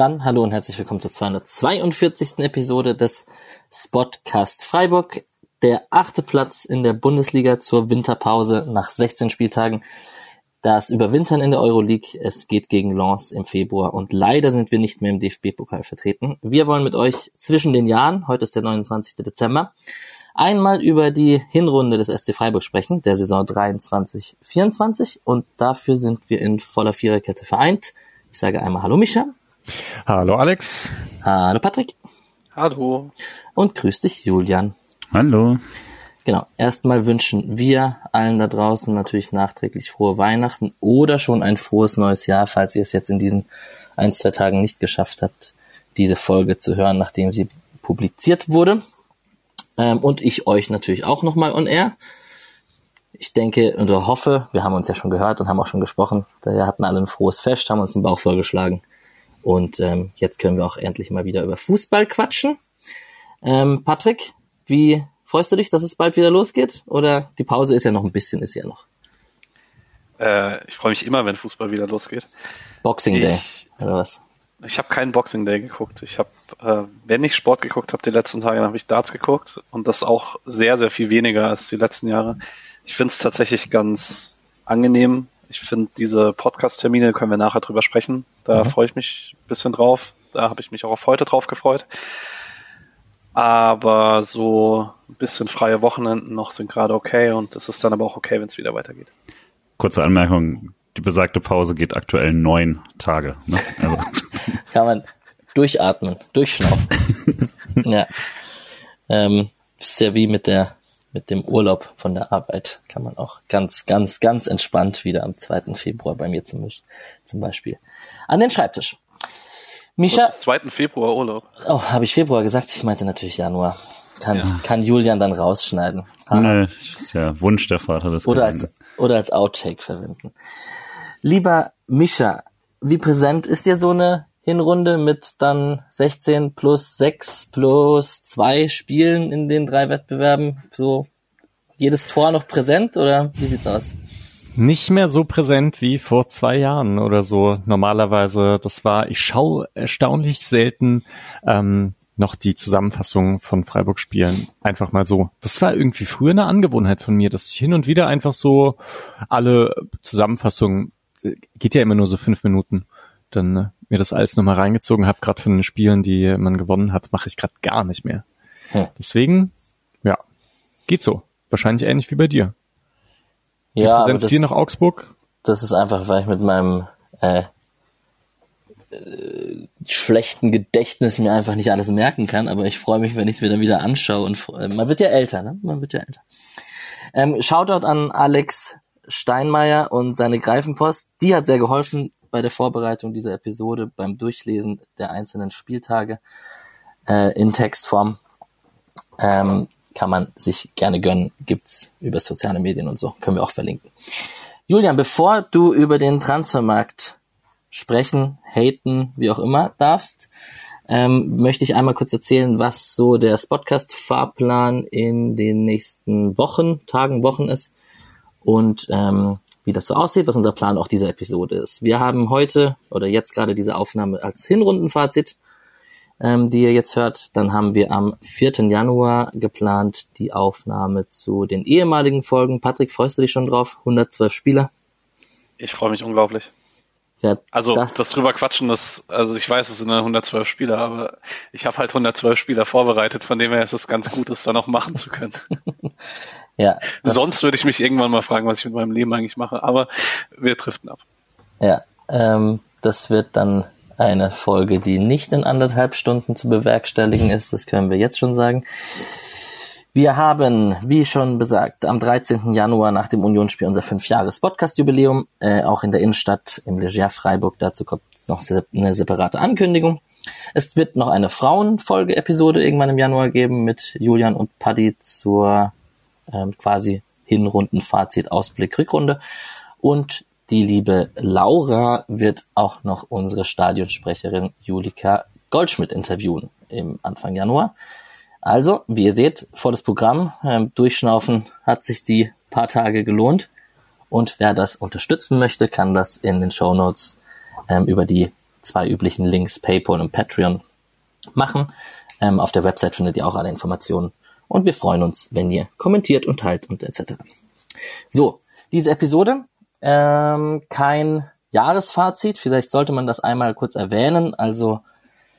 Dann hallo und herzlich willkommen zur 242. Episode des Spotcast Freiburg. Der achte Platz in der Bundesliga zur Winterpause nach 16 Spieltagen. Das Überwintern in der Euroleague. Es geht gegen Lens im Februar und leider sind wir nicht mehr im DFB-Pokal vertreten. Wir wollen mit euch zwischen den Jahren, heute ist der 29. Dezember, einmal über die Hinrunde des SC Freiburg sprechen, der Saison 23-24 und dafür sind wir in voller Viererkette vereint. Ich sage einmal Hallo Micha. Hallo Alex. Hallo Patrick. Hallo. Und grüß dich Julian. Hallo. Genau, erstmal wünschen wir allen da draußen natürlich nachträglich frohe Weihnachten oder schon ein frohes neues Jahr, falls ihr es jetzt in diesen ein, zwei Tagen nicht geschafft habt, diese Folge zu hören, nachdem sie publiziert wurde. Ähm, und ich euch natürlich auch nochmal on air. Ich denke und hoffe, wir haben uns ja schon gehört und haben auch schon gesprochen, wir hatten alle ein frohes Fest, haben uns den Bauch vollgeschlagen. Und ähm, jetzt können wir auch endlich mal wieder über Fußball quatschen. Ähm, Patrick, wie freust du dich, dass es bald wieder losgeht? Oder die Pause ist ja noch ein bisschen, ist ja noch. Äh, ich freue mich immer, wenn Fußball wieder losgeht. Boxing ich, Day, oder was? Ich habe keinen Boxing Day geguckt. Ich habe, äh, wenn ich Sport geguckt habe, die letzten Tage, dann habe ich Darts geguckt und das auch sehr, sehr viel weniger als die letzten Jahre. Ich finde es tatsächlich ganz angenehm. Ich finde, diese Podcast-Termine können wir nachher drüber sprechen. Da mhm. freue ich mich ein bisschen drauf. Da habe ich mich auch auf heute drauf gefreut. Aber so ein bisschen freie Wochenenden noch sind gerade okay und es ist dann aber auch okay, wenn es wieder weitergeht. Kurze Anmerkung, die besagte Pause geht aktuell neun Tage. Ne? Also. Kann man durchatmen, durchschnaufen. ja. Ähm, ist ja wie mit der mit dem Urlaub von der Arbeit kann man auch ganz, ganz, ganz entspannt wieder am 2. Februar bei mir zum, zum Beispiel an den Schreibtisch. Misha. Am 2. Februar Urlaub. Oh, habe ich Februar gesagt? Ich meinte natürlich Januar. Kann, ja. kann Julian dann rausschneiden. Ah. Nee, ist ja Wunsch der Vater des oder als, oder als Outtake verwenden. Lieber Mischa, wie präsent ist dir so eine Hinrunde mit dann 16 plus 6 plus 2 Spielen in den drei Wettbewerben? So jedes Tor noch präsent oder wie sieht's aus? Nicht mehr so präsent wie vor zwei Jahren oder so. Normalerweise, das war, ich schaue erstaunlich selten ähm, noch die Zusammenfassung von Freiburg-Spielen einfach mal so. Das war irgendwie früher eine Angewohnheit von mir, dass ich hin und wieder einfach so alle Zusammenfassungen, geht ja immer nur so fünf Minuten, dann äh, mir das alles nochmal reingezogen habe, gerade von den Spielen, die man gewonnen hat, mache ich gerade gar nicht mehr. Hm. Deswegen, ja, geht so. Wahrscheinlich ähnlich wie bei dir. Ja, aber das, hier nach Augsburg? Das ist einfach, weil ich mit meinem äh, äh, schlechten Gedächtnis mir einfach nicht alles merken kann, aber ich freue mich, wenn ich es mir dann wieder anschaue und äh, man wird ja älter, ne? Man wird ja älter. Ähm, Shoutout an Alex Steinmeier und seine Greifenpost. Die hat sehr geholfen bei der Vorbereitung dieser Episode, beim Durchlesen der einzelnen Spieltage äh, in Textform. Ähm, kann man sich gerne gönnen, gibt's über soziale Medien und so, können wir auch verlinken. Julian, bevor du über den Transfermarkt sprechen, haten, wie auch immer darfst, ähm, möchte ich einmal kurz erzählen, was so der Spotcast-Fahrplan in den nächsten Wochen, Tagen, Wochen ist und ähm, wie das so aussieht, was unser Plan auch dieser Episode ist. Wir haben heute oder jetzt gerade diese Aufnahme als Hinrundenfazit ähm, die ihr jetzt hört. Dann haben wir am 4. Januar geplant die Aufnahme zu den ehemaligen Folgen. Patrick, freust du dich schon drauf? 112 Spieler. Ich freue mich unglaublich. Ja, also das, das drüber quatschen, das, also ich weiß, es sind 112 Spieler, aber ich habe halt 112 Spieler vorbereitet, von dem her ist es ganz gut, es dann auch machen zu können. ja. Sonst würde ich mich irgendwann mal fragen, was ich mit meinem Leben eigentlich mache, aber wir driften ab. Ja, ähm, das wird dann eine Folge, die nicht in anderthalb Stunden zu bewerkstelligen ist. Das können wir jetzt schon sagen. Wir haben, wie schon besagt, am 13. Januar nach dem Unionsspiel unser Fünf-Jahres-Podcast-Jubiläum, äh, auch in der Innenstadt im Leger Freiburg. Dazu kommt noch eine separate Ankündigung. Es wird noch eine Frauenfolge-Episode irgendwann im Januar geben mit Julian und Paddy zur ähm, quasi Hinrunden-Fazit, Ausblick, Rückrunde. Und die liebe Laura wird auch noch unsere Stadionsprecherin Julika Goldschmidt interviewen im Anfang Januar. Also, wie ihr seht, volles Programm. Ähm, durchschnaufen hat sich die paar Tage gelohnt. Und wer das unterstützen möchte, kann das in den Show Notes ähm, über die zwei üblichen Links, PayPal und Patreon, machen. Ähm, auf der Website findet ihr auch alle Informationen. Und wir freuen uns, wenn ihr kommentiert und teilt und etc. So, diese Episode, ähm, kein Jahresfazit. Vielleicht sollte man das einmal kurz erwähnen. Also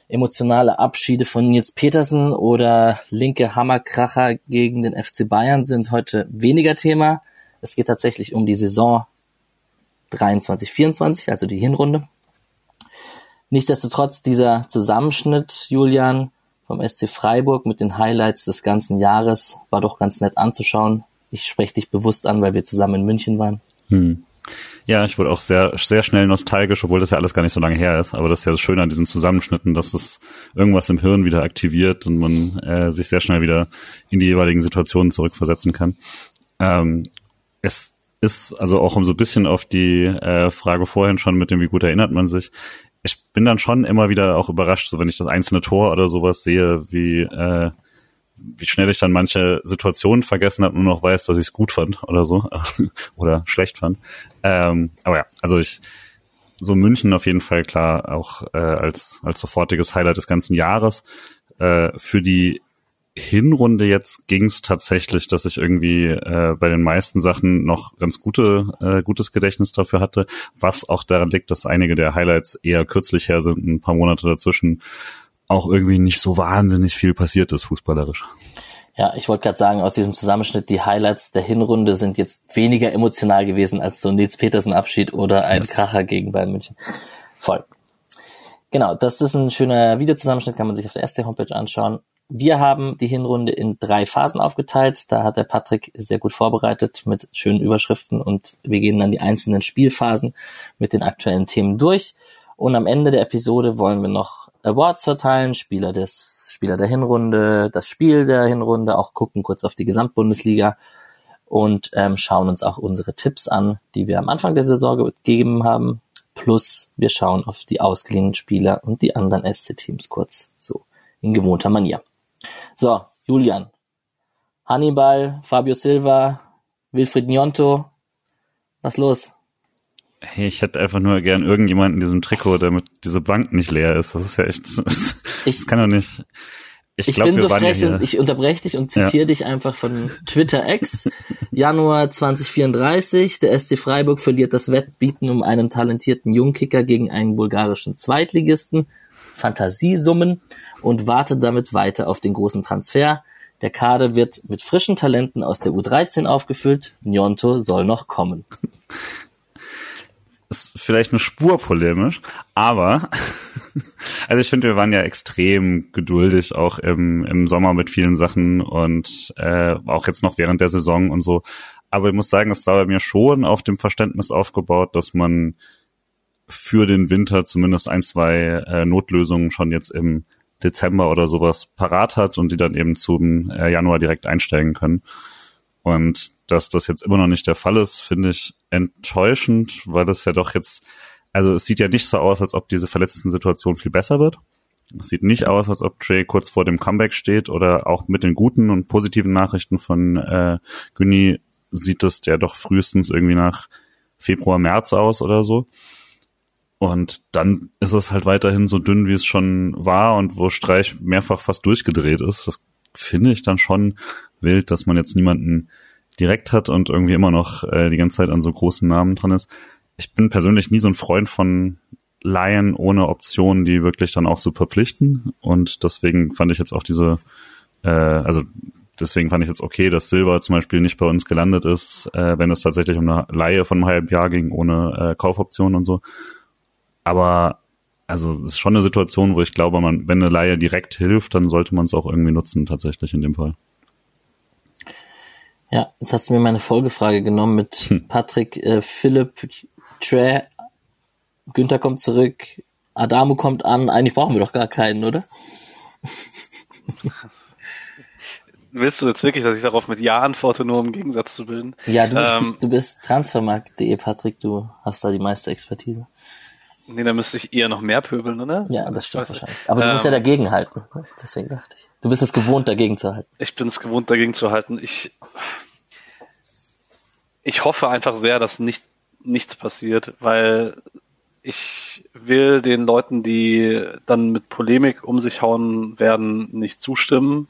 emotionale Abschiede von Nils Petersen oder linke Hammerkracher gegen den FC Bayern sind heute weniger Thema. Es geht tatsächlich um die Saison 23, 24, also die Hinrunde. Nichtsdestotrotz dieser Zusammenschnitt, Julian, vom SC Freiburg mit den Highlights des ganzen Jahres war doch ganz nett anzuschauen. Ich spreche dich bewusst an, weil wir zusammen in München waren. Hm. Ja, ich wurde auch sehr, sehr schnell nostalgisch, obwohl das ja alles gar nicht so lange her ist. Aber das ist ja das Schöne an diesen Zusammenschnitten, dass es irgendwas im Hirn wieder aktiviert und man äh, sich sehr schnell wieder in die jeweiligen Situationen zurückversetzen kann. Ähm, es ist also auch um so ein bisschen auf die äh, Frage vorhin schon mit dem, wie gut erinnert man sich ich bin dann schon immer wieder auch überrascht, so wenn ich das einzelne Tor oder sowas sehe, wie, äh, wie schnell ich dann manche Situationen vergessen habe nur noch weiß, dass ich es gut fand oder so oder schlecht fand. Ähm, aber ja, also ich so München auf jeden Fall klar auch äh, als als sofortiges Highlight des ganzen Jahres. Äh, für die Hinrunde jetzt ging es tatsächlich, dass ich irgendwie äh, bei den meisten Sachen noch ganz gute, äh, gutes Gedächtnis dafür hatte, was auch daran liegt, dass einige der Highlights eher kürzlich her sind, ein paar Monate dazwischen, auch irgendwie nicht so wahnsinnig viel passiert ist, fußballerisch. Ja, ich wollte gerade sagen, aus diesem Zusammenschnitt, die Highlights der Hinrunde sind jetzt weniger emotional gewesen als so ein Nils Petersen Abschied oder ein yes. Kracher gegen Bayern München. Voll. Genau, das ist ein schöner Videozusammenschnitt, kann man sich auf der ersten Homepage anschauen. Wir haben die Hinrunde in drei Phasen aufgeteilt. Da hat der Patrick sehr gut vorbereitet mit schönen Überschriften und wir gehen dann die einzelnen Spielphasen mit den aktuellen Themen durch. Und am Ende der Episode wollen wir noch Awards verteilen, Spieler des, Spieler der Hinrunde, das Spiel der Hinrunde, auch gucken kurz auf die Gesamtbundesliga und ähm, schauen uns auch unsere Tipps an, die wir am Anfang der Saison gegeben haben. Plus wir schauen auf die ausgeliehenen Spieler und die anderen SC-Teams kurz so in gewohnter Manier. So, Julian. Hannibal, Fabio Silva, Wilfried Nyonto. Was los? Hey, ich hätte einfach nur gern irgendjemanden in diesem Trikot, damit diese Bank nicht leer ist. Das ist ja echt, das, ich, kann doch nicht. Ich, ich glaub, bin so frech und ich unterbreche dich und zitiere ja. dich einfach von Twitter X. Januar 2034, der SC Freiburg verliert das Wettbieten um einen talentierten Jungkicker gegen einen bulgarischen Zweitligisten. Fantasiesummen und wartet damit weiter auf den großen Transfer. Der Kader wird mit frischen Talenten aus der U13 aufgefüllt. Njonto soll noch kommen. Ist vielleicht eine Spur polemisch, aber also ich finde, wir waren ja extrem geduldig auch im, im Sommer mit vielen Sachen und äh, auch jetzt noch während der Saison und so. Aber ich muss sagen, es war bei mir schon auf dem Verständnis aufgebaut, dass man für den Winter zumindest ein, zwei äh, Notlösungen schon jetzt im Dezember oder sowas parat hat und die dann eben zum äh, Januar direkt einsteigen können. Und dass das jetzt immer noch nicht der Fall ist, finde ich enttäuschend, weil das ja doch jetzt, also es sieht ja nicht so aus, als ob diese verletzten Situation viel besser wird. Es sieht nicht aus, als ob Trey kurz vor dem Comeback steht oder auch mit den guten und positiven Nachrichten von äh, Günni sieht es ja doch frühestens irgendwie nach Februar, März aus oder so. Und dann ist es halt weiterhin so dünn, wie es schon war und wo Streich mehrfach fast durchgedreht ist. Das finde ich dann schon wild, dass man jetzt niemanden direkt hat und irgendwie immer noch äh, die ganze Zeit an so großen Namen dran ist. Ich bin persönlich nie so ein Freund von Laien ohne Optionen, die wirklich dann auch so verpflichten. Und deswegen fand ich jetzt auch diese, äh, also deswegen fand ich jetzt okay, dass Silver zum Beispiel nicht bei uns gelandet ist, äh, wenn es tatsächlich um eine Laie von einem halben Jahr ging, ohne äh, Kaufoption und so. Aber also es ist schon eine Situation, wo ich glaube, man, wenn eine Laie direkt hilft, dann sollte man es auch irgendwie nutzen, tatsächlich in dem Fall. Ja, jetzt hast du mir meine Folgefrage genommen mit hm. Patrick, äh, Philipp, Trey, Günther kommt zurück, Adamo kommt an. Eigentlich brauchen wir doch gar keinen, oder? Willst du jetzt wirklich, dass ich darauf mit Ja antworte, nur um einen Gegensatz zu bilden? Ja, du bist, ähm, du bist transfermarkt.de, Patrick, du hast da die meiste Expertise. Nee, da müsste ich eher noch mehr pöbeln, oder? Ja, das stimmt wahrscheinlich. Aber du ähm, musst ja dagegen halten. Deswegen dachte ich. Du bist es gewohnt, dagegen zu halten. Ich bin es gewohnt, dagegen zu halten. Ich, ich hoffe einfach sehr, dass nicht, nichts passiert, weil ich will den Leuten, die dann mit Polemik um sich hauen werden, nicht zustimmen.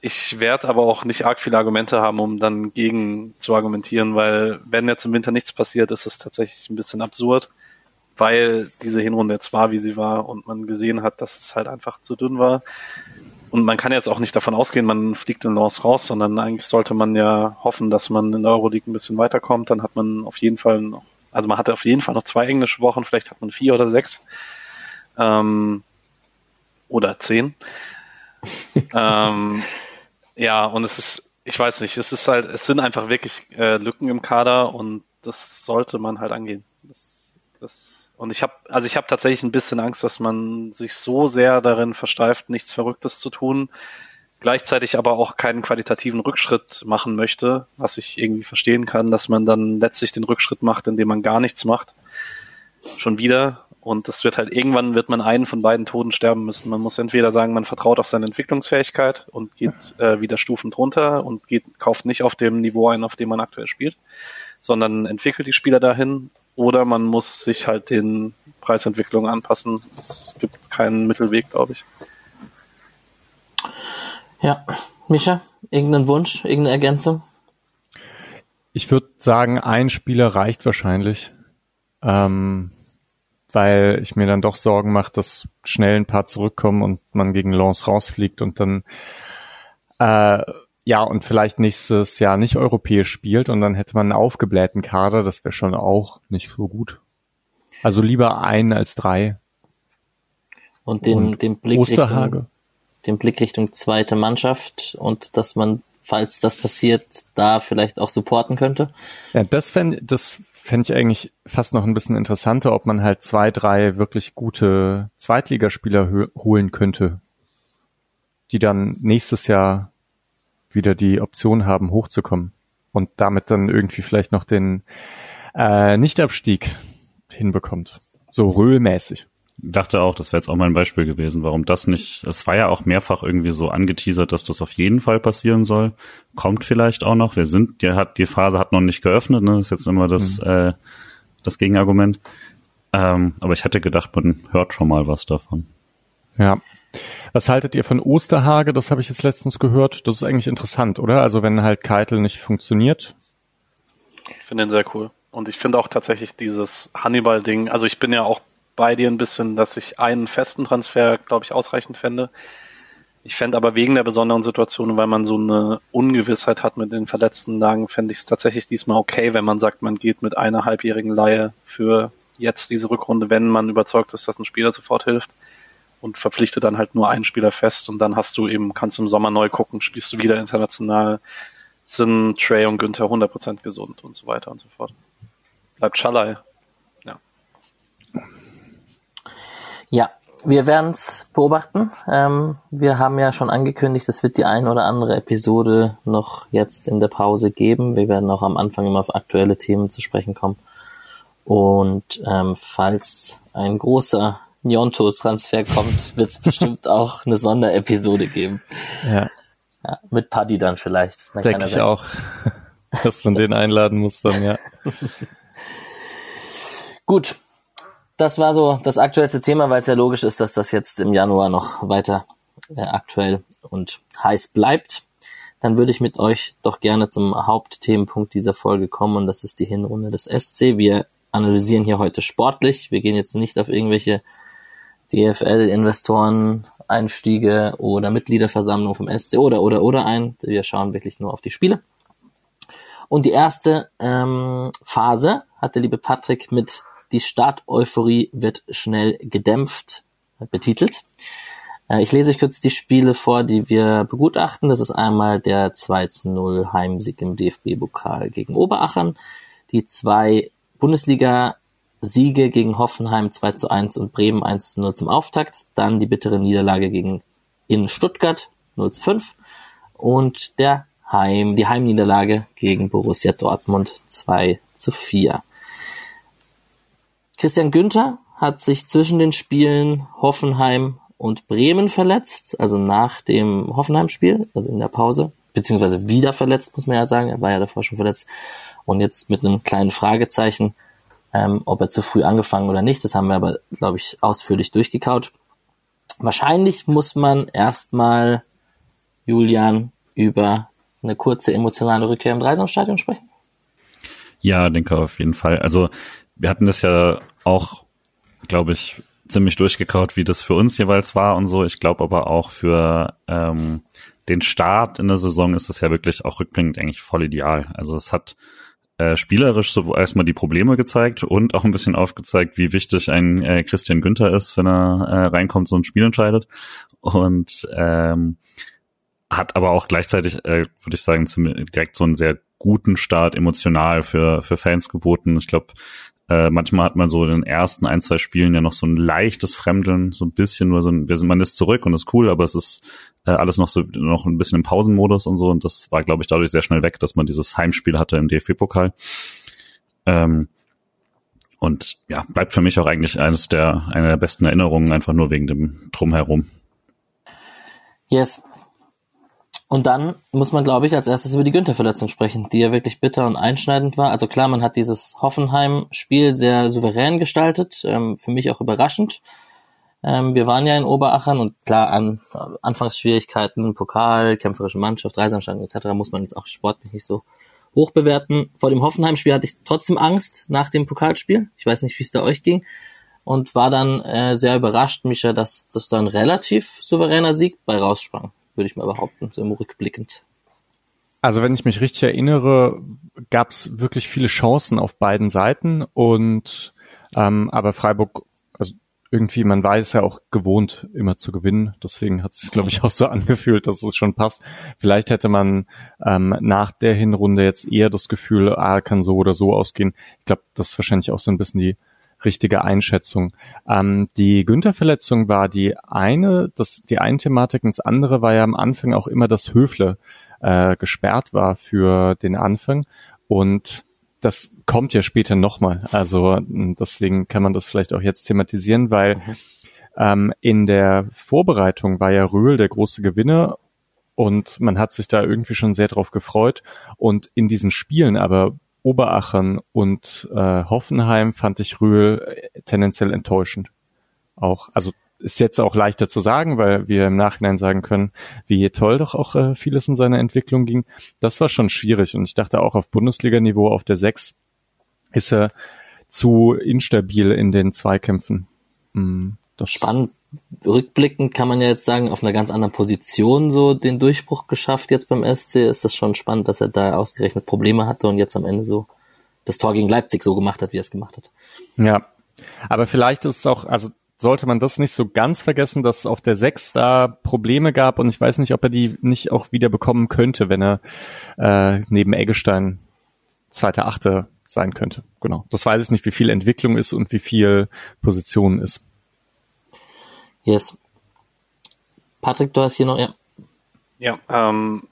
Ich werde aber auch nicht arg viele Argumente haben, um dann gegen zu argumentieren, weil wenn jetzt im Winter nichts passiert, ist es tatsächlich ein bisschen absurd, weil diese Hinrunde jetzt war, wie sie war und man gesehen hat, dass es halt einfach zu dünn war. Und man kann jetzt auch nicht davon ausgehen, man fliegt in Lens raus, sondern eigentlich sollte man ja hoffen, dass man in der Euroleague ein bisschen weiterkommt. Dann hat man auf jeden Fall noch also man hatte auf jeden Fall noch zwei englische Wochen, vielleicht hat man vier oder sechs. Ähm, oder zehn. ähm, ja, und es ist, ich weiß nicht, es ist halt, es sind einfach wirklich äh, Lücken im Kader und das sollte man halt angehen. Das, das, und ich habe, also ich habe tatsächlich ein bisschen Angst, dass man sich so sehr darin versteift, nichts Verrücktes zu tun, gleichzeitig aber auch keinen qualitativen Rückschritt machen möchte, was ich irgendwie verstehen kann, dass man dann letztlich den Rückschritt macht, indem man gar nichts macht. Schon wieder. Und das wird halt irgendwann wird man einen von beiden Toten sterben müssen. Man muss entweder sagen, man vertraut auf seine Entwicklungsfähigkeit und geht äh, wieder Stufen drunter und geht, kauft nicht auf dem Niveau ein, auf dem man aktuell spielt, sondern entwickelt die Spieler dahin. Oder man muss sich halt den Preisentwicklungen anpassen. Es gibt keinen Mittelweg, glaube ich. Ja, Mischa, irgendein Wunsch, irgendeine Ergänzung? Ich würde sagen, ein Spieler reicht wahrscheinlich, ähm, weil ich mir dann doch Sorgen mache, dass schnell ein paar zurückkommen und man gegen Lens rausfliegt und dann äh, ja und vielleicht nächstes Jahr nicht europäisch spielt und dann hätte man einen aufgeblähten Kader, das wäre schon auch nicht so gut. Also lieber einen als drei. Und den, und den Blick Osterhage. Richtung den Blick Richtung zweite Mannschaft und dass man, falls das passiert, da vielleicht auch supporten könnte? Ja, das fände das fänd ich eigentlich fast noch ein bisschen interessanter, ob man halt zwei, drei wirklich gute Zweitligaspieler holen könnte, die dann nächstes Jahr wieder die Option haben, hochzukommen und damit dann irgendwie vielleicht noch den äh, Nichtabstieg hinbekommt. So röhlmäßig dachte auch, das wäre jetzt auch mein Beispiel gewesen, warum das nicht, es war ja auch mehrfach irgendwie so angeteasert, dass das auf jeden Fall passieren soll. Kommt vielleicht auch noch. Wir sind, die hat, die Phase hat noch nicht geöffnet, ne? Das ist jetzt immer das, mhm. äh, das Gegenargument. Ähm, aber ich hätte gedacht, man hört schon mal was davon. Ja. Was haltet ihr von Osterhage? Das habe ich jetzt letztens gehört. Das ist eigentlich interessant, oder? Also wenn halt Keitel nicht funktioniert. Ich finde den sehr cool. Und ich finde auch tatsächlich dieses Hannibal-Ding, also ich bin ja auch bei dir ein bisschen, dass ich einen festen Transfer, glaube ich, ausreichend fände. Ich fände aber wegen der besonderen Situation, weil man so eine Ungewissheit hat mit den verletzten Lagen, fände ich es tatsächlich diesmal okay, wenn man sagt, man geht mit einer halbjährigen Laie für jetzt diese Rückrunde, wenn man überzeugt ist, dass ein Spieler sofort hilft und verpflichtet dann halt nur einen Spieler fest und dann hast du eben, kannst du im Sommer neu gucken, spielst du wieder international, sind Trey und Günther 100% gesund und so weiter und so fort. Bleibt Schalai Ja, wir werden es beobachten. Ähm, wir haben ja schon angekündigt, es wird die ein oder andere Episode noch jetzt in der Pause geben. Wir werden auch am Anfang immer auf aktuelle Themen zu sprechen kommen. Und ähm, falls ein großer Nyonto-Transfer kommt, wird es bestimmt auch eine Sonderepisode geben. Ja. ja mit Paddy dann vielleicht. Denke ich auch, dass man den einladen muss dann, ja. Gut, das war so das aktuellste Thema, weil es ja logisch ist, dass das jetzt im Januar noch weiter äh, aktuell und heiß bleibt. Dann würde ich mit euch doch gerne zum Hauptthemenpunkt dieser Folge kommen und das ist die Hinrunde des SC. Wir analysieren hier heute sportlich. Wir gehen jetzt nicht auf irgendwelche DFL-Investoren, Einstiege oder Mitgliederversammlung vom SC oder oder oder ein. Wir schauen wirklich nur auf die Spiele. Und die erste ähm, Phase hat der liebe Patrick mit die Starteuphorie wird schnell gedämpft betitelt. Äh, ich lese euch kurz die Spiele vor, die wir begutachten. Das ist einmal der 2-0 Heimsieg im DFB-Pokal gegen Oberachern, die zwei Bundesliga-Siege gegen Hoffenheim 2 zu 1 und Bremen 1 zu 0 zum Auftakt, dann die bittere Niederlage gegen in Stuttgart 0 zu 5 und der Heim, die Heimniederlage gegen Borussia Dortmund 2 zu 4. Christian Günther hat sich zwischen den Spielen Hoffenheim und Bremen verletzt, also nach dem Hoffenheim-Spiel, also in der Pause, beziehungsweise wieder verletzt, muss man ja sagen. Er war ja davor schon verletzt. Und jetzt mit einem kleinen Fragezeichen, ähm, ob er zu früh angefangen oder nicht. Das haben wir aber, glaube ich, ausführlich durchgekaut. Wahrscheinlich muss man erstmal Julian über eine kurze emotionale Rückkehr im Dreisamstadion sprechen. Ja, denke auf jeden Fall. Also wir hatten das ja auch, glaube ich, ziemlich durchgekaut, wie das für uns jeweils war und so. Ich glaube aber auch für ähm, den Start in der Saison ist es ja wirklich auch rückblickend eigentlich voll ideal. Also es hat äh, spielerisch so erstmal die Probleme gezeigt und auch ein bisschen aufgezeigt, wie wichtig ein äh, Christian Günther ist, wenn er äh, reinkommt, so ein Spiel entscheidet. Und ähm, hat aber auch gleichzeitig, äh, würde ich sagen, direkt so einen sehr guten Start emotional für, für Fans geboten. Ich glaube, äh, manchmal hat man so in den ersten ein, zwei Spielen ja noch so ein leichtes Fremdeln, so ein bisschen nur so ein, wir sind, man ist zurück und ist cool, aber es ist äh, alles noch so noch ein bisschen im Pausenmodus und so. Und das war, glaube ich, dadurch sehr schnell weg, dass man dieses Heimspiel hatte im DFB-Pokal. Ähm, und ja, bleibt für mich auch eigentlich eines der, einer der besten Erinnerungen, einfach nur wegen dem Drumherum. Yes, und dann muss man, glaube ich, als erstes über die Günther-Verletzung sprechen, die ja wirklich bitter und einschneidend war. Also klar, man hat dieses Hoffenheim-Spiel sehr souverän gestaltet, ähm, für mich auch überraschend. Ähm, wir waren ja in Oberachern und klar, an Anfangsschwierigkeiten, Pokal, kämpferische Mannschaft, Reisanstalt etc. muss man jetzt auch sportlich nicht so hoch bewerten. Vor dem Hoffenheim-Spiel hatte ich trotzdem Angst nach dem Pokalspiel. Ich weiß nicht, wie es da euch ging. Und war dann äh, sehr überrascht, Micha, dass das da ein relativ souveräner Sieg bei raussprang würde ich mal behaupten, so rückblickend. Also wenn ich mich richtig erinnere, gab es wirklich viele Chancen auf beiden Seiten und ähm, aber Freiburg, irgendwie, man war es ja auch gewohnt, immer zu gewinnen. Deswegen hat es sich, glaube ich, auch so angefühlt, dass es schon passt. Vielleicht hätte man ähm, nach der Hinrunde jetzt eher das Gefühl, ah, kann so oder so ausgehen. Ich glaube, das ist wahrscheinlich auch so ein bisschen die richtige Einschätzung. Ähm, die Günther-Verletzung war die eine, das, die eine Thematik und das andere war ja am Anfang auch immer, dass Höfle äh, gesperrt war für den Anfang und das kommt ja später nochmal. Also deswegen kann man das vielleicht auch jetzt thematisieren, weil mhm. ähm, in der Vorbereitung war ja Röhl der große Gewinner und man hat sich da irgendwie schon sehr drauf gefreut. Und in diesen Spielen aber Oberachern und äh, Hoffenheim fand ich Rühl äh, tendenziell enttäuschend. Auch, also ist jetzt auch leichter zu sagen, weil wir im Nachhinein sagen können, wie toll doch auch äh, vieles in seiner Entwicklung ging. Das war schon schwierig und ich dachte auch auf Bundesliga-Niveau auf der 6 ist er zu instabil in den Zweikämpfen. Das Spannend rückblickend kann man ja jetzt sagen, auf einer ganz anderen Position so den Durchbruch geschafft jetzt beim SC. Ist das schon spannend, dass er da ausgerechnet Probleme hatte und jetzt am Ende so das Tor gegen Leipzig so gemacht hat, wie er es gemacht hat. Ja, aber vielleicht ist es auch, also sollte man das nicht so ganz vergessen, dass es auf der 6 da Probleme gab und ich weiß nicht, ob er die nicht auch wieder bekommen könnte, wenn er äh, neben Eggestein zweiter Achte sein könnte. Genau. Das weiß ich nicht, wie viel Entwicklung ist und wie viel Position ist. Yes. Patrick, du hast hier noch, ja. Ja, ähm,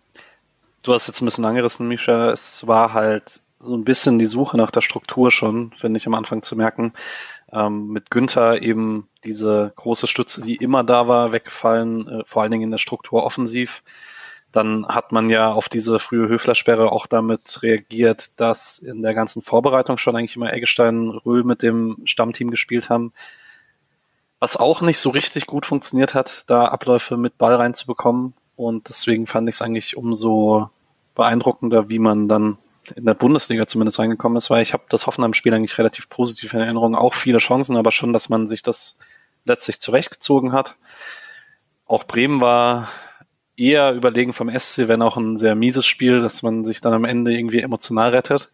du hast jetzt ein bisschen angerissen, Misha. Es war halt so ein bisschen die Suche nach der Struktur schon, finde ich am Anfang zu merken. Ähm, mit Günther eben diese große Stütze, die immer da war, weggefallen, äh, vor allen Dingen in der Struktur offensiv. Dann hat man ja auf diese frühe Höflersperre auch damit reagiert, dass in der ganzen Vorbereitung schon eigentlich immer Eggestein Röhl mit dem Stammteam gespielt haben. Was auch nicht so richtig gut funktioniert hat, da Abläufe mit Ball reinzubekommen. Und deswegen fand ich es eigentlich umso beeindruckender, wie man dann in der Bundesliga zumindest reingekommen ist, weil ich habe das Hoffenheim-Spiel eigentlich relativ positiv in Erinnerung. Auch viele Chancen, aber schon, dass man sich das letztlich zurechtgezogen hat. Auch Bremen war eher überlegen vom SC, wenn auch ein sehr mieses Spiel, dass man sich dann am Ende irgendwie emotional rettet.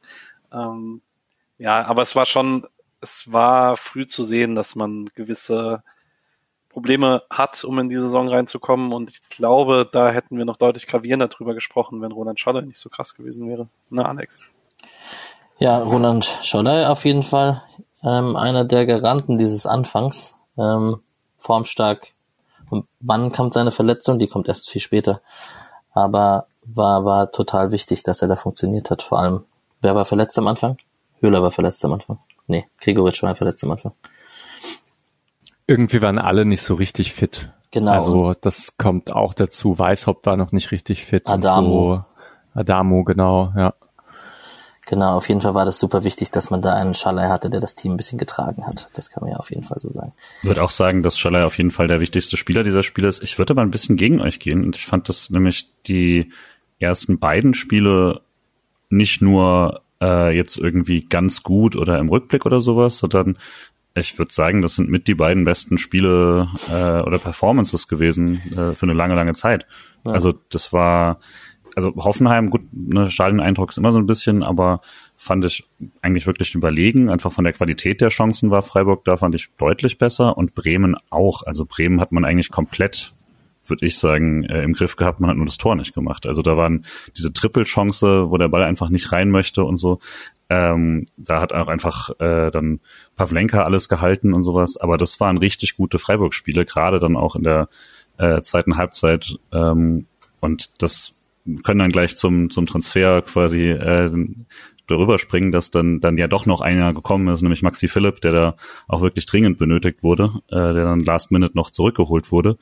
Ähm, ja, aber es war schon es war früh zu sehen, dass man gewisse Probleme hat, um in die Saison reinzukommen. Und ich glaube, da hätten wir noch deutlich gravierender drüber gesprochen, wenn Roland Scholler nicht so krass gewesen wäre. Na, Alex? Ja, Roland Scholler auf jeden Fall ähm, einer der Garanten dieses Anfangs. Ähm, formstark. Und wann kommt seine Verletzung? Die kommt erst viel später. Aber war, war total wichtig, dass er da funktioniert hat. Vor allem, wer war verletzt am Anfang? Höhler war verletzt am Anfang. Nee, Gregoritsch war verletzt am Anfang. Irgendwie waren alle nicht so richtig fit. Genau. Also das kommt auch dazu. Weishaupt war noch nicht richtig fit. Adamo. So. Adamo, genau, ja. Genau, auf jeden Fall war das super wichtig, dass man da einen Schalai hatte, der das Team ein bisschen getragen hat. Das kann man ja auf jeden Fall so sagen. Ich würde auch sagen, dass Schalai auf jeden Fall der wichtigste Spieler dieser Spiele ist. Ich würde aber ein bisschen gegen euch gehen und ich fand das nämlich die ersten beiden Spiele nicht nur äh, jetzt irgendwie ganz gut oder im Rückblick oder sowas, sondern ich würde sagen, das sind mit die beiden besten Spiele äh, oder Performances gewesen äh, für eine lange, lange Zeit. Ja. Also das war, also Hoffenheim, gut, ne, Stadion-Eindruck ist immer so ein bisschen, aber fand ich eigentlich wirklich überlegen. Einfach von der Qualität der Chancen war Freiburg da, fand ich deutlich besser und Bremen auch. Also Bremen hat man eigentlich komplett würde ich sagen, äh, im Griff gehabt. Man hat nur das Tor nicht gemacht. Also da waren diese Trippelchance, wo der Ball einfach nicht rein möchte und so. Ähm, da hat auch einfach äh, dann Pavlenka alles gehalten und sowas. Aber das waren richtig gute Freiburg-Spiele, gerade dann auch in der äh, zweiten Halbzeit. Ähm, und das können dann gleich zum, zum Transfer quasi äh, darüber springen, dass dann, dann ja doch noch einer gekommen ist, nämlich Maxi Philipp, der da auch wirklich dringend benötigt wurde, äh, der dann last minute noch zurückgeholt wurde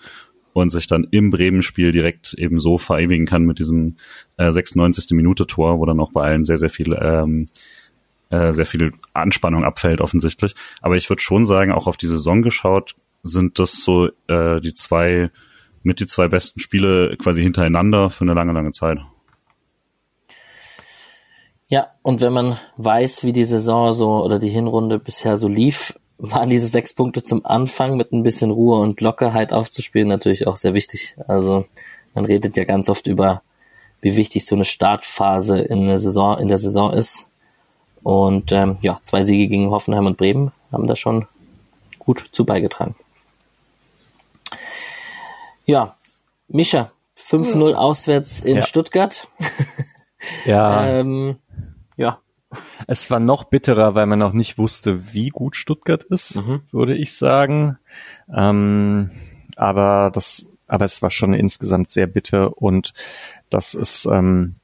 und sich dann im Bremen-Spiel direkt eben so verewigen kann mit diesem äh, 96. Minute-Tor, wo dann auch bei allen sehr, sehr viel ähm, äh, sehr viel Anspannung abfällt offensichtlich. Aber ich würde schon sagen, auch auf die Saison geschaut, sind das so äh, die zwei mit die zwei besten Spiele quasi hintereinander für eine lange, lange Zeit. Ja, und wenn man weiß, wie die Saison so oder die Hinrunde bisher so lief, waren diese sechs Punkte zum Anfang mit ein bisschen Ruhe und Lockerheit aufzuspielen natürlich auch sehr wichtig. Also man redet ja ganz oft über, wie wichtig so eine Startphase in der Saison, in der Saison ist. Und ähm, ja, zwei Siege gegen Hoffenheim und Bremen haben da schon gut zu beigetragen. Ja, Mischa, 5-0 auswärts in ja. Stuttgart. Ja. ähm, ja, es war noch bitterer, weil man noch nicht wusste, wie gut Stuttgart ist, mhm. würde ich sagen. Ähm, aber das, aber es war schon insgesamt sehr bitter und das ist, ähm,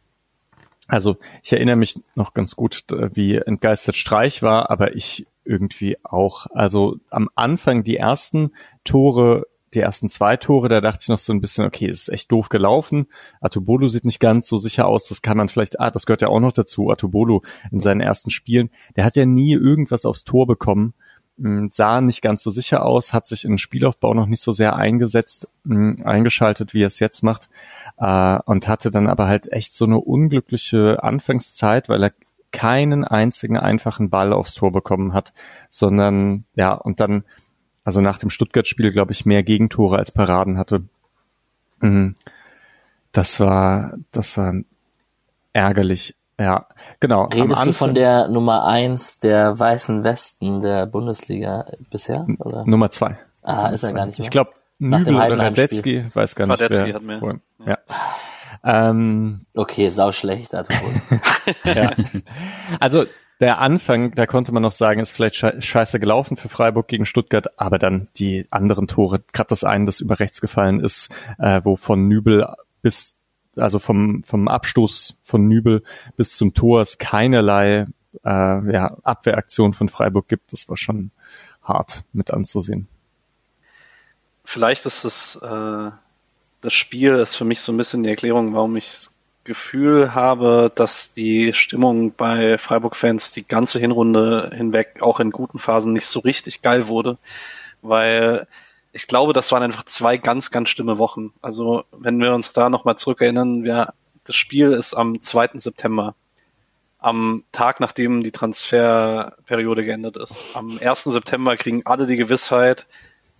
also ich erinnere mich noch ganz gut, wie entgeistert Streich war, aber ich irgendwie auch. Also am Anfang die ersten Tore die ersten zwei Tore, da dachte ich noch so ein bisschen, okay, ist echt doof gelaufen. Atubolo sieht nicht ganz so sicher aus. Das kann man vielleicht, ah, das gehört ja auch noch dazu. Atubolo in seinen ersten Spielen, der hat ja nie irgendwas aufs Tor bekommen, hm, sah nicht ganz so sicher aus, hat sich in Spielaufbau noch nicht so sehr eingesetzt, hm, eingeschaltet, wie er es jetzt macht, äh, und hatte dann aber halt echt so eine unglückliche Anfangszeit, weil er keinen einzigen einfachen Ball aufs Tor bekommen hat, sondern ja, und dann also nach dem Stuttgart-Spiel, glaube ich, mehr Gegentore als Paraden hatte. Mhm. Das war, das war ärgerlich. Ja, genau. Redest du von der Nummer eins der Weißen Westen der Bundesliga bisher? Oder? Nummer zwei. Ah, Nummer ist er gar nicht mehr. Ich glaube, Nübel oder Radetzky, weiß gar nicht Radetzky wer. Hat mehr. Wohl. Ja. Ähm, okay, sau schlecht. Ja. Also der Anfang, da konnte man noch sagen, ist vielleicht scheiße gelaufen für Freiburg gegen Stuttgart, aber dann die anderen Tore, gerade das eine, das über rechts gefallen ist, äh, wo von Nübel bis, also vom, vom Abstoß von Nübel bis zum Tor es keinerlei äh, ja, Abwehraktion von Freiburg gibt, das war schon hart mit anzusehen. Vielleicht ist es äh, das Spiel ist für mich so ein bisschen die Erklärung, warum ich Gefühl habe, dass die Stimmung bei Freiburg-Fans die ganze Hinrunde hinweg auch in guten Phasen nicht so richtig geil wurde, weil ich glaube, das waren einfach zwei ganz, ganz schlimme Wochen. Also wenn wir uns da nochmal zurückerinnern, wir, das Spiel ist am 2. September, am Tag, nachdem die Transferperiode geendet ist. Am 1. September kriegen alle die Gewissheit,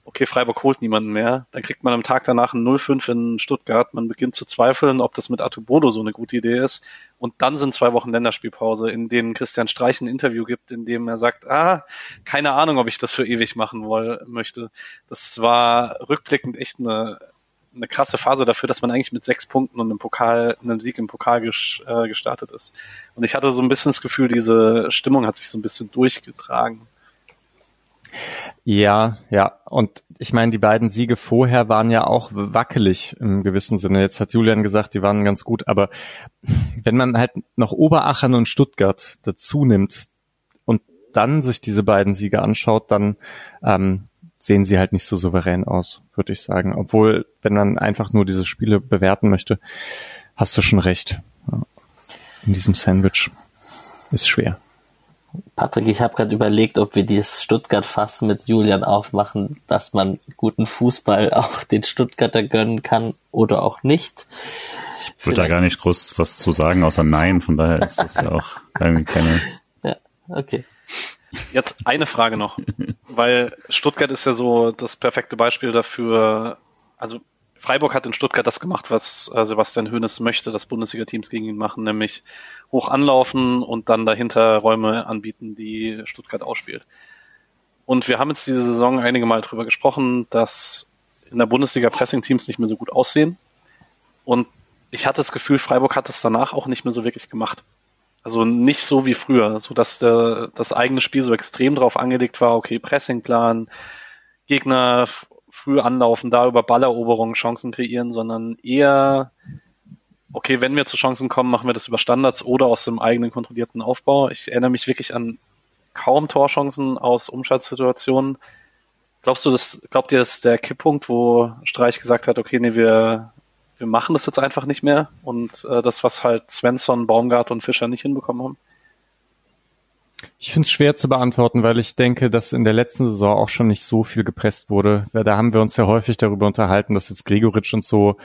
okay, Freiburg holt niemanden mehr. Dann kriegt man am Tag danach ein 0-5 in Stuttgart. Man beginnt zu zweifeln, ob das mit Atubodo so eine gute Idee ist. Und dann sind zwei Wochen Länderspielpause, in denen Christian Streich ein Interview gibt, in dem er sagt, ah, keine Ahnung, ob ich das für ewig machen woll, möchte. Das war rückblickend echt eine, eine krasse Phase dafür, dass man eigentlich mit sechs Punkten und einem Pokal, einem Sieg im Pokal äh, gestartet ist. Und ich hatte so ein bisschen das Gefühl, diese Stimmung hat sich so ein bisschen durchgetragen. Ja, ja. Und ich meine, die beiden Siege vorher waren ja auch wackelig im gewissen Sinne. Jetzt hat Julian gesagt, die waren ganz gut, aber wenn man halt noch Oberachern und Stuttgart dazu nimmt und dann sich diese beiden Siege anschaut, dann ähm, sehen sie halt nicht so souverän aus, würde ich sagen. Obwohl, wenn man einfach nur diese Spiele bewerten möchte, hast du schon recht. In diesem Sandwich. ist schwer. Patrick, ich habe gerade überlegt, ob wir dieses Stuttgart-Fass mit Julian aufmachen, dass man guten Fußball auch den Stuttgarter gönnen kann oder auch nicht. Ich würde da gar nicht groß was zu sagen, außer Nein. Von daher ist das ja auch irgendwie keine. Ja, okay. Jetzt eine Frage noch, weil Stuttgart ist ja so das perfekte Beispiel dafür. Also Freiburg hat in Stuttgart das gemacht, was äh, Sebastian Hoeneß möchte, dass Bundesliga-Teams gegen ihn machen, nämlich hoch anlaufen und dann dahinter Räume anbieten, die Stuttgart ausspielt. Und wir haben jetzt diese Saison einige Mal darüber gesprochen, dass in der Bundesliga Pressing-Teams nicht mehr so gut aussehen. Und ich hatte das Gefühl, Freiburg hat es danach auch nicht mehr so wirklich gemacht. Also nicht so wie früher, so dass der, das eigene Spiel so extrem drauf angelegt war, okay, Pressingplan, Gegner früh anlaufen, da über Balleroberungen Chancen kreieren, sondern eher, okay, wenn wir zu Chancen kommen, machen wir das über Standards oder aus dem eigenen kontrollierten Aufbau. Ich erinnere mich wirklich an kaum Torchancen aus Umschaltsituationen. Glaubst du, das, glaubt ihr, das ist der Kipppunkt, wo Streich gesagt hat, okay, nee, wir, wir machen das jetzt einfach nicht mehr und äh, das, was halt Svensson, Baumgart und Fischer nicht hinbekommen haben? Ich finde es schwer zu beantworten, weil ich denke, dass in der letzten Saison auch schon nicht so viel gepresst wurde. Da haben wir uns ja häufig darüber unterhalten, dass jetzt Gregoritsch und so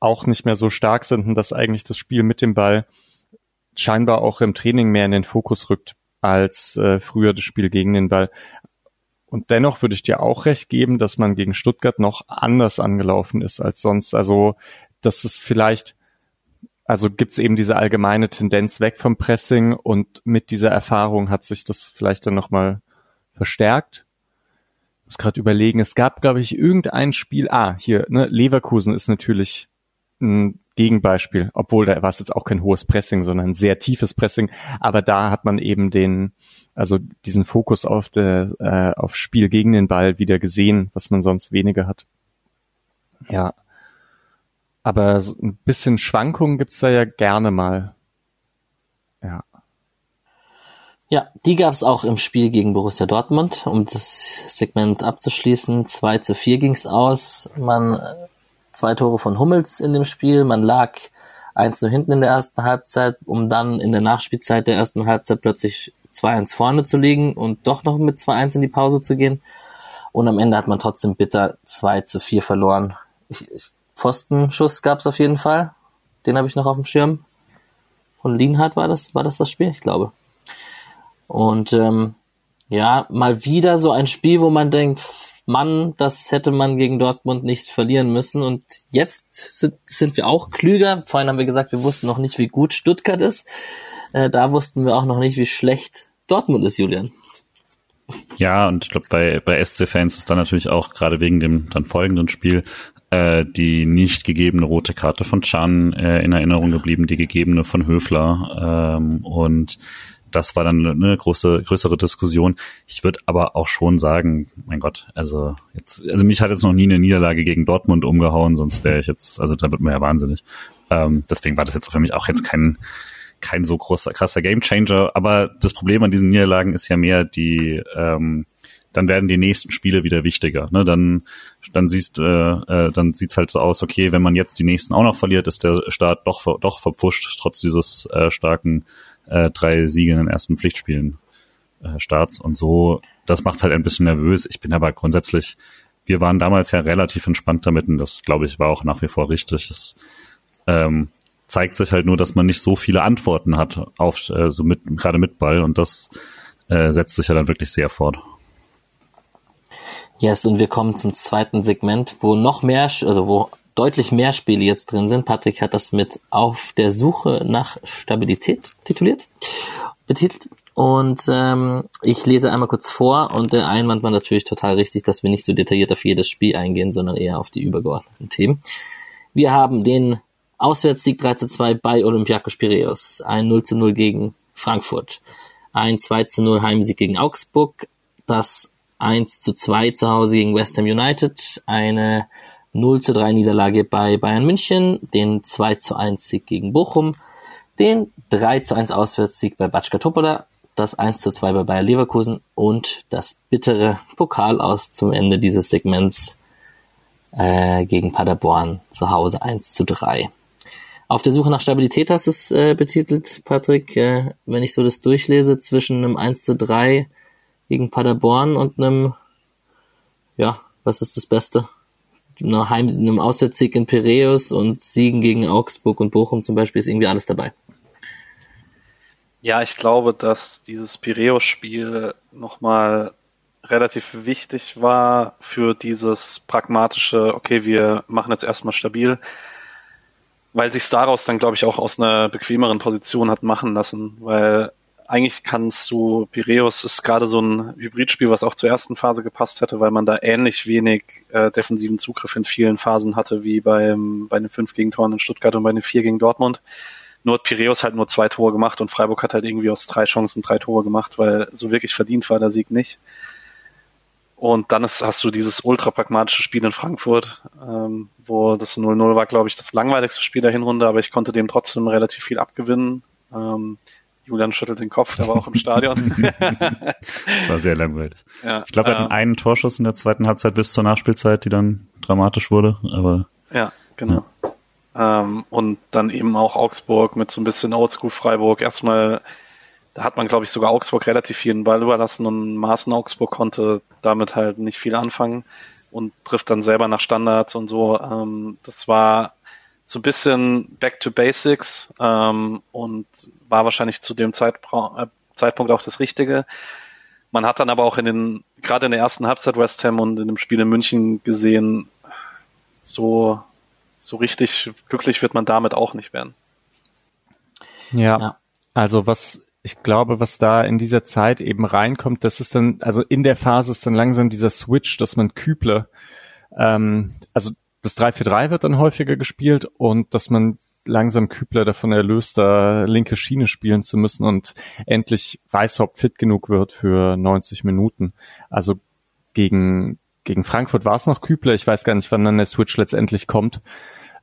auch nicht mehr so stark sind und dass eigentlich das Spiel mit dem Ball scheinbar auch im Training mehr in den Fokus rückt als äh, früher das Spiel gegen den Ball. Und dennoch würde ich dir auch recht geben, dass man gegen Stuttgart noch anders angelaufen ist als sonst. Also, dass es vielleicht also gibt's eben diese allgemeine Tendenz weg vom Pressing und mit dieser Erfahrung hat sich das vielleicht dann nochmal verstärkt. Ich muss gerade überlegen, es gab, glaube ich, irgendein Spiel, ah, hier, ne, Leverkusen ist natürlich ein Gegenbeispiel, obwohl da war es jetzt auch kein hohes Pressing, sondern ein sehr tiefes Pressing, aber da hat man eben den, also diesen Fokus auf der, äh, auf Spiel gegen den Ball wieder gesehen, was man sonst weniger hat. Ja, aber so ein bisschen Schwankungen gibt's da ja gerne mal. Ja. Ja, die gab's auch im Spiel gegen Borussia Dortmund. Um das Segment abzuschließen, 2 zu 4 ging's aus. Man zwei Tore von Hummels in dem Spiel. Man lag 1 nur hinten in der ersten Halbzeit, um dann in der Nachspielzeit der ersten Halbzeit plötzlich 2-1 vorne zu liegen und doch noch mit 2-1 in die Pause zu gehen. Und am Ende hat man trotzdem bitter 2 zu 4 verloren. Ich, ich Pfostenschuss gab es auf jeden Fall. Den habe ich noch auf dem Schirm. Von Lienhardt war das, war das das Spiel? Ich glaube. Und ähm, ja, mal wieder so ein Spiel, wo man denkt, Mann, das hätte man gegen Dortmund nicht verlieren müssen. Und jetzt sind, sind wir auch klüger. Vorhin haben wir gesagt, wir wussten noch nicht, wie gut Stuttgart ist. Äh, da wussten wir auch noch nicht, wie schlecht Dortmund ist, Julian. Ja, und ich glaube, bei, bei SC-Fans ist dann natürlich auch gerade wegen dem dann folgenden Spiel äh, die nicht gegebene rote Karte von Chan äh, in Erinnerung geblieben, die gegebene von Höfler. Ähm, und das war dann eine große, größere Diskussion. Ich würde aber auch schon sagen, mein Gott, also jetzt, also mich hat jetzt noch nie eine Niederlage gegen Dortmund umgehauen, sonst wäre ich jetzt, also da wird man ja wahnsinnig. Ähm, deswegen war das jetzt für mich auch jetzt kein, kein so großer, krasser Gamechanger. Aber das Problem an diesen Niederlagen ist ja mehr die, ähm, dann werden die nächsten Spiele wieder wichtiger. Ne? Dann, dann siehst, äh, äh, dann sieht's halt so aus, okay, wenn man jetzt die nächsten auch noch verliert, ist der Start doch, doch verpfuscht, trotz dieses äh, starken äh, drei Siege in den ersten Pflichtspielen äh, Starts. Und so, das macht's halt ein bisschen nervös. Ich bin aber grundsätzlich, wir waren damals ja relativ entspannt damit und das, glaube ich, war auch nach wie vor richtig. Es ähm, zeigt sich halt nur, dass man nicht so viele Antworten hat auf äh, so mit gerade mit Ball und das äh, setzt sich ja dann wirklich sehr fort. Yes, und wir kommen zum zweiten Segment, wo noch mehr, also wo deutlich mehr Spiele jetzt drin sind. Patrick hat das mit Auf der Suche nach Stabilität tituliert, betitelt. Und ähm, ich lese einmal kurz vor und der Einwand war natürlich total richtig, dass wir nicht so detailliert auf jedes Spiel eingehen, sondern eher auf die übergeordneten Themen. Wir haben den Auswärtssieg 3 zu 2 bei Olympiakos Piraeus, ein 0 zu 0 gegen Frankfurt, ein 2 zu 0 Heimsieg gegen Augsburg, das 1 zu 2 zu Hause gegen West Ham United, eine 0 zu 3 Niederlage bei Bayern München, den 2 zu 1 Sieg gegen Bochum, den 3 zu 1 Auswärtssieg bei Batschka Topola, das 1 zu 2 bei Bayer Leverkusen und das bittere Pokal aus zum Ende dieses Segments äh, gegen Paderborn zu Hause 1 zu 3. Auf der Suche nach Stabilität hast du es äh, betitelt, Patrick. Äh, wenn ich so das durchlese, zwischen einem 1 zu 3 gegen Paderborn und einem, ja, was ist das Beste? Einem, Heim einem Auswärtssieg in Piräus und Siegen gegen Augsburg und Bochum zum Beispiel ist irgendwie alles dabei. Ja, ich glaube, dass dieses Piräus-Spiel nochmal relativ wichtig war für dieses pragmatische, okay, wir machen jetzt erstmal stabil, weil sich daraus dann, glaube ich, auch aus einer bequemeren Position hat machen lassen, weil eigentlich kannst du, Piräus ist gerade so ein Hybridspiel, was auch zur ersten Phase gepasst hätte, weil man da ähnlich wenig äh, defensiven Zugriff in vielen Phasen hatte, wie beim, bei den fünf Gegentoren in Stuttgart und bei den vier gegen Dortmund. Nur hat Piräus halt nur zwei Tore gemacht und Freiburg hat halt irgendwie aus drei Chancen drei Tore gemacht, weil so wirklich verdient war der Sieg nicht. Und dann ist, hast du dieses ultra pragmatische Spiel in Frankfurt, ähm, wo das 0-0 war, glaube ich, das langweiligste Spiel der Hinrunde, aber ich konnte dem trotzdem relativ viel abgewinnen. Ähm, Julian schüttelt den Kopf, der war auch im Stadion. das war sehr langweilig. Ja, ich glaube, er hat äh, einen Torschuss in der zweiten Halbzeit bis zur Nachspielzeit, die dann dramatisch wurde, aber. Ja, genau. Ja. Ähm, und dann eben auch Augsburg mit so ein bisschen Oldschool Freiburg. Erstmal da hat man, glaube ich, sogar Augsburg relativ viel den Ball überlassen und Maaßen Augsburg konnte damit halt nicht viel anfangen und trifft dann selber nach Standards und so. Ähm, das war so ein bisschen Back to Basics ähm, und war wahrscheinlich zu dem Zeitbra äh, Zeitpunkt auch das Richtige. Man hat dann aber auch in den, gerade in der ersten Halbzeit West Ham und in dem Spiel in München gesehen, so, so richtig glücklich wird man damit auch nicht werden. Ja, ja. also was ich glaube, was da in dieser Zeit eben reinkommt, das ist dann, also in der Phase ist dann langsam dieser Switch, dass man Küble, ähm, also das 3-4-3 wird dann häufiger gespielt und dass man langsam Kübler davon erlöst, da linke Schiene spielen zu müssen und endlich Weißhaupt fit genug wird für 90 Minuten. Also gegen, gegen Frankfurt war es noch Kübler, ich weiß gar nicht, wann dann der Switch letztendlich kommt.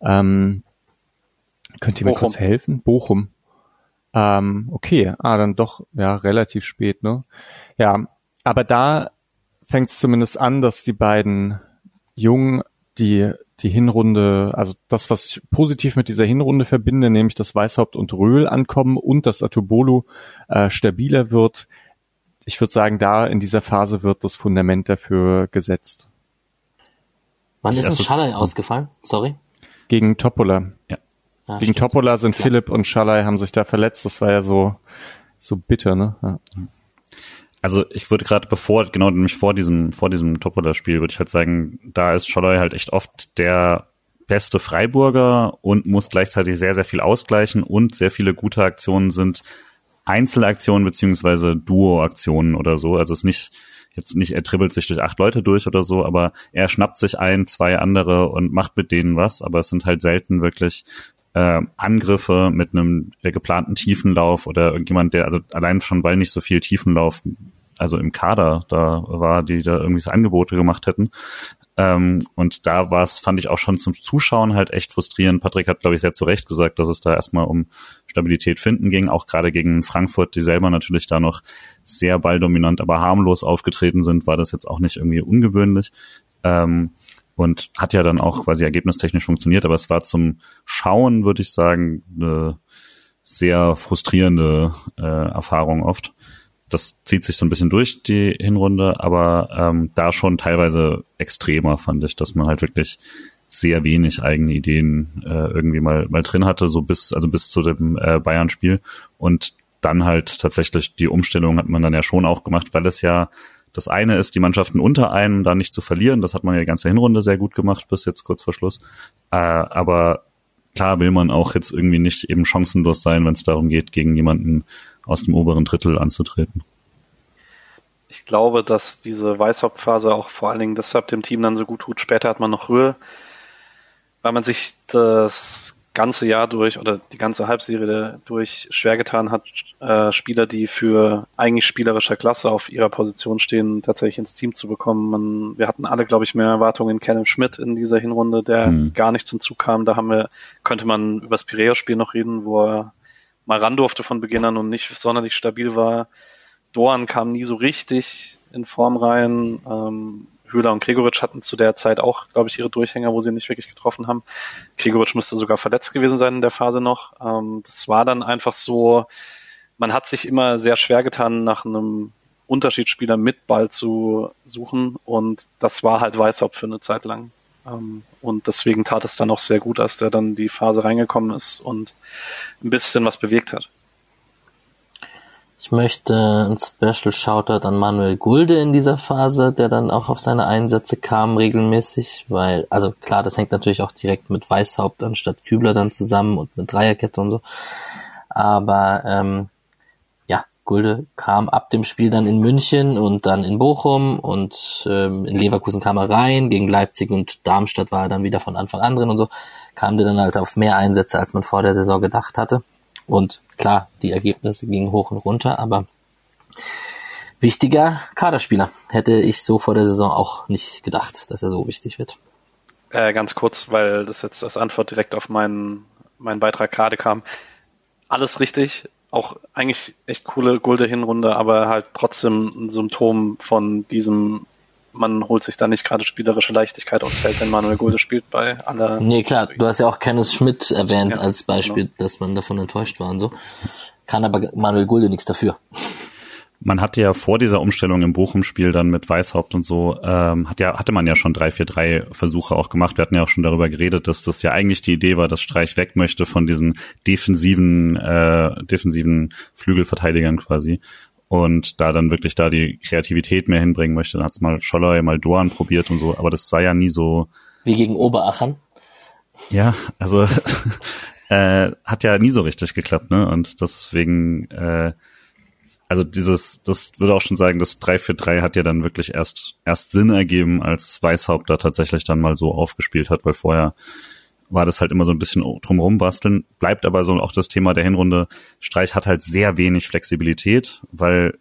Ähm, könnt ihr mir kurz helfen? Bochum. Ähm, okay, ah, dann doch, ja, relativ spät, ne? Ja, aber da fängt es zumindest an, dass die beiden Jungen die die Hinrunde, also das, was ich positiv mit dieser Hinrunde verbinde, nämlich dass Weißhaupt und Röhl ankommen und dass Atubolu äh, stabiler wird. Ich würde sagen, da in dieser Phase wird das Fundament dafür gesetzt. Wann ist ein Schalay ausgefallen? Sorry. Gegen Topola. Ja. Ah, Gegen stimmt. Topola sind ja. Philipp und Schalay haben sich da verletzt. Das war ja so, so bitter, ne? Ja. Also ich würde gerade bevor, genau nämlich vor diesem, vor diesem Topola-Spiel, würde ich halt sagen, da ist Schalay halt echt oft der beste Freiburger und muss gleichzeitig sehr, sehr viel ausgleichen und sehr viele gute Aktionen sind Einzelaktionen beziehungsweise Duo-Aktionen oder so. Also es ist nicht, jetzt nicht, er dribbelt sich durch acht Leute durch oder so, aber er schnappt sich ein, zwei andere und macht mit denen was, aber es sind halt selten wirklich äh, Angriffe mit einem geplanten Tiefenlauf oder irgendjemand, der, also allein schon, weil nicht so viel Tiefenlauf, also im Kader da war, die da irgendwie so Angebote gemacht hätten. Ähm, und da war es, fand ich auch schon zum Zuschauen halt echt frustrierend. Patrick hat, glaube ich, sehr zu Recht gesagt, dass es da erstmal um Stabilität finden ging, auch gerade gegen Frankfurt, die selber natürlich da noch sehr balldominant, aber harmlos aufgetreten sind, war das jetzt auch nicht irgendwie ungewöhnlich. Ähm, und hat ja dann auch quasi ergebnistechnisch funktioniert, aber es war zum Schauen, würde ich sagen, eine sehr frustrierende äh, Erfahrung oft. Das zieht sich so ein bisschen durch die Hinrunde, aber ähm, da schon teilweise extremer fand ich, dass man halt wirklich sehr wenig eigene Ideen äh, irgendwie mal mal drin hatte, so bis also bis zu dem äh, Bayern-Spiel und dann halt tatsächlich die Umstellung hat man dann ja schon auch gemacht, weil es ja das eine ist, die Mannschaften unter einem da nicht zu verlieren. Das hat man ja die ganze Hinrunde sehr gut gemacht bis jetzt kurz vor Schluss. Äh, aber klar will man auch jetzt irgendwie nicht eben chancenlos sein, wenn es darum geht, gegen jemanden aus dem oberen Drittel anzutreten. Ich glaube, dass diese Weißhauptphase auch vor allen Dingen deshalb dem Team dann so gut tut. Später hat man noch Röhl, weil man sich das ganze Jahr durch oder die ganze Halbserie durch schwer getan hat, äh, Spieler, die für eigentlich spielerischer Klasse auf ihrer Position stehen, tatsächlich ins Team zu bekommen. Man, wir hatten alle, glaube ich, mehr Erwartungen in Kenneth Schmidt in dieser Hinrunde, der mhm. gar nicht zum Zug kam. Da haben wir, könnte man über das Piraeus-Spiel noch reden, wo er mal ran durfte von Beginn an und nicht sonderlich stabil war. Doan kam nie so richtig in Form rein. Ähm, Höhler und Gregoritsch hatten zu der Zeit auch, glaube ich, ihre Durchhänger, wo sie nicht wirklich getroffen haben. Gregoritsch müsste sogar verletzt gewesen sein in der Phase noch. Ähm, das war dann einfach so, man hat sich immer sehr schwer getan, nach einem Unterschiedsspieler mit Ball zu suchen und das war halt Weißhaupt für eine Zeit lang. Ähm, und deswegen tat es dann auch sehr gut, als der dann die Phase reingekommen ist und ein bisschen was bewegt hat. Ich möchte ein Special Shoutout an Manuel Gulde in dieser Phase, der dann auch auf seine Einsätze kam regelmäßig, weil, also klar, das hängt natürlich auch direkt mit Weißhaupt anstatt Kübler dann zusammen und mit Dreierkette und so. Aber ähm, Gulde kam ab dem Spiel dann in München und dann in Bochum und ähm, in Leverkusen kam er rein, gegen Leipzig und Darmstadt war er dann wieder von Anfang an drin und so, kam der dann halt auf mehr Einsätze, als man vor der Saison gedacht hatte. Und klar, die Ergebnisse gingen hoch und runter, aber wichtiger Kaderspieler. Hätte ich so vor der Saison auch nicht gedacht, dass er so wichtig wird. Äh, ganz kurz, weil das jetzt als Antwort direkt auf meinen, meinen Beitrag gerade kam. Alles richtig. Auch eigentlich echt coole Gulde-Hinrunde, aber halt trotzdem ein Symptom von diesem man holt sich da nicht gerade spielerische Leichtigkeit aufs Feld, wenn Manuel Gulde spielt bei aller. Nee, klar, du hast ja auch Kenneth Schmidt erwähnt ja, als Beispiel, genau. dass man davon enttäuscht war und so. Kann aber Manuel Gulde nichts dafür. Man hatte ja vor dieser Umstellung im Bochum-Spiel dann mit Weißhaupt und so, ähm, hat ja, hatte man ja schon drei, vier, drei Versuche auch gemacht. Wir hatten ja auch schon darüber geredet, dass das ja eigentlich die Idee war, dass Streich weg möchte von diesen defensiven, äh, defensiven Flügelverteidigern quasi und da dann wirklich da die Kreativität mehr hinbringen möchte. Dann hat's mal Scholler, mal Doan probiert und so, aber das sei ja nie so. Wie gegen Oberachern? Ja, also äh, hat ja nie so richtig geklappt, ne? Und deswegen, äh, also dieses, das würde auch schon sagen, das 3-4-3 hat ja dann wirklich erst erst Sinn ergeben, als Weißhaupt da tatsächlich dann mal so aufgespielt hat, weil vorher war das halt immer so ein bisschen drumrum basteln. Bleibt aber so auch das Thema der Hinrunde. Streich hat halt sehr wenig Flexibilität, weil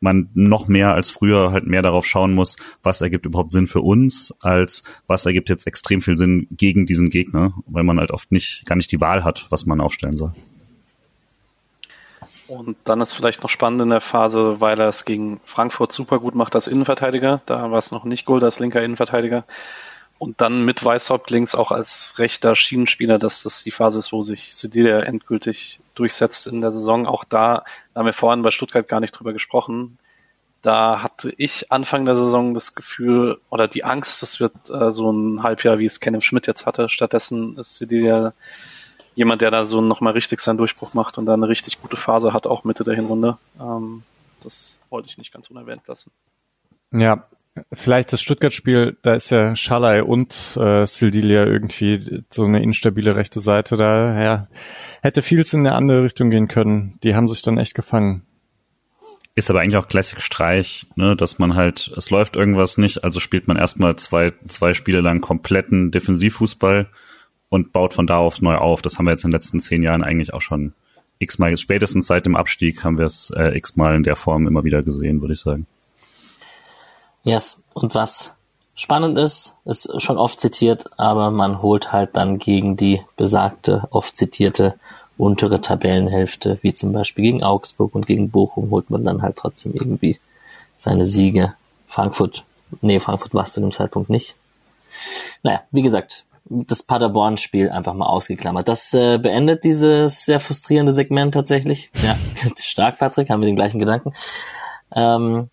man noch mehr als früher halt mehr darauf schauen muss, was ergibt überhaupt Sinn für uns, als was ergibt jetzt extrem viel Sinn gegen diesen Gegner, weil man halt oft nicht, gar nicht die Wahl hat, was man aufstellen soll. Und dann ist vielleicht noch spannend in der Phase, weil er es gegen Frankfurt super gut macht als Innenverteidiger. Da war es noch nicht Gold als linker Innenverteidiger. Und dann mit Weißhaupt links auch als rechter Schienenspieler, dass das die Phase ist, wo sich Sedilia endgültig durchsetzt in der Saison. Auch da, da haben wir vorhin bei Stuttgart gar nicht drüber gesprochen. Da hatte ich Anfang der Saison das Gefühl oder die Angst, das wird äh, so ein Halbjahr, wie es Kenneth Schmidt jetzt hatte. Stattdessen ist Sedilia jemand, der da so nochmal richtig seinen Durchbruch macht und da eine richtig gute Phase hat, auch Mitte der Hinrunde. Ähm, das wollte ich nicht ganz unerwähnt lassen. Ja, Vielleicht das Stuttgart-Spiel, da ist ja Schalay und äh, Sildilia irgendwie so eine instabile rechte Seite. Da ja, hätte vieles in eine andere Richtung gehen können. Die haben sich dann echt gefangen. Ist aber eigentlich auch Classic Streich, ne, dass man halt, es läuft irgendwas nicht, also spielt man erstmal zwei, zwei Spiele lang kompletten Defensivfußball und baut von da auf neu auf. Das haben wir jetzt in den letzten zehn Jahren eigentlich auch schon x-mal, spätestens seit dem Abstieg haben wir es äh, x-mal in der Form immer wieder gesehen, würde ich sagen. Yes. Und was spannend ist, ist schon oft zitiert, aber man holt halt dann gegen die besagte, oft zitierte untere Tabellenhälfte, wie zum Beispiel gegen Augsburg und gegen Bochum, holt man dann halt trotzdem irgendwie seine Siege. Frankfurt, nee, Frankfurt war es zu dem Zeitpunkt nicht. Naja, wie gesagt, das Paderborn-Spiel einfach mal ausgeklammert. Das äh, beendet dieses sehr frustrierende Segment tatsächlich. Ja, stark, Patrick, haben wir den gleichen Gedanken. Ähm,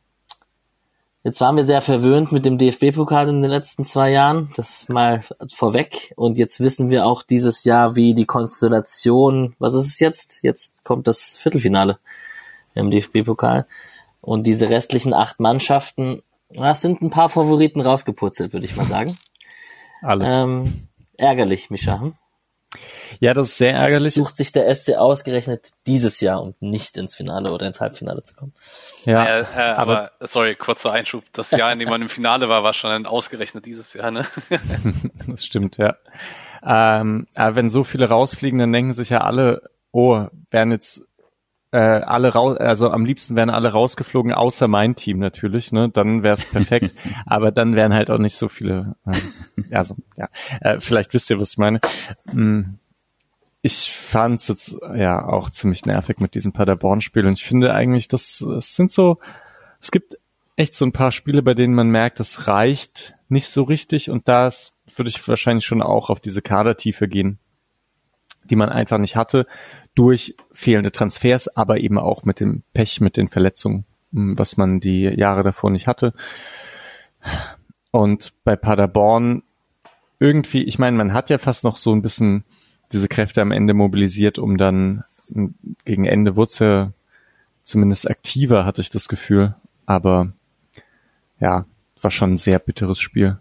Jetzt waren wir sehr verwöhnt mit dem DFB-Pokal in den letzten zwei Jahren, das mal vorweg. Und jetzt wissen wir auch dieses Jahr, wie die Konstellation, was ist es jetzt? Jetzt kommt das Viertelfinale im DFB-Pokal. Und diese restlichen acht Mannschaften, das sind ein paar Favoriten rausgepurzelt, würde ich mal sagen. Alle. Ähm, ärgerlich, Mischa. Hm? Ja, das ist sehr ärgerlich. Sucht sich der SC ausgerechnet dieses Jahr, um nicht ins Finale oder ins Halbfinale zu kommen. Ja, äh, äh, aber, aber, sorry, kurzer Einschub. Das Jahr, in dem man im Finale war, war schon ausgerechnet dieses Jahr, ne? das stimmt, ja. Ähm, aber wenn so viele rausfliegen, dann denken sich ja alle, oh, werden jetzt äh, alle raus, also am liebsten wären alle rausgeflogen, außer mein Team natürlich, ne? Dann wäre es perfekt. aber dann wären halt auch nicht so viele. Äh, also ja, äh, vielleicht wisst ihr, was ich meine. Hm. Ich fand's jetzt ja auch ziemlich nervig mit diesem Paderborn-Spiel und ich finde eigentlich, das, das sind so, es gibt echt so ein paar Spiele, bei denen man merkt, das reicht nicht so richtig und das würde ich wahrscheinlich schon auch auf diese Kadertiefe gehen, die man einfach nicht hatte durch fehlende Transfers, aber eben auch mit dem Pech, mit den Verletzungen, was man die Jahre davor nicht hatte. Und bei Paderborn irgendwie, ich meine, man hat ja fast noch so ein bisschen diese Kräfte am Ende mobilisiert, um dann gegen Ende ja zumindest aktiver, hatte ich das Gefühl. Aber ja, war schon ein sehr bitteres Spiel.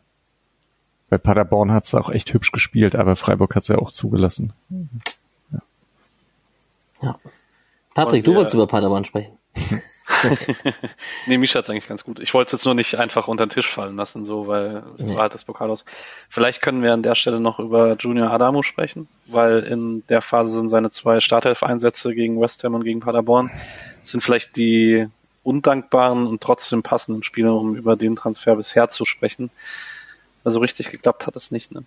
Bei Paderborn hat es auch echt hübsch gespielt, aber Freiburg hat es ja auch zugelassen. Ja. ja. Patrick, Und, du wolltest über Paderborn sprechen. nee, Misha hat's eigentlich ganz gut. Ich wollte es jetzt nur nicht einfach unter den Tisch fallen lassen, so, weil es nee. war halt das Pokal aus. Vielleicht können wir an der Stelle noch über Junior Adamu sprechen, weil in der Phase sind seine zwei Starthelf-Einsätze gegen West Ham und gegen Paderborn sind vielleicht die undankbaren und trotzdem passenden Spiele, um über den Transfer bisher zu sprechen. Also richtig geklappt hat es nicht, ne?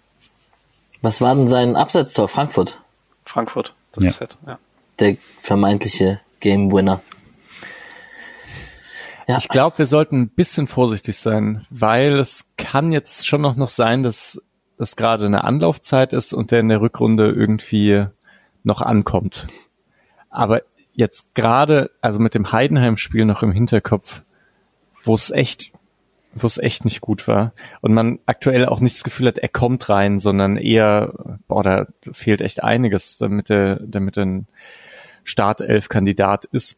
Was war denn sein Abseitstor? Frankfurt? Frankfurt, das ja. Set, ja. Der vermeintliche Game Winner. Ja. Ich glaube, wir sollten ein bisschen vorsichtig sein, weil es kann jetzt schon noch, noch sein, dass das gerade eine Anlaufzeit ist und der in der Rückrunde irgendwie noch ankommt. Aber jetzt gerade, also mit dem Heidenheim-Spiel noch im Hinterkopf, wo es echt, wo es echt nicht gut war und man aktuell auch nicht das Gefühl hat, er kommt rein, sondern eher, boah, da fehlt echt einiges, damit er, damit er ein Startelf-Kandidat ist.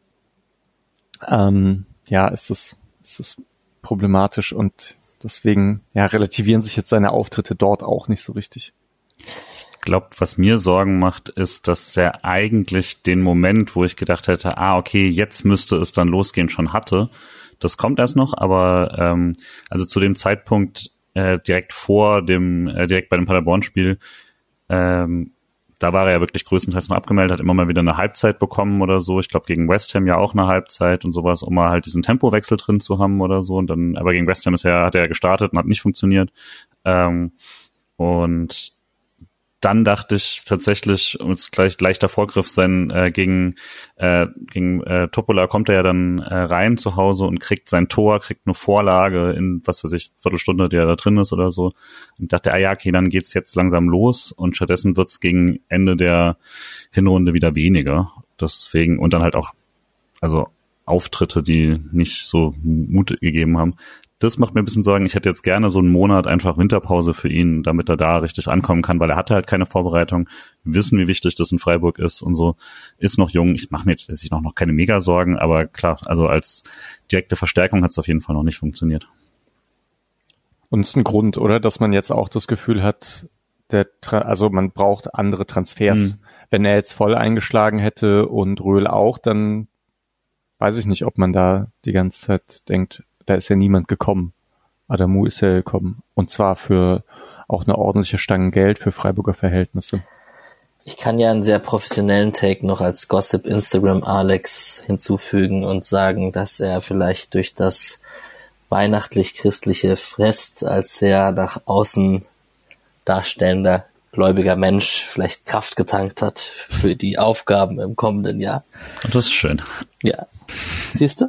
Ähm, ja, ist das, ist das problematisch und deswegen, ja, relativieren sich jetzt seine Auftritte dort auch nicht so richtig. Ich glaube, was mir Sorgen macht, ist, dass er eigentlich den Moment, wo ich gedacht hätte, ah, okay, jetzt müsste es dann losgehen, schon hatte. Das kommt erst noch, aber ähm, also zu dem Zeitpunkt äh, direkt vor dem, äh, direkt bei dem Paderborn-Spiel, ähm, da war er ja wirklich größtenteils noch abgemeldet, hat immer mal wieder eine Halbzeit bekommen oder so. Ich glaube, gegen West Ham ja auch eine Halbzeit und sowas, um mal halt diesen Tempowechsel drin zu haben oder so. Und dann, aber gegen West Ham ist er, hat er gestartet und hat nicht funktioniert. Ähm, und dann dachte ich tatsächlich, um jetzt gleich leichter Vorgriff sein, äh, gegen, äh, gegen äh, Topola kommt er ja dann äh, rein zu Hause und kriegt sein Tor, kriegt eine Vorlage in, was weiß ich, Viertelstunde, die er da drin ist oder so. Und dachte, ah ja, okay, dann geht's jetzt langsam los und stattdessen wird's gegen Ende der Hinrunde wieder weniger. Deswegen, und dann halt auch, also Auftritte, die nicht so Mut gegeben haben das macht mir ein bisschen Sorgen. Ich hätte jetzt gerne so einen Monat einfach Winterpause für ihn, damit er da richtig ankommen kann, weil er hatte halt keine Vorbereitung. Wir wissen, wie wichtig das in Freiburg ist und so. Ist noch jung. Ich mache mir jetzt noch, noch keine Mega-Sorgen, aber klar, also als direkte Verstärkung hat es auf jeden Fall noch nicht funktioniert. Und es ist ein Grund, oder? Dass man jetzt auch das Gefühl hat, der, also man braucht andere Transfers. Mhm. Wenn er jetzt voll eingeschlagen hätte und Röhl auch, dann weiß ich nicht, ob man da die ganze Zeit denkt, da ist ja niemand gekommen. Adamu ist ja gekommen. Und zwar für auch eine ordentliche Stange Geld für Freiburger Verhältnisse. Ich kann ja einen sehr professionellen Take noch als Gossip Instagram Alex hinzufügen und sagen, dass er vielleicht durch das weihnachtlich-christliche Fest als sehr nach außen darstellender gläubiger Mensch vielleicht Kraft getankt hat für die Aufgaben im kommenden Jahr. Und das ist schön. Ja. Siehst du?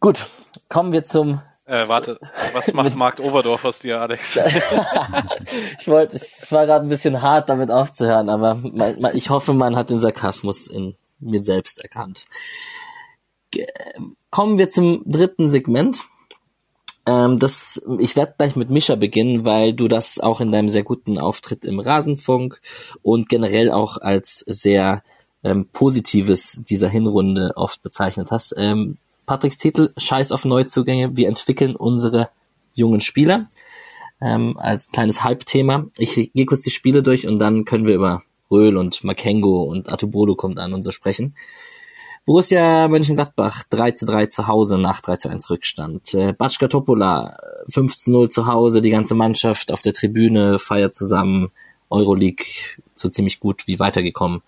Gut, kommen wir zum. Äh, warte, was macht Markt Oberdorf aus dir, Alex? ich wollte, es war gerade ein bisschen hart, damit aufzuhören, aber man, man, ich hoffe, man hat den Sarkasmus in mir selbst erkannt. Kommen wir zum dritten Segment. Ähm, das, ich werde gleich mit Mischa beginnen, weil du das auch in deinem sehr guten Auftritt im Rasenfunk und generell auch als sehr ähm, Positives dieser Hinrunde oft bezeichnet hast. Ähm, Patricks Titel, Scheiß auf Neuzugänge, wir entwickeln unsere jungen Spieler. Ähm, als kleines Halbthema. Ich gehe kurz die Spiele durch und dann können wir über Röhl und Makengo und Atubolo kommt an und so sprechen. Borussia Mönchengladbach 3 zu 3 zu Hause nach 3 zu 1 Rückstand. Äh, Batschka Topola 5 zu 0 zu Hause, die ganze Mannschaft auf der Tribüne feiert zusammen. Euroleague so ziemlich gut wie weitergekommen.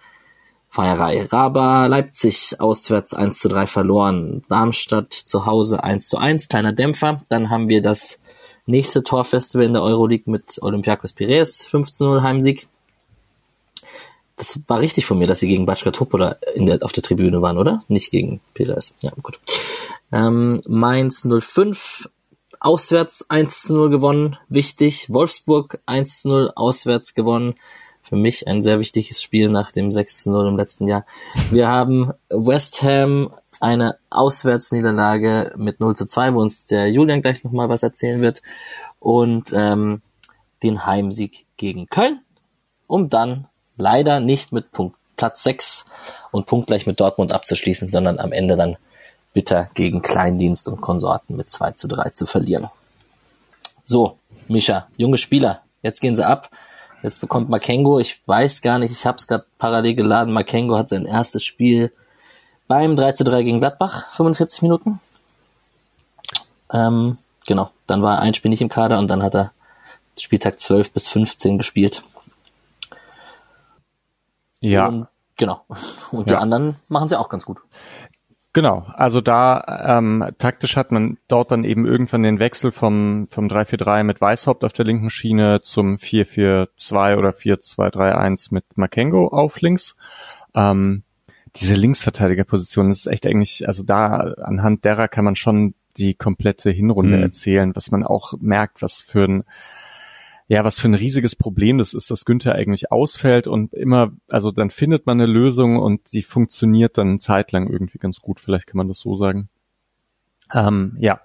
Feierei. Raba Leipzig auswärts 1 zu 3 verloren. Darmstadt zu Hause 1 zu 1, kleiner Dämpfer. Dann haben wir das nächste Torfestival in der Euroleague mit Olympiakos Piraeus, 5 zu 0 Heimsieg. Das war richtig von mir, dass sie gegen Batschka Topola der, auf der Tribüne waren, oder? Nicht gegen Piraeus. Ja, gut. Ähm, Mainz 05 auswärts 1 zu 0 gewonnen, wichtig. Wolfsburg 1 zu 0 auswärts gewonnen. Für mich ein sehr wichtiges Spiel nach dem 6 zu 0 im letzten Jahr. Wir haben West Ham eine Auswärtsniederlage mit 0 zu 2, wo uns der Julian gleich nochmal was erzählen wird. Und ähm, den Heimsieg gegen Köln, um dann leider nicht mit Punkt Platz 6 und punktgleich mit Dortmund abzuschließen, sondern am Ende dann bitter gegen Kleindienst und Konsorten mit 2 zu 3 zu verlieren. So, Mischa, junge Spieler, jetzt gehen sie ab. Jetzt bekommt Makengo, ich weiß gar nicht, ich habe es gerade parallel geladen, Makengo hat sein erstes Spiel beim 3 zu 3 gegen Gladbach, 45 Minuten. Ähm, genau, dann war ein Spiel nicht im Kader und dann hat er Spieltag 12 bis 15 gespielt. Ja. Und, genau. Und Ja. die anderen machen sie auch ganz gut. Genau, also da ähm, taktisch hat man dort dann eben irgendwann den Wechsel vom, vom 3-4-3 mit Weißhaupt auf der linken Schiene zum 4-4-2 oder 4-2-3-1 mit Makengo auf links. Ähm, diese Linksverteidigerposition ist echt eigentlich, also da anhand derer kann man schon die komplette Hinrunde Mhm. erzählen, was man auch merkt, was für ein ja, was für ein riesiges Problem das ist, dass Günther eigentlich ausfällt und immer, also dann findet man eine Lösung und die funktioniert dann eine Zeit lang irgendwie ganz gut. Vielleicht kann man das so sagen. Ähm, ja,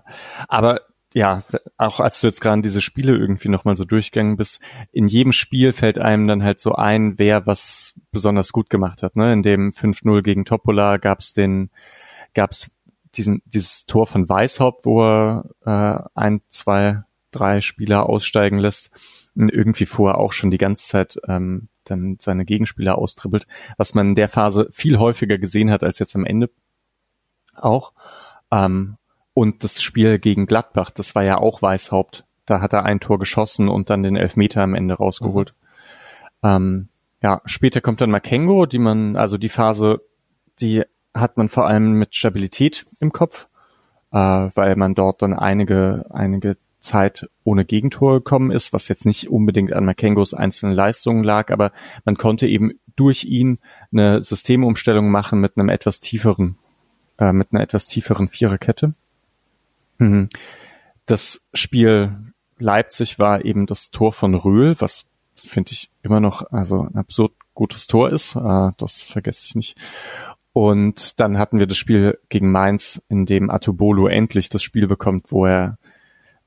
aber ja, auch als du jetzt gerade diese Spiele irgendwie nochmal so durchgegangen bist, in jedem Spiel fällt einem dann halt so ein, wer was besonders gut gemacht hat. Ne? In dem 5-0 gegen Topola gab's den, gab's diesen, dieses Tor von Weishaupt, wo er äh, ein, zwei, drei Spieler aussteigen lässt und irgendwie vorher auch schon die ganze Zeit ähm, dann seine Gegenspieler austribbelt, was man in der Phase viel häufiger gesehen hat als jetzt am Ende auch. Ähm, und das Spiel gegen Gladbach, das war ja auch Weißhaupt. Da hat er ein Tor geschossen und dann den Elfmeter am Ende rausgeholt. Ähm, ja, später kommt dann Makengo, die man, also die Phase, die hat man vor allem mit Stabilität im Kopf, äh, weil man dort dann einige, einige Zeit ohne Gegentor gekommen ist, was jetzt nicht unbedingt an Makengos einzelnen Leistungen lag, aber man konnte eben durch ihn eine Systemumstellung machen mit einem etwas tieferen, äh, mit einer etwas tieferen Viererkette. Mhm. Das Spiel Leipzig war eben das Tor von Röhl, was finde ich immer noch also ein absurd gutes Tor ist. Äh, das vergesse ich nicht. Und dann hatten wir das Spiel gegen Mainz, in dem Atubolo endlich das Spiel bekommt, wo er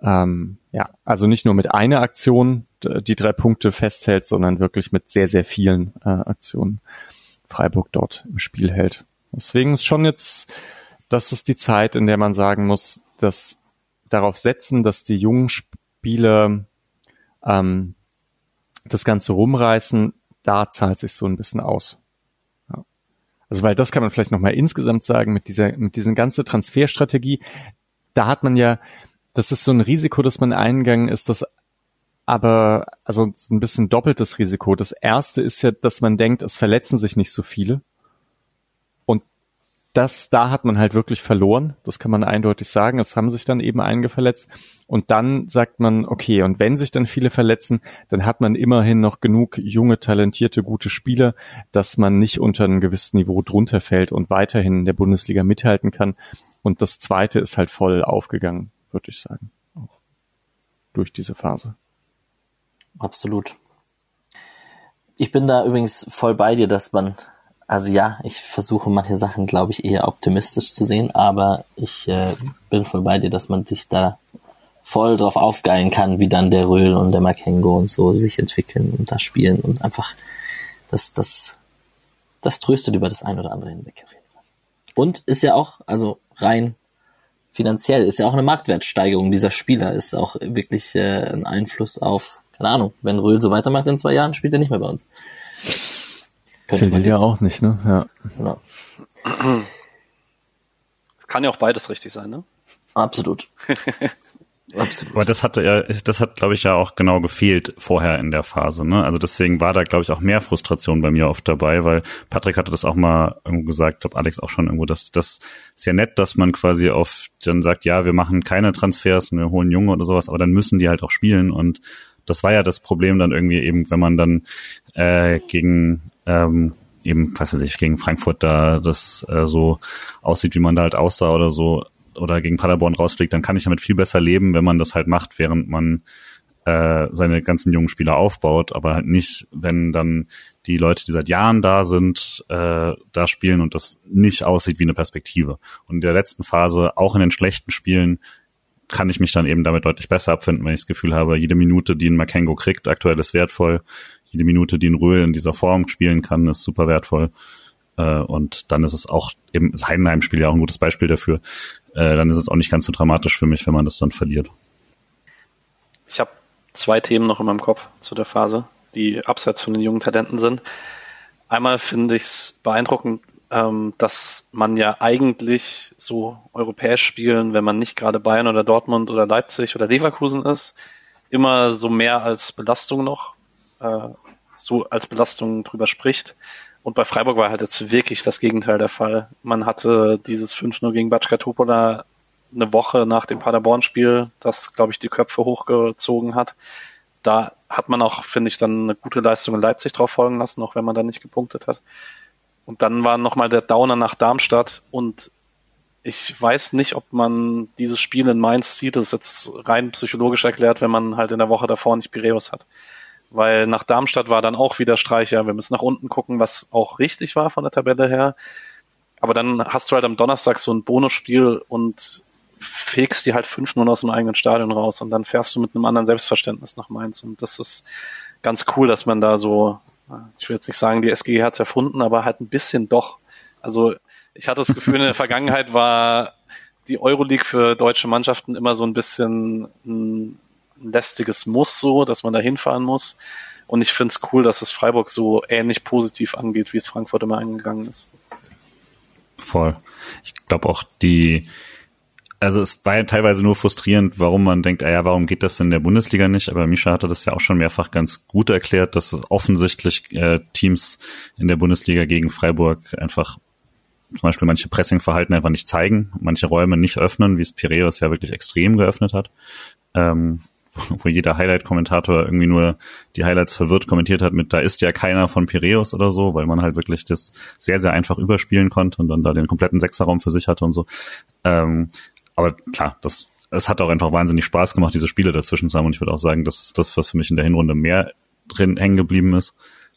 ähm, ja, also nicht nur mit einer Aktion die drei Punkte festhält, sondern wirklich mit sehr, sehr vielen äh, Aktionen Freiburg dort im Spiel hält. Deswegen ist schon jetzt, das ist die Zeit, in der man sagen muss, dass darauf setzen, dass die jungen Spieler ähm, das Ganze rumreißen, da zahlt sich so ein bisschen aus. Ja. Also weil das kann man vielleicht nochmal insgesamt sagen mit dieser, mit diesen ganzen Transferstrategie. Da hat man ja, das ist so ein Risiko, das man eingegangen ist, das aber, also so ein bisschen doppeltes Risiko. Das erste ist ja, dass man denkt, es verletzen sich nicht so viele. Und das, da hat man halt wirklich verloren. Das kann man eindeutig sagen. Es haben sich dann eben einige verletzt. Und dann sagt man, okay, und wenn sich dann viele verletzen, dann hat man immerhin noch genug junge, talentierte, gute Spieler, dass man nicht unter ein gewisses Niveau drunter fällt und weiterhin in der Bundesliga mithalten kann. Und das zweite ist halt voll aufgegangen, würde ich sagen. Auch durch diese Phase. Absolut. Ich bin da übrigens voll bei dir, dass man, also ja, ich versuche manche Sachen, glaube ich, eher optimistisch zu sehen, aber ich äh, bin voll bei dir, dass man sich da voll drauf aufgeilen kann, wie dann der Röhl und der Makengo und so sich entwickeln und da spielen und einfach das, das, das tröstet über das ein oder andere hinweg auf jeden Fall. Und ist ja auch, also rein finanziell, ist ja auch eine Marktwertsteigerung dieser Spieler, ist auch wirklich äh, ein Einfluss auf, keine Ahnung, wenn Röhl so weitermacht in zwei Jahren, spielt er nicht mehr bei uns. Man ja jetzt- auch nicht, ne? Ja. Genau. Kann ja auch beides richtig sein, ne? Absolut. Absolut. Aber das hatte ja, das hat, glaube ich, ja auch genau gefehlt vorher in der Phase. Ne? Also deswegen war da, glaube ich, auch mehr Frustration bei mir oft dabei, weil Patrick hatte das auch mal irgendwo gesagt, glaube Alex auch schon irgendwo, dass das ist ja nett, dass man quasi auf dann sagt, ja, wir machen keine Transfers und wir holen Junge oder sowas, aber dann müssen die halt auch spielen und das war ja das Problem dann irgendwie eben, wenn man dann äh, gegen ähm, eben, weiß ich, gegen Frankfurt da das äh, so aussieht, wie man da halt aussah oder so, oder gegen Paderborn rausfliegt, dann kann ich damit viel besser leben, wenn man das halt macht, während man äh, seine ganzen jungen Spieler aufbaut, aber halt nicht, wenn dann die Leute, die seit Jahren da sind, äh, da spielen und das nicht aussieht wie eine Perspektive. Und in der letzten Phase, auch in den schlechten Spielen, kann ich mich dann eben damit deutlich besser abfinden, wenn ich das Gefühl habe, jede Minute, die ein Makengo kriegt, aktuell ist wertvoll. Jede Minute, die ein Röhl in dieser Form spielen kann, ist super wertvoll. Äh, und dann ist es auch eben, das Heidenheim-Spiel ja auch ein gutes Beispiel dafür. Äh, dann ist es auch nicht ganz so dramatisch für mich, wenn man das dann verliert. Ich habe zwei Themen noch in meinem Kopf zu der Phase, die abseits von den jungen Talenten sind. Einmal finde ich es beeindruckend, ähm, dass man ja eigentlich so europäisch spielen, wenn man nicht gerade Bayern oder Dortmund oder Leipzig oder Leverkusen ist, immer so mehr als Belastung noch, äh, so als Belastung drüber spricht. Und bei Freiburg war halt jetzt wirklich das Gegenteil der Fall. Man hatte dieses 5-0 gegen Batschka Topola eine Woche nach dem Paderborn-Spiel, das, glaube ich, die Köpfe hochgezogen hat. Da hat man auch, finde ich, dann eine gute Leistung in Leipzig drauf folgen lassen, auch wenn man da nicht gepunktet hat. Und dann war nochmal der Downer nach Darmstadt und ich weiß nicht, ob man dieses Spiel in Mainz sieht, das ist jetzt rein psychologisch erklärt, wenn man halt in der Woche davor nicht Piräus hat. Weil nach Darmstadt war dann auch wieder Streicher, wir müssen nach unten gucken, was auch richtig war von der Tabelle her. Aber dann hast du halt am Donnerstag so ein Bonusspiel und fegst die halt fünf nur aus dem eigenen Stadion raus und dann fährst du mit einem anderen Selbstverständnis nach Mainz. Und das ist ganz cool, dass man da so, ich will jetzt nicht sagen, die SGG hat es erfunden, aber halt ein bisschen doch. Also ich hatte das Gefühl, in der Vergangenheit war die Euroleague für deutsche Mannschaften immer so ein bisschen ein lästiges Muss so, dass man da hinfahren muss. Und ich finde es cool, dass es Freiburg so ähnlich positiv angeht, wie es Frankfurt immer angegangen ist. Voll. Ich glaube auch die, also es war ja teilweise nur frustrierend, warum man denkt, ah ja, warum geht das in der Bundesliga nicht? Aber Misha hatte das ja auch schon mehrfach ganz gut erklärt, dass offensichtlich äh, Teams in der Bundesliga gegen Freiburg einfach zum Beispiel manche Pressingverhalten einfach nicht zeigen, manche Räume nicht öffnen, wie es Piraeus ja wirklich extrem geöffnet hat. Ähm, wo jeder Highlight-Kommentator irgendwie nur die Highlights verwirrt kommentiert hat mit, da ist ja keiner von Piraeus oder so, weil man halt wirklich das sehr, sehr einfach überspielen konnte und dann da den kompletten Sechserraum für sich hatte und so. Ähm, aber klar, das, es hat auch einfach wahnsinnig Spaß gemacht, diese Spiele dazwischen zu haben. Und ich würde auch sagen, das ist das, was für mich in der Hinrunde mehr drin hängen geblieben ist.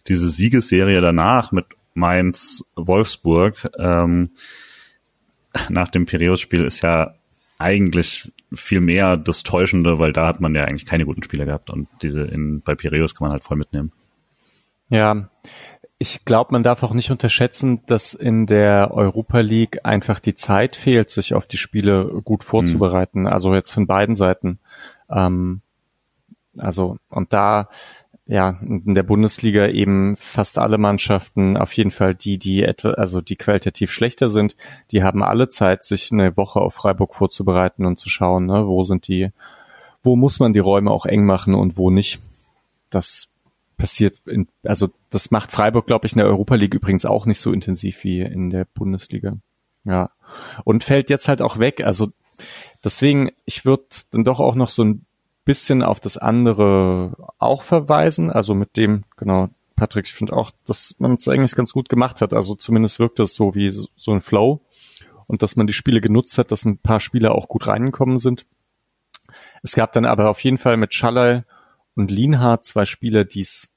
Diese Siegesserie danach mit Mainz, Wolfsburg, ähm, nach dem Piräus-Spiel ist ja eigentlich viel mehr das Täuschende, weil da hat man ja eigentlich keine guten Spieler gehabt und diese in, bei Piräus kann man halt voll mitnehmen. Ja, ich glaube, man darf auch nicht unterschätzen, dass in der Europa League einfach die Zeit fehlt, sich auf die Spiele gut vorzubereiten. Mhm. Also jetzt von beiden Seiten. Ähm, also und da ja in der Bundesliga eben fast alle Mannschaften, auf jeden Fall die, die etwa, also die qualitativ schlechter sind, die haben alle Zeit, sich eine Woche auf Freiburg vorzubereiten und zu schauen, ne, wo sind die, wo muss man die Räume auch eng machen und wo nicht. Das passiert, in, also das macht Freiburg, glaube ich, in der Europa League übrigens auch nicht so intensiv wie in der Bundesliga. Ja. Und fällt jetzt halt auch weg. Also deswegen, ich würde dann doch auch noch so ein bisschen auf das andere auch verweisen. Also mit dem, genau, Patrick, ich finde auch, dass man es eigentlich ganz gut gemacht hat. Also zumindest wirkt es so wie so ein Flow und dass man die Spiele genutzt hat, dass ein paar Spieler auch gut reingekommen sind. Es gab dann aber auf jeden Fall mit Schallei und Lienhardt zwei Spieler, die es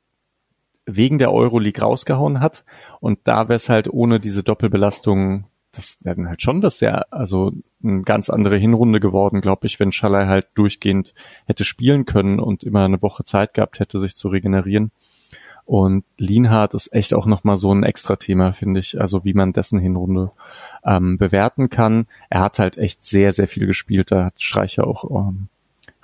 wegen der Euroleague rausgehauen hat. Und da wäre es halt ohne diese Doppelbelastung, das werden halt schon das sehr, also eine ganz andere Hinrunde geworden, glaube ich, wenn Schalay halt durchgehend hätte spielen können und immer eine Woche Zeit gehabt hätte, sich zu regenerieren. Und Lienhardt ist echt auch nochmal so ein extra Thema, finde ich. Also wie man dessen Hinrunde ähm, bewerten kann. Er hat halt echt sehr, sehr viel gespielt. Da hat Streicher auch ähm,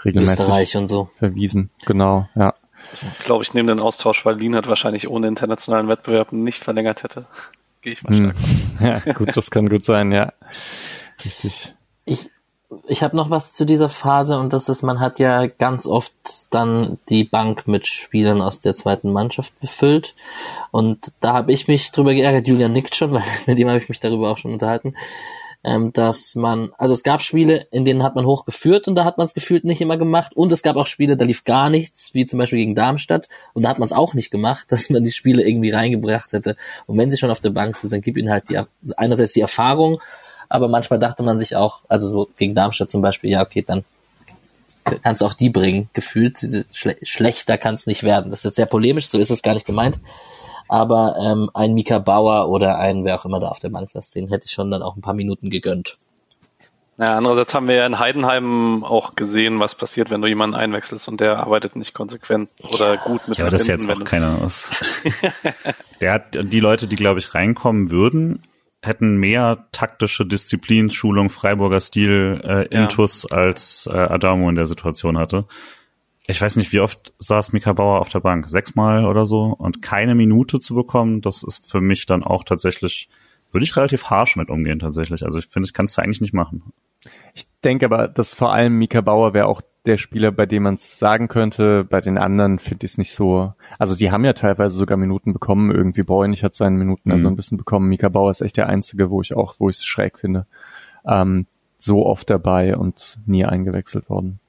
regelmäßig Österreich und so. verwiesen. Genau, ja. Ich glaube, ich nehme den Austausch, weil Lien hat wahrscheinlich ohne internationalen Wettbewerb nicht verlängert hätte. Gehe ich mal hm. stark Ja, gut, das kann gut sein, ja. Richtig. Ich, ich habe noch was zu dieser Phase und das ist, man hat ja ganz oft dann die Bank mit Spielern aus der zweiten Mannschaft befüllt. Und da habe ich mich drüber geärgert, Julian nickt schon, weil mit ihm habe ich mich darüber auch schon unterhalten ähm, dass man, also es gab Spiele, in denen hat man hochgeführt und da hat man es gefühlt nicht immer gemacht und es gab auch Spiele, da lief gar nichts, wie zum Beispiel gegen Darmstadt und da hat man es auch nicht gemacht, dass man die Spiele irgendwie reingebracht hätte und wenn sie schon auf der Bank sind, dann gibt ihnen halt die, einerseits die Erfahrung, aber manchmal dachte man sich auch, also so gegen Darmstadt zum Beispiel, ja, okay, dann kannst auch die bringen, gefühlt. Schle schlechter kann es nicht werden. Das ist jetzt sehr polemisch, so ist es gar nicht gemeint. Aber ähm, ein Mika Bauer oder ein, wer auch immer da auf der Bank saß, den hätte ich schon dann auch ein paar Minuten gegönnt. Ja, andererseits haben wir ja in Heidenheim auch gesehen, was passiert, wenn du jemanden einwechselst und der arbeitet nicht konsequent oder gut mit Ja, aber das ist jetzt auch keiner aus. der hat die Leute, die glaube ich reinkommen würden, hätten mehr taktische Disziplin, Schulung, Freiburger Stil, äh, Intus ja. als äh, Adamo in der Situation hatte. Ich weiß nicht, wie oft saß Mika Bauer auf der Bank? Sechsmal oder so? Und keine Minute zu bekommen, das ist für mich dann auch tatsächlich, würde ich relativ harsh mit umgehen tatsächlich. Also ich finde, das kannst du eigentlich nicht machen. Ich denke aber, dass vor allem Mika Bauer wäre auch der Spieler, bei dem man es sagen könnte. Bei den anderen finde ich es nicht so. Also die haben ja teilweise sogar Minuten bekommen. Irgendwie Bräunig hat seine Minuten mhm. also ein bisschen bekommen. Mika Bauer ist echt der einzige, wo ich auch, wo ich es schräg finde. Ähm, so oft dabei und nie eingewechselt worden.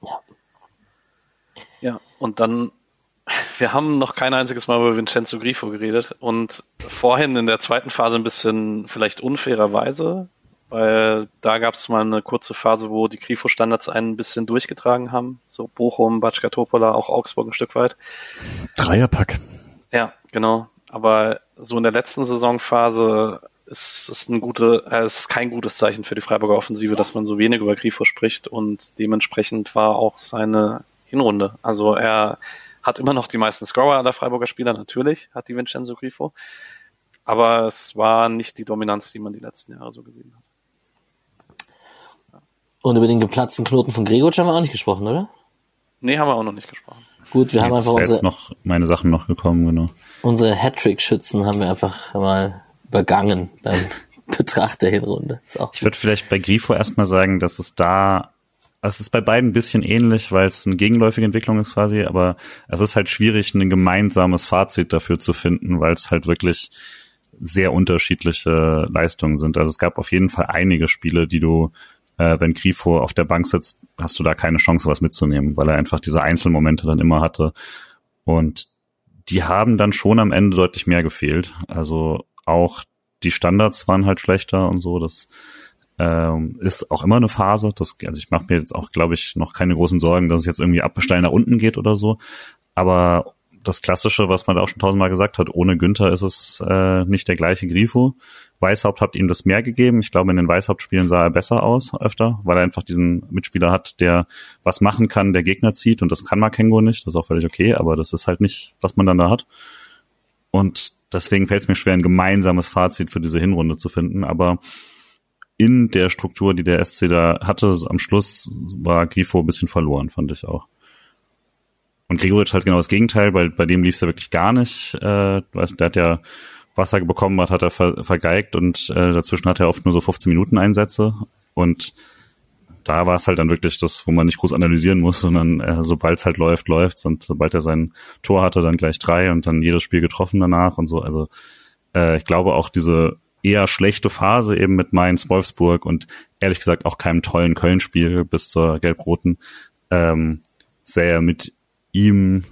Ja. Ja, und dann wir haben noch kein einziges Mal über Vincenzo Grifo geredet und vorhin in der zweiten Phase ein bisschen vielleicht unfairerweise weil da gab es mal eine kurze Phase, wo die Grifo-Standards einen ein bisschen durchgetragen haben. So Bochum, Batschka Topola, auch Augsburg ein Stück weit. Dreierpack. Ja, genau. Aber so in der letzten Saisonphase ist es ein gute, äh, ist kein gutes Zeichen für die Freiburger Offensive, dass man so wenig über Grifo spricht und dementsprechend war auch seine Hinrunde. Also er hat immer noch die meisten Scorer aller Freiburger Spieler, natürlich, hat die Vincenzo Grifo. Aber es war nicht die Dominanz, die man die letzten Jahre so gesehen hat. Und über den geplatzten Knoten von Gregor haben wir auch nicht gesprochen, oder? Nee, haben wir auch noch nicht gesprochen. Gut, wir Jetzt haben einfach unsere, jetzt noch meine Sachen noch gekommen, genau. Unsere Hattrick-Schützen haben wir einfach mal übergangen beim Betracht der Hinrunde. ich würde vielleicht bei Grifo erstmal sagen, dass es da, es ist bei beiden ein bisschen ähnlich, weil es eine gegenläufige Entwicklung ist quasi, aber es ist halt schwierig, ein gemeinsames Fazit dafür zu finden, weil es halt wirklich sehr unterschiedliche Leistungen sind. Also es gab auf jeden Fall einige Spiele, die du äh, wenn Grifo auf der Bank sitzt, hast du da keine Chance, was mitzunehmen, weil er einfach diese Einzelmomente dann immer hatte. Und die haben dann schon am Ende deutlich mehr gefehlt. Also auch die Standards waren halt schlechter und so. Das ähm, ist auch immer eine Phase. Das, also ich mache mir jetzt auch, glaube ich, noch keine großen Sorgen, dass es jetzt irgendwie absteil nach unten geht oder so. Aber das Klassische, was man da auch schon tausendmal gesagt hat, ohne Günther ist es äh, nicht der gleiche Grifo. Weißhaupt hat ihm das mehr gegeben. Ich glaube, in den Weißhaupt-Spielen sah er besser aus öfter, weil er einfach diesen Mitspieler hat, der was machen kann, der Gegner zieht und das kann Makengo nicht. Das ist auch völlig okay, aber das ist halt nicht, was man dann da hat. Und deswegen fällt es mir schwer, ein gemeinsames Fazit für diese Hinrunde zu finden. Aber in der Struktur, die der SC da hatte, am Schluss war Grifo ein bisschen verloren, fand ich auch. Und Gregoritsch halt genau das Gegenteil, weil bei dem lief es ja wirklich gar nicht. Äh, der hat ja was er bekommen hat, hat er ver vergeigt und äh, dazwischen hat er oft nur so 15 Minuten Einsätze und da war es halt dann wirklich das, wo man nicht groß analysieren muss, sondern äh, sobald es halt läuft, läuft's und sobald er sein Tor hatte, dann gleich drei und dann jedes Spiel getroffen danach und so. Also äh, ich glaube auch diese eher schlechte Phase eben mit Mainz, Wolfsburg und ehrlich gesagt auch keinem tollen Köln-Spiel bis zur Gelb-Roten ähm, sähe mit ihm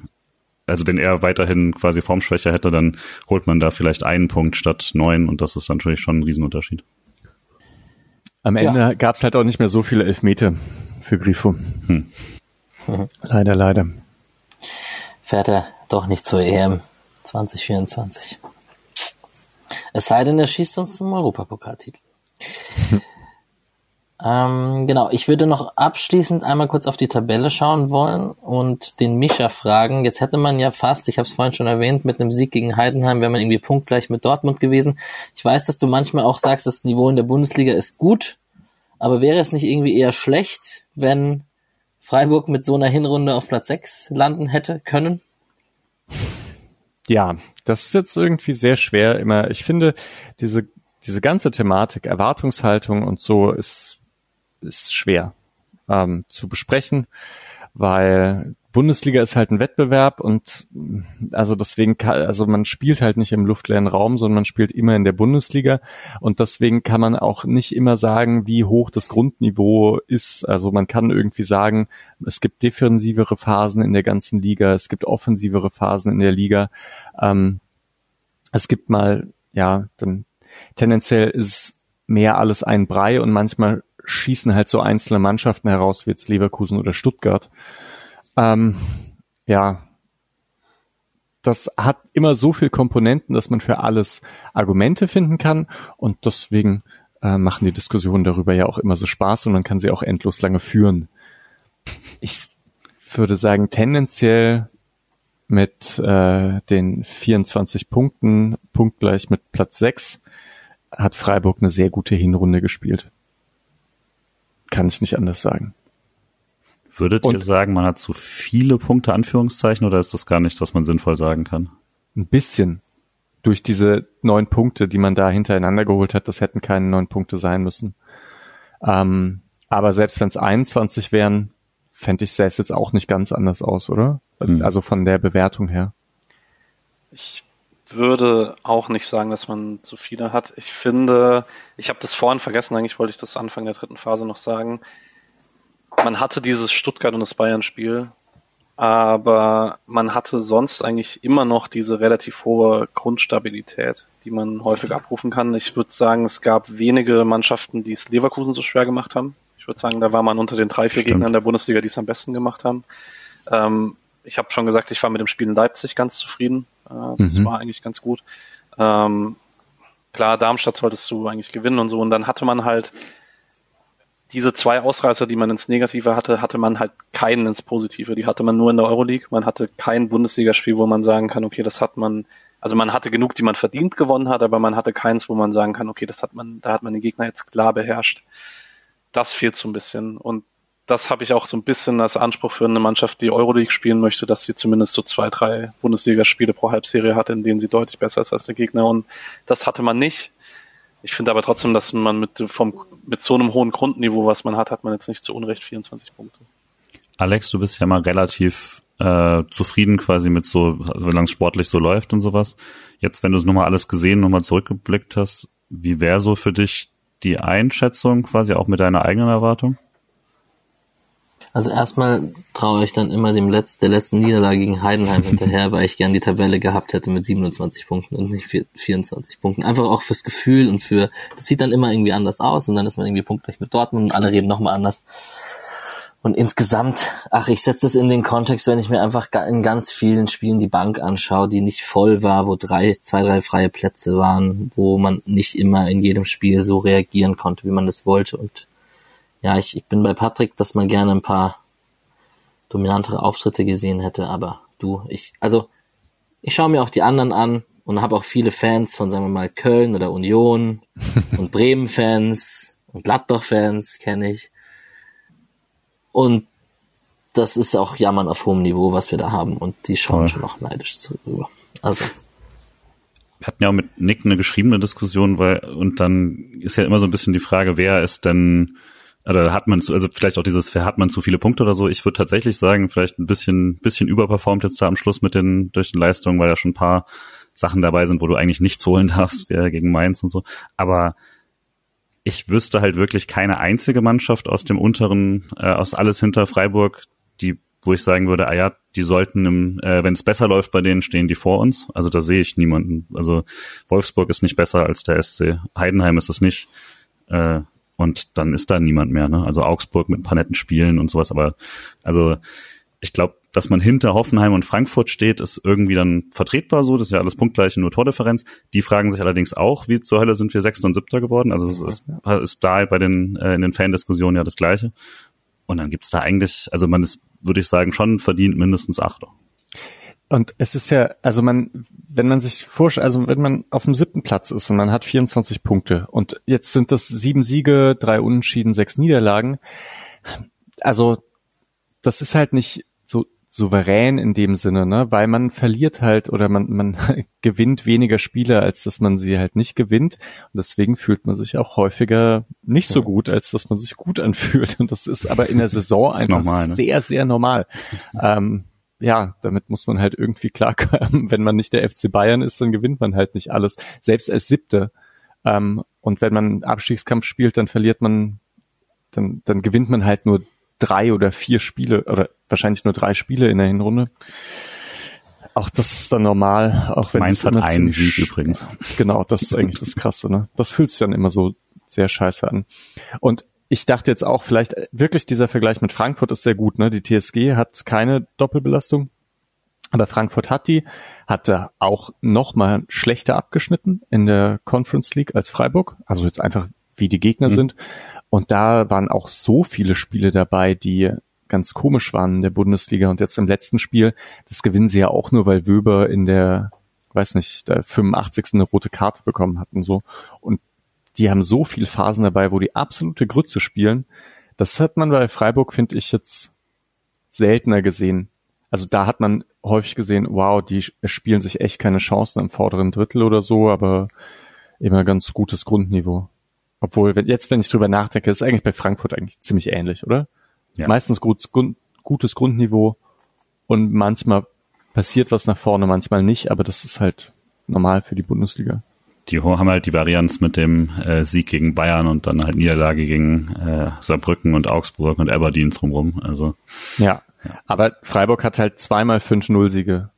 also wenn er weiterhin quasi Formschwäche hätte, dann holt man da vielleicht einen Punkt statt neun und das ist natürlich schon ein Riesenunterschied. Am Ende ja. gab es halt auch nicht mehr so viele Elfmeter für Grifo. Hm. Leider, leider. Fährt er doch nicht zur EM 2024. Es sei denn, er schießt uns zum Europapokaltitel. Hm. Ähm, genau, ich würde noch abschließend einmal kurz auf die Tabelle schauen wollen und den Mischa fragen. Jetzt hätte man ja fast, ich habe es vorhin schon erwähnt, mit einem Sieg gegen Heidenheim wäre man irgendwie punktgleich mit Dortmund gewesen. Ich weiß, dass du manchmal auch sagst, das Niveau in der Bundesliga ist gut, aber wäre es nicht irgendwie eher schlecht, wenn Freiburg mit so einer Hinrunde auf Platz 6 landen hätte können? Ja, das ist jetzt irgendwie sehr schwer immer. Ich finde, diese, diese ganze Thematik, Erwartungshaltung und so ist ist schwer ähm, zu besprechen, weil Bundesliga ist halt ein Wettbewerb und also deswegen kann, also man spielt halt nicht im luftleeren Raum, sondern man spielt immer in der Bundesliga und deswegen kann man auch nicht immer sagen, wie hoch das Grundniveau ist. Also man kann irgendwie sagen, es gibt defensivere Phasen in der ganzen Liga, es gibt offensivere Phasen in der Liga. Ähm, es gibt mal, ja, dann tendenziell ist mehr alles ein Brei und manchmal schießen halt so einzelne Mannschaften heraus, wie jetzt Leverkusen oder Stuttgart. Ähm, ja, das hat immer so viel Komponenten, dass man für alles Argumente finden kann und deswegen äh, machen die Diskussionen darüber ja auch immer so Spaß und man kann sie auch endlos lange führen. Ich würde sagen, tendenziell mit äh, den 24 Punkten, punktgleich mit Platz 6, hat Freiburg eine sehr gute Hinrunde gespielt. Kann ich nicht anders sagen. Würdet Und ihr sagen, man hat zu viele Punkte, Anführungszeichen, oder ist das gar nichts, was man sinnvoll sagen kann? Ein bisschen. Durch diese neun Punkte, die man da hintereinander geholt hat, das hätten keine neun Punkte sein müssen. Ähm, aber selbst wenn es 21 wären, fände ich, sähe es jetzt auch nicht ganz anders aus, oder? Hm. Also von der Bewertung her. Ich würde auch nicht sagen, dass man zu viele hat. Ich finde, ich habe das vorhin vergessen, eigentlich wollte ich das Anfang der dritten Phase noch sagen man hatte dieses Stuttgart und das Bayern-Spiel, aber man hatte sonst eigentlich immer noch diese relativ hohe Grundstabilität, die man häufig abrufen kann. Ich würde sagen, es gab wenige Mannschaften, die es Leverkusen so schwer gemacht haben. Ich würde sagen, da war man unter den drei, vier Stimmt. Gegnern der Bundesliga, die es am besten gemacht haben. Ähm, ich habe schon gesagt, ich war mit dem Spiel in Leipzig ganz zufrieden. Äh, das mhm. war eigentlich ganz gut. Ähm, klar, Darmstadt solltest du eigentlich gewinnen und so. Und dann hatte man halt diese zwei Ausreißer, die man ins Negative hatte, hatte man halt keinen ins Positive. Die hatte man nur in der Euroleague. Man hatte kein Bundesligaspiel, wo man sagen kann, okay, das hat man, also man hatte genug, die man verdient gewonnen hat, aber man hatte keins, wo man sagen kann, okay, das hat man, da hat man den Gegner jetzt klar beherrscht. Das fehlt so ein bisschen. Und das habe ich auch so ein bisschen als Anspruch für eine Mannschaft, die Euroleague spielen möchte, dass sie zumindest so zwei, drei Bundesligaspiele pro Halbserie hat, in denen sie deutlich besser ist als der Gegner. Und das hatte man nicht. Ich finde aber trotzdem, dass man mit, vom, mit so einem hohen Grundniveau, was man hat, hat man jetzt nicht zu Unrecht 24 Punkte. Alex, du bist ja mal relativ äh, zufrieden quasi mit so, solange es sportlich so läuft und sowas. Jetzt, wenn du es nochmal alles gesehen, nochmal zurückgeblickt hast, wie wäre so für dich die Einschätzung quasi auch mit deiner eigenen Erwartung? Also erstmal traue ich dann immer dem Letz der letzten Niederlage gegen Heidenheim hinterher, weil ich gern die Tabelle gehabt hätte mit 27 Punkten und nicht 24 Punkten. Einfach auch fürs Gefühl und für, das sieht dann immer irgendwie anders aus und dann ist man irgendwie punktgleich mit Dortmund und alle reden nochmal anders. Und insgesamt, ach, ich setze es in den Kontext, wenn ich mir einfach in ganz vielen Spielen die Bank anschaue, die nicht voll war, wo drei, zwei, drei freie Plätze waren, wo man nicht immer in jedem Spiel so reagieren konnte, wie man das wollte und ja, ich, ich bin bei Patrick, dass man gerne ein paar dominantere Auftritte gesehen hätte, aber du, ich, also ich schaue mir auch die anderen an und habe auch viele Fans von, sagen wir mal, Köln oder Union und Bremen-Fans und Gladbach-Fans kenne ich. Und das ist auch Jammern auf hohem Niveau, was wir da haben und die schauen Voll. schon noch neidisch zurück. Also. Wir hatten ja auch mit Nick eine geschriebene Diskussion, weil, und dann ist ja immer so ein bisschen die Frage, wer ist denn oder hat man, also vielleicht auch dieses, hat man zu viele Punkte oder so. Ich würde tatsächlich sagen, vielleicht ein bisschen, bisschen überperformt jetzt da am Schluss mit den, durch den Leistungen, weil da schon ein paar Sachen dabei sind, wo du eigentlich nichts holen darfst, wie gegen Mainz und so. Aber ich wüsste halt wirklich keine einzige Mannschaft aus dem unteren, äh, aus alles hinter Freiburg, die, wo ich sagen würde, ah ja, die sollten, im, äh, wenn es besser läuft bei denen, stehen die vor uns. Also da sehe ich niemanden. Also Wolfsburg ist nicht besser als der SC. Heidenheim ist es nicht. Äh, und dann ist da niemand mehr. Ne? Also Augsburg mit ein paar netten Spielen und sowas. Aber also ich glaube, dass man hinter Hoffenheim und Frankfurt steht, ist irgendwie dann vertretbar so. Das ist ja alles punktgleiche, nur Tordifferenz. Die fragen sich allerdings auch, wie zur Hölle sind wir Sechster und Siebter geworden. Also es ist, ist da bei den äh, in den Fan-Diskussionen ja das Gleiche. Und dann gibt's da eigentlich, also man ist, würde ich sagen, schon verdient mindestens Achter. Und es ist ja, also man, wenn man sich vorstellt, also wenn man auf dem siebten Platz ist und man hat 24 Punkte und jetzt sind das sieben Siege, drei Unentschieden, sechs Niederlagen. Also das ist halt nicht so souverän in dem Sinne, ne, weil man verliert halt oder man, man gewinnt weniger Spiele, als dass man sie halt nicht gewinnt. Und deswegen fühlt man sich auch häufiger nicht so gut, als dass man sich gut anfühlt. Und das ist aber in der Saison einfach normal, ne? sehr, sehr normal. ähm, ja, damit muss man halt irgendwie klarkommen. Wenn man nicht der FC Bayern ist, dann gewinnt man halt nicht alles. Selbst als Siebte. Ähm, und wenn man Abstiegskampf spielt, dann verliert man, dann, dann gewinnt man halt nur drei oder vier Spiele oder wahrscheinlich nur drei Spiele in der Hinrunde. Auch das ist dann normal, auch wenn Mainz hat einen Sieg übrigens. Genau, das ist eigentlich das Krasse, ne? Das fühlt sich dann immer so sehr scheiße an. Und ich dachte jetzt auch, vielleicht äh, wirklich dieser Vergleich mit Frankfurt ist sehr gut. Ne? Die TSG hat keine Doppelbelastung, aber Frankfurt hat die, hatte auch noch mal schlechter abgeschnitten in der Conference League als Freiburg. Also jetzt einfach wie die Gegner mhm. sind. Und da waren auch so viele Spiele dabei, die ganz komisch waren in der Bundesliga. Und jetzt im letzten Spiel, das gewinnen sie ja auch nur, weil Wöber in der, weiß nicht, der 85. eine rote Karte bekommen hat und so. Und die haben so viel Phasen dabei, wo die absolute Grütze spielen. Das hat man bei Freiburg, finde ich, jetzt seltener gesehen. Also da hat man häufig gesehen, wow, die spielen sich echt keine Chancen im vorderen Drittel oder so, aber immer ganz gutes Grundniveau. Obwohl, wenn, jetzt, wenn ich drüber nachdenke, ist eigentlich bei Frankfurt eigentlich ziemlich ähnlich, oder? Ja. Meistens gut, gutes Grundniveau und manchmal passiert was nach vorne, manchmal nicht, aber das ist halt normal für die Bundesliga die haben halt die Varianz mit dem äh, Sieg gegen Bayern und dann halt Niederlage gegen äh, Saarbrücken und Augsburg und Aberdeen drumrum. Also ja. ja. aber Freiburg hat halt zweimal 5-0-Siege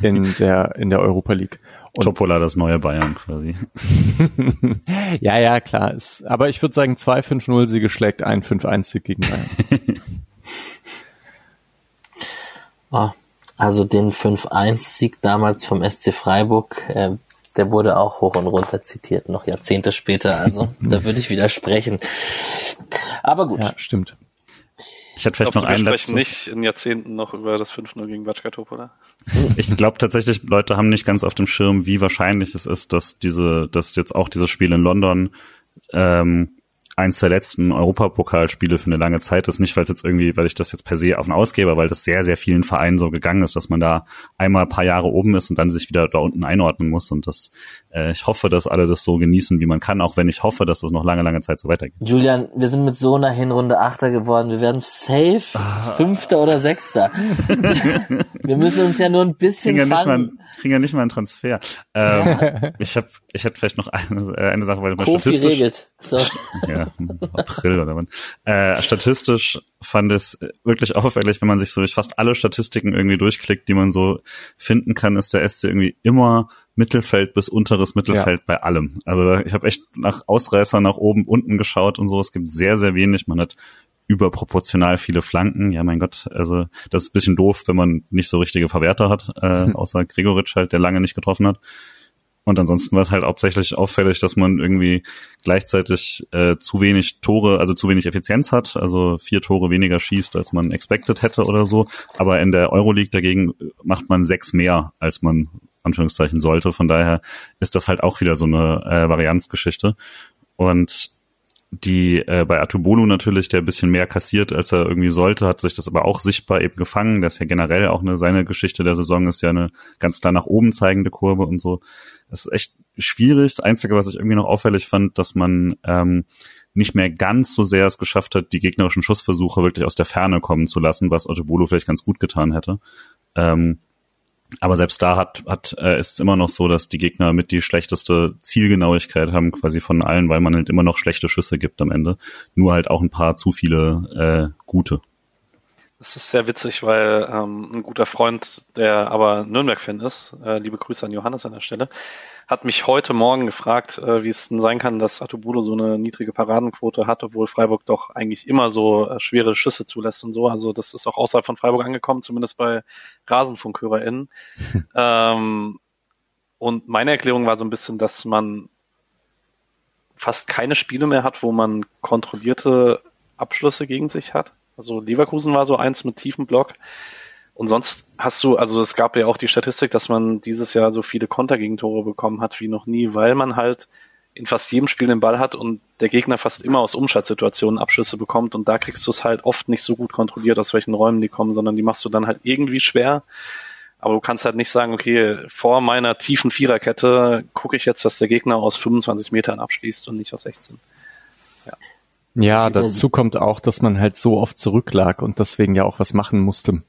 in der in der Europa League. Und Topola das neue Bayern quasi. ja, ja, klar. Ist, aber ich würde sagen, zwei 5-0-Siege schlägt ein 5-1-Sieg gegen Bayern. oh, also den 5-1-Sieg damals vom SC Freiburg, äh, der wurde auch hoch und runter zitiert, noch Jahrzehnte später. Also da würde ich widersprechen. Aber gut. Ja, stimmt. Ich hätte vielleicht Glaubst noch einen wir sprechen nicht in Jahrzehnten noch über das 5-0 gegen Batschka oder? Ich glaube tatsächlich, Leute haben nicht ganz auf dem Schirm, wie wahrscheinlich es ist, dass diese, dass jetzt auch dieses Spiel in London ähm, eins der letzten Europapokalspiele für eine lange Zeit ist. Nicht, weil es jetzt irgendwie, weil ich das jetzt per se auf den Ausgeber, weil das sehr, sehr vielen Vereinen so gegangen ist, dass man da einmal ein paar Jahre oben ist und dann sich wieder da unten einordnen muss. Und das, ich hoffe, dass alle das so genießen, wie man kann, auch wenn ich hoffe, dass das noch lange, lange Zeit so weitergeht. Julian, wir sind mit so einer Hinrunde Achter geworden. Wir werden safe ah. Fünfter oder Sechster. wir müssen uns ja nur ein bisschen fangen kriegen ja nicht mal einen Transfer. Ähm, ja. Ich habe, ich hätte vielleicht noch eine, äh, eine Sache, weil Kofi statistisch, regelt. So. Ja, April oder wann. Äh, statistisch fand es wirklich auffällig, wenn man sich so durch fast alle Statistiken irgendwie durchklickt, die man so finden kann, ist der SC irgendwie immer Mittelfeld bis unteres Mittelfeld ja. bei allem. Also ich habe echt nach Ausreißer nach oben, unten geschaut und so. Es gibt sehr, sehr wenig. Man hat überproportional viele Flanken. Ja, mein Gott, also das ist ein bisschen doof, wenn man nicht so richtige Verwerter hat, äh, außer Gregoritsch halt, der lange nicht getroffen hat. Und ansonsten war es halt hauptsächlich auffällig, dass man irgendwie gleichzeitig äh, zu wenig Tore, also zu wenig Effizienz hat, also vier Tore weniger schießt, als man expected hätte oder so. Aber in der Euroleague dagegen macht man sechs mehr, als man Anführungszeichen sollte. Von daher ist das halt auch wieder so eine äh, Varianzgeschichte. Und die äh, bei Atubolu natürlich, der ein bisschen mehr kassiert, als er irgendwie sollte, hat sich das aber auch sichtbar eben gefangen. Das ist ja generell auch eine, seine Geschichte der Saison ist ja eine ganz klar nach oben zeigende Kurve und so. Das ist echt schwierig. Das Einzige, was ich irgendwie noch auffällig fand, dass man ähm, nicht mehr ganz so sehr es geschafft hat, die gegnerischen Schussversuche wirklich aus der Ferne kommen zu lassen, was Otobolo vielleicht ganz gut getan hätte. Ähm, aber selbst da hat, hat äh, ist es immer noch so, dass die Gegner mit die schlechteste Zielgenauigkeit haben, quasi von allen, weil man halt immer noch schlechte Schüsse gibt am Ende. Nur halt auch ein paar zu viele äh, gute. Das ist sehr witzig, weil ähm, ein guter Freund, der aber Nürnberg-Fan ist, äh, liebe Grüße an Johannes an der Stelle, hat mich heute Morgen gefragt, äh, wie es denn sein kann, dass Atubulo so eine niedrige Paradenquote hat, obwohl Freiburg doch eigentlich immer so äh, schwere Schüsse zulässt und so. Also das ist auch außerhalb von Freiburg angekommen, zumindest bei RasenfunkhörerInnen. ähm, und meine Erklärung war so ein bisschen, dass man fast keine Spiele mehr hat, wo man kontrollierte Abschlüsse gegen sich hat. Also Leverkusen war so eins mit tiefem Block. Und sonst hast du, also es gab ja auch die Statistik, dass man dieses Jahr so viele Kontergegentore bekommen hat wie noch nie, weil man halt in fast jedem Spiel den Ball hat und der Gegner fast immer aus Umschaltsituationen Abschlüsse bekommt und da kriegst du es halt oft nicht so gut kontrolliert, aus welchen Räumen die kommen, sondern die machst du dann halt irgendwie schwer. Aber du kannst halt nicht sagen, okay, vor meiner tiefen Viererkette gucke ich jetzt, dass der Gegner aus 25 Metern abschließt und nicht aus 16. Ja, dazu kommt auch, dass man halt so oft zurücklag und deswegen ja auch was machen musste.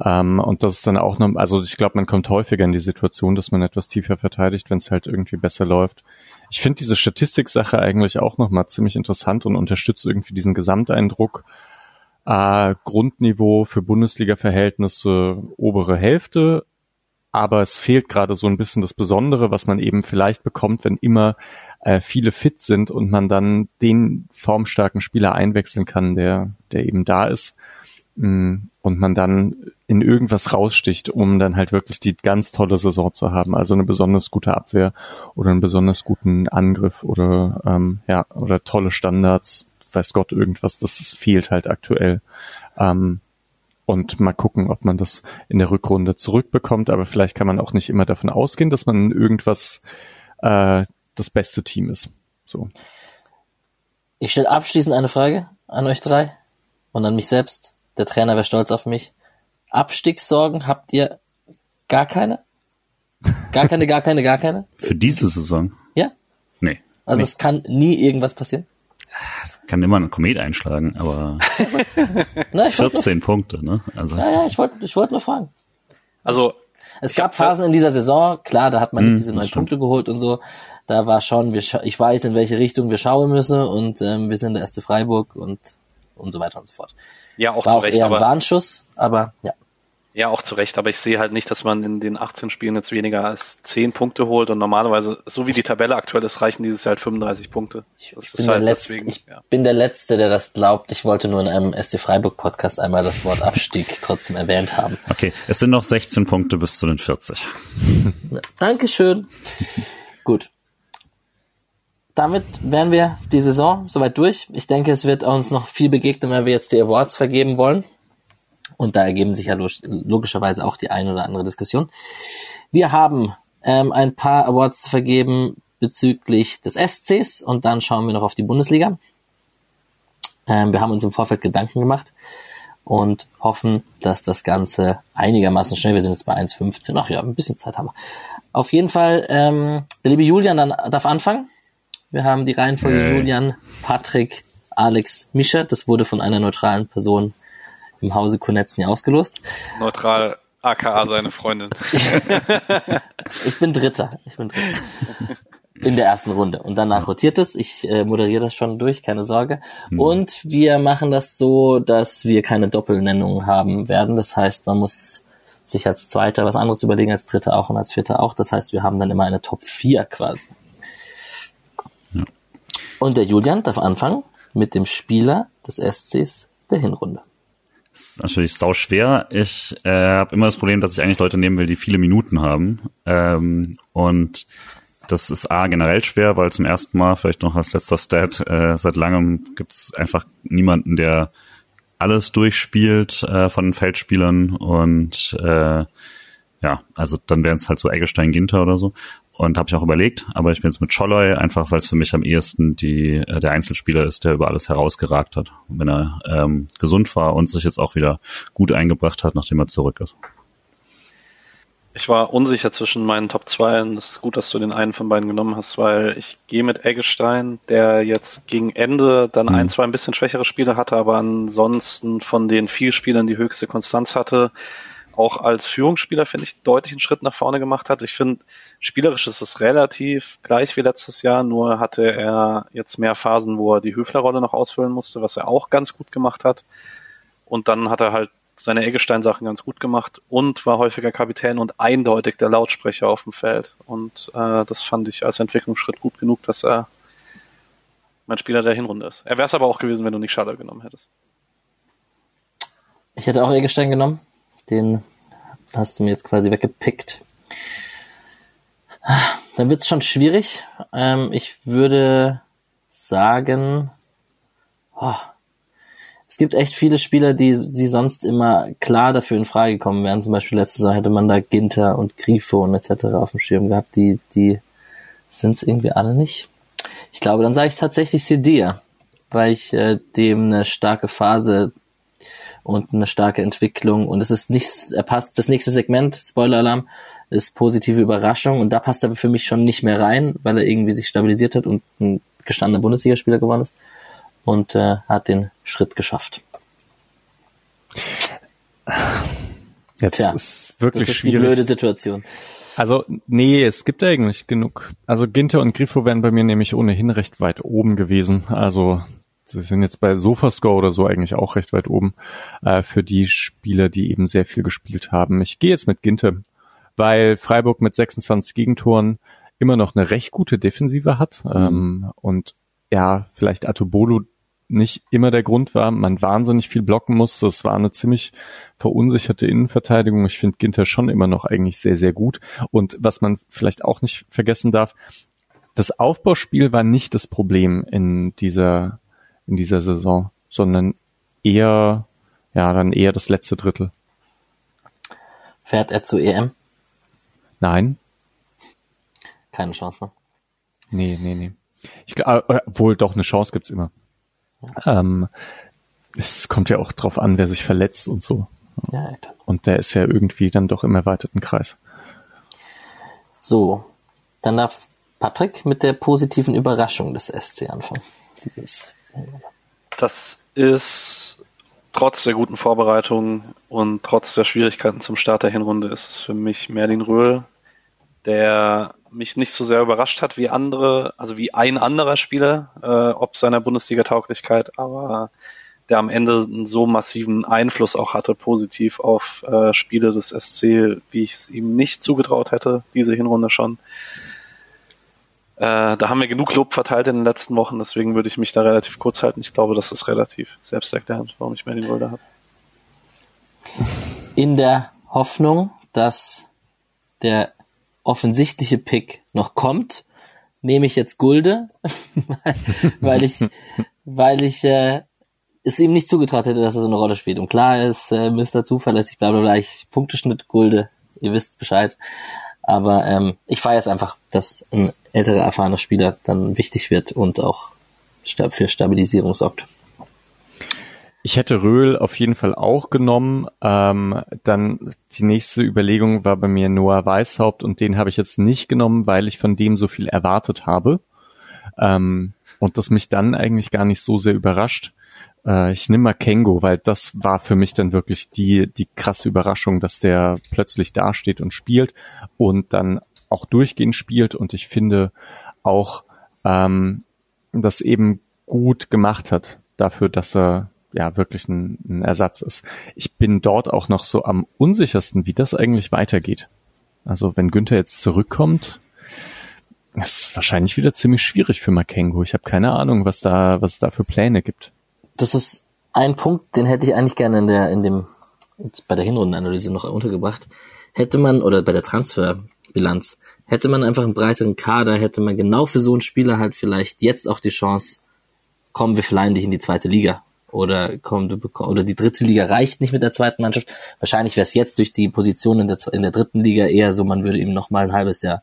Ähm, und das ist dann auch noch, also ich glaube, man kommt häufiger in die Situation, dass man etwas tiefer verteidigt, wenn es halt irgendwie besser läuft. Ich finde diese Statistiksache eigentlich auch nochmal ziemlich interessant und unterstützt irgendwie diesen Gesamteindruck. Äh, Grundniveau für Bundesliga-Verhältnisse obere Hälfte, aber es fehlt gerade so ein bisschen das Besondere, was man eben vielleicht bekommt, wenn immer äh, viele fit sind und man dann den formstarken Spieler einwechseln kann, der, der eben da ist. Mm, und man dann in irgendwas raussticht, um dann halt wirklich die ganz tolle Saison zu haben. Also eine besonders gute Abwehr oder einen besonders guten Angriff oder ähm, ja oder tolle Standards, weiß Gott irgendwas. Das fehlt halt aktuell. Ähm, und mal gucken, ob man das in der Rückrunde zurückbekommt. Aber vielleicht kann man auch nicht immer davon ausgehen, dass man irgendwas äh, das beste Team ist. So. Ich stelle abschließend eine Frage an euch drei und an mich selbst. Der Trainer wäre stolz auf mich. Abstiegssorgen habt ihr gar keine? Gar keine, gar keine, gar keine? Für diese Saison? Ja? Nee. Also nicht. es kann nie irgendwas passieren? Kann immer ein Komet einschlagen, aber Na, ich wollte 14 Punkte, ne? Also ja, ja, ich wollte ich wollte nur fragen. Also Es gab Phasen in dieser Saison, klar, da hat man nicht Hm, diese neun. Punkte geholt und so. Da war schon, wir scha- ich weiß, in welche Richtung wir schauen müssen und ähm, wir sind der erste Freiburg und und so weiter und so fort. ja auch War zu auch Recht, eher ein aber Warnschuss, aber ja. Ja auch zu Recht, aber ich sehe halt nicht, dass man in den 18 Spielen jetzt weniger als 10 Punkte holt und normalerweise, so wie die Tabelle aktuell ist, reichen dieses Jahr halt 35 Punkte. Das Ich bin, der Letzte, ich ja. bin der Letzte, der das glaubt. Ich wollte nur in einem SC Freiburg Podcast einmal das Wort Abstieg trotzdem erwähnt haben. okay, es sind noch 16 Punkte bis zu den 40. Ja, Dankeschön. Gut. Damit wären wir die Saison soweit durch. Ich denke, es wird uns noch viel begegnen, wenn wir jetzt die Awards vergeben wollen. Und da ergeben sich ja log- logischerweise auch die ein oder andere Diskussion. Wir haben ähm, ein paar Awards vergeben bezüglich des SCs und dann schauen wir noch auf die Bundesliga. Ähm, wir haben uns im Vorfeld Gedanken gemacht und hoffen, dass das Ganze einigermaßen schnell, wir sind jetzt bei 1,15, ach ja, ein bisschen Zeit haben wir. Auf jeden Fall, ähm, der liebe Julian dann darf anfangen. Wir haben die Reihenfolge Yay. Julian, Patrick, Alex, Mischa. Das wurde von einer neutralen Person im Hause Konetzen ausgelost. Neutral, aka seine Freundin. Ich bin Dritter. Ich bin Dritter. In der ersten Runde. Und danach rotiert es. Ich äh, moderiere das schon durch, keine Sorge. Und wir machen das so, dass wir keine Doppelnennungen haben werden. Das heißt, man muss sich als Zweiter was anderes überlegen, als Dritter auch und als Vierter auch. Das heißt, wir haben dann immer eine Top 4 quasi. Ja. Und der Julian darf anfangen mit dem Spieler des SCs der Hinrunde. Ist natürlich sau schwer. Ich äh, habe immer das Problem, dass ich eigentlich Leute nehmen will, die viele Minuten haben. Ähm, und das ist A generell schwer, weil zum ersten Mal, vielleicht noch als letzter Stat, äh, seit langem gibt es einfach niemanden, der alles durchspielt äh, von den Feldspielern und äh, ja, also dann wären es halt so Eggestein Ginter oder so. Und habe ich auch überlegt, aber ich bin jetzt mit Scholloy, einfach weil es für mich am ehesten die, äh, der Einzelspieler ist, der über alles herausgeragt hat. Und wenn er ähm, gesund war und sich jetzt auch wieder gut eingebracht hat, nachdem er zurück ist. Ich war unsicher zwischen meinen Top 2 und es ist gut, dass du den einen von beiden genommen hast, weil ich gehe mit Eggestein, der jetzt gegen Ende dann Mhm. ein, zwei ein bisschen schwächere Spiele hatte, aber ansonsten von den vier Spielern die höchste Konstanz hatte. Auch als Führungsspieler, finde ich, deutlich einen Schritt nach vorne gemacht hat. Ich finde, spielerisch ist es relativ gleich wie letztes Jahr, nur hatte er jetzt mehr Phasen, wo er die Höflerrolle noch ausfüllen musste, was er auch ganz gut gemacht hat. Und dann hat er halt seine Eggestein-Sachen ganz gut gemacht und war häufiger Kapitän und eindeutig der Lautsprecher auf dem Feld. Und äh, das fand ich als Entwicklungsschritt gut genug, dass er mein Spieler der Hinrunde ist. Er wäre es aber auch gewesen, wenn du nicht Schaller genommen hättest. Ich hätte auch Eggestein genommen. Den hast du mir jetzt quasi weggepickt. Dann wird's schon schwierig. Ähm, ich würde sagen, oh, es gibt echt viele Spieler, die, die sonst immer klar dafür in Frage gekommen wären. Zum Beispiel letzte Saison hätte man da Ginter und Grifo und etc. auf dem Schirm gehabt. Die, die sind's irgendwie alle nicht. Ich glaube, dann sage ich tatsächlich Sedia, weil ich äh, dem eine starke Phase und eine starke Entwicklung und es ist nicht, er passt, das nächste Segment, Spoiler-Alarm, ist positive Überraschung und da passt er für mich schon nicht mehr rein, weil er irgendwie sich stabilisiert hat und ein gestandener Bundesligaspieler geworden ist und äh, hat den Schritt geschafft. Jetzt Tja, ist Das wirklich ist die schwierig. blöde Situation. Also, nee, es gibt eigentlich genug. Also Ginter und Grifo wären bei mir nämlich ohnehin recht weit oben gewesen. Also sie sind jetzt bei Sofascore oder so eigentlich auch recht weit oben äh, für die Spieler, die eben sehr viel gespielt haben. Ich gehe jetzt mit Ginter. weil Freiburg mit 26 Gegentoren immer noch eine recht gute Defensive hat mhm. ähm, und ja, vielleicht Atobolo nicht immer der Grund war, man wahnsinnig viel blocken musste. Es war eine ziemlich verunsicherte Innenverteidigung. Ich finde Ginter schon immer noch eigentlich sehr, sehr gut. Und was man vielleicht auch nicht vergessen darf, das Aufbauspiel war nicht das Problem in dieser, in dieser Saison, sondern eher, ja, dann eher das letzte Drittel. Fährt er zu EM? Nein. Keine Chance, ne? Nee, nee, nee. Ich, äh, obwohl doch eine Chance gibt's immer. Ähm, es kommt ja auch drauf an, wer sich verletzt und so. Ja. Und der ist ja irgendwie dann doch im erweiterten Kreis. So, dann darf Patrick mit der positiven Überraschung des SC anfangen. Dieses das ist trotz der guten Vorbereitung und trotz der Schwierigkeiten zum Start der Hinrunde ist es für mich Merlin Röhl, der mich nicht so sehr überrascht hat wie andere, also wie ein anderer Spieler, äh, ob seiner Bundesliga-Tauglichkeit, aber der am Ende einen so massiven Einfluss auch hatte, positiv auf äh, Spiele des SC, wie ich es ihm nicht zugetraut hätte, diese Hinrunde schon. Äh, da haben wir genug Lob verteilt in den letzten Wochen, deswegen würde ich mich da relativ kurz halten. Ich glaube, das ist relativ selbsterklärend, warum ich den Röder habe. In der Hoffnung, dass der offensichtliche Pick noch kommt, nehme ich jetzt Gulde, weil ich, weil ich äh, es ihm nicht zugetraut hätte, dass er so eine Rolle spielt. Und klar ist äh, Mr. Zuverlässig, bla bla bla, ich Punkteschnitt Gulde, ihr wisst Bescheid. Aber ähm, ich feiere es einfach, dass ein älterer, erfahrener Spieler dann wichtig wird und auch für Stabilisierung sorgt. Ich hätte Röhl auf jeden Fall auch genommen. Ähm, dann die nächste Überlegung war bei mir Noah Weishaupt und den habe ich jetzt nicht genommen, weil ich von dem so viel erwartet habe. Ähm, und das mich dann eigentlich gar nicht so sehr überrascht. Äh, ich nehme mal Kengo, weil das war für mich dann wirklich die, die krasse Überraschung, dass der plötzlich dasteht und spielt und dann auch durchgehend spielt und ich finde auch, ähm, das eben gut gemacht hat dafür, dass er ja wirklich ein, ein Ersatz ist. Ich bin dort auch noch so am unsichersten, wie das eigentlich weitergeht. Also wenn Günther jetzt zurückkommt, ist wahrscheinlich wieder ziemlich schwierig für Makengo. Ich habe keine Ahnung, was da, was da für Pläne gibt das ist ein Punkt, den hätte ich eigentlich gerne in der, in dem, jetzt bei der Hinrundenanalyse noch untergebracht. Hätte man, oder bei der Transferbilanz, hätte man einfach einen breiteren Kader, hätte man genau für so einen Spieler halt vielleicht jetzt auch die Chance, kommen wir vielleicht dich in die zweite Liga. Oder komm, du bekomm, oder die dritte Liga reicht nicht mit der zweiten Mannschaft. Wahrscheinlich wäre es jetzt durch die Position in der, in der dritten Liga eher so, man würde ihm noch mal ein halbes Jahr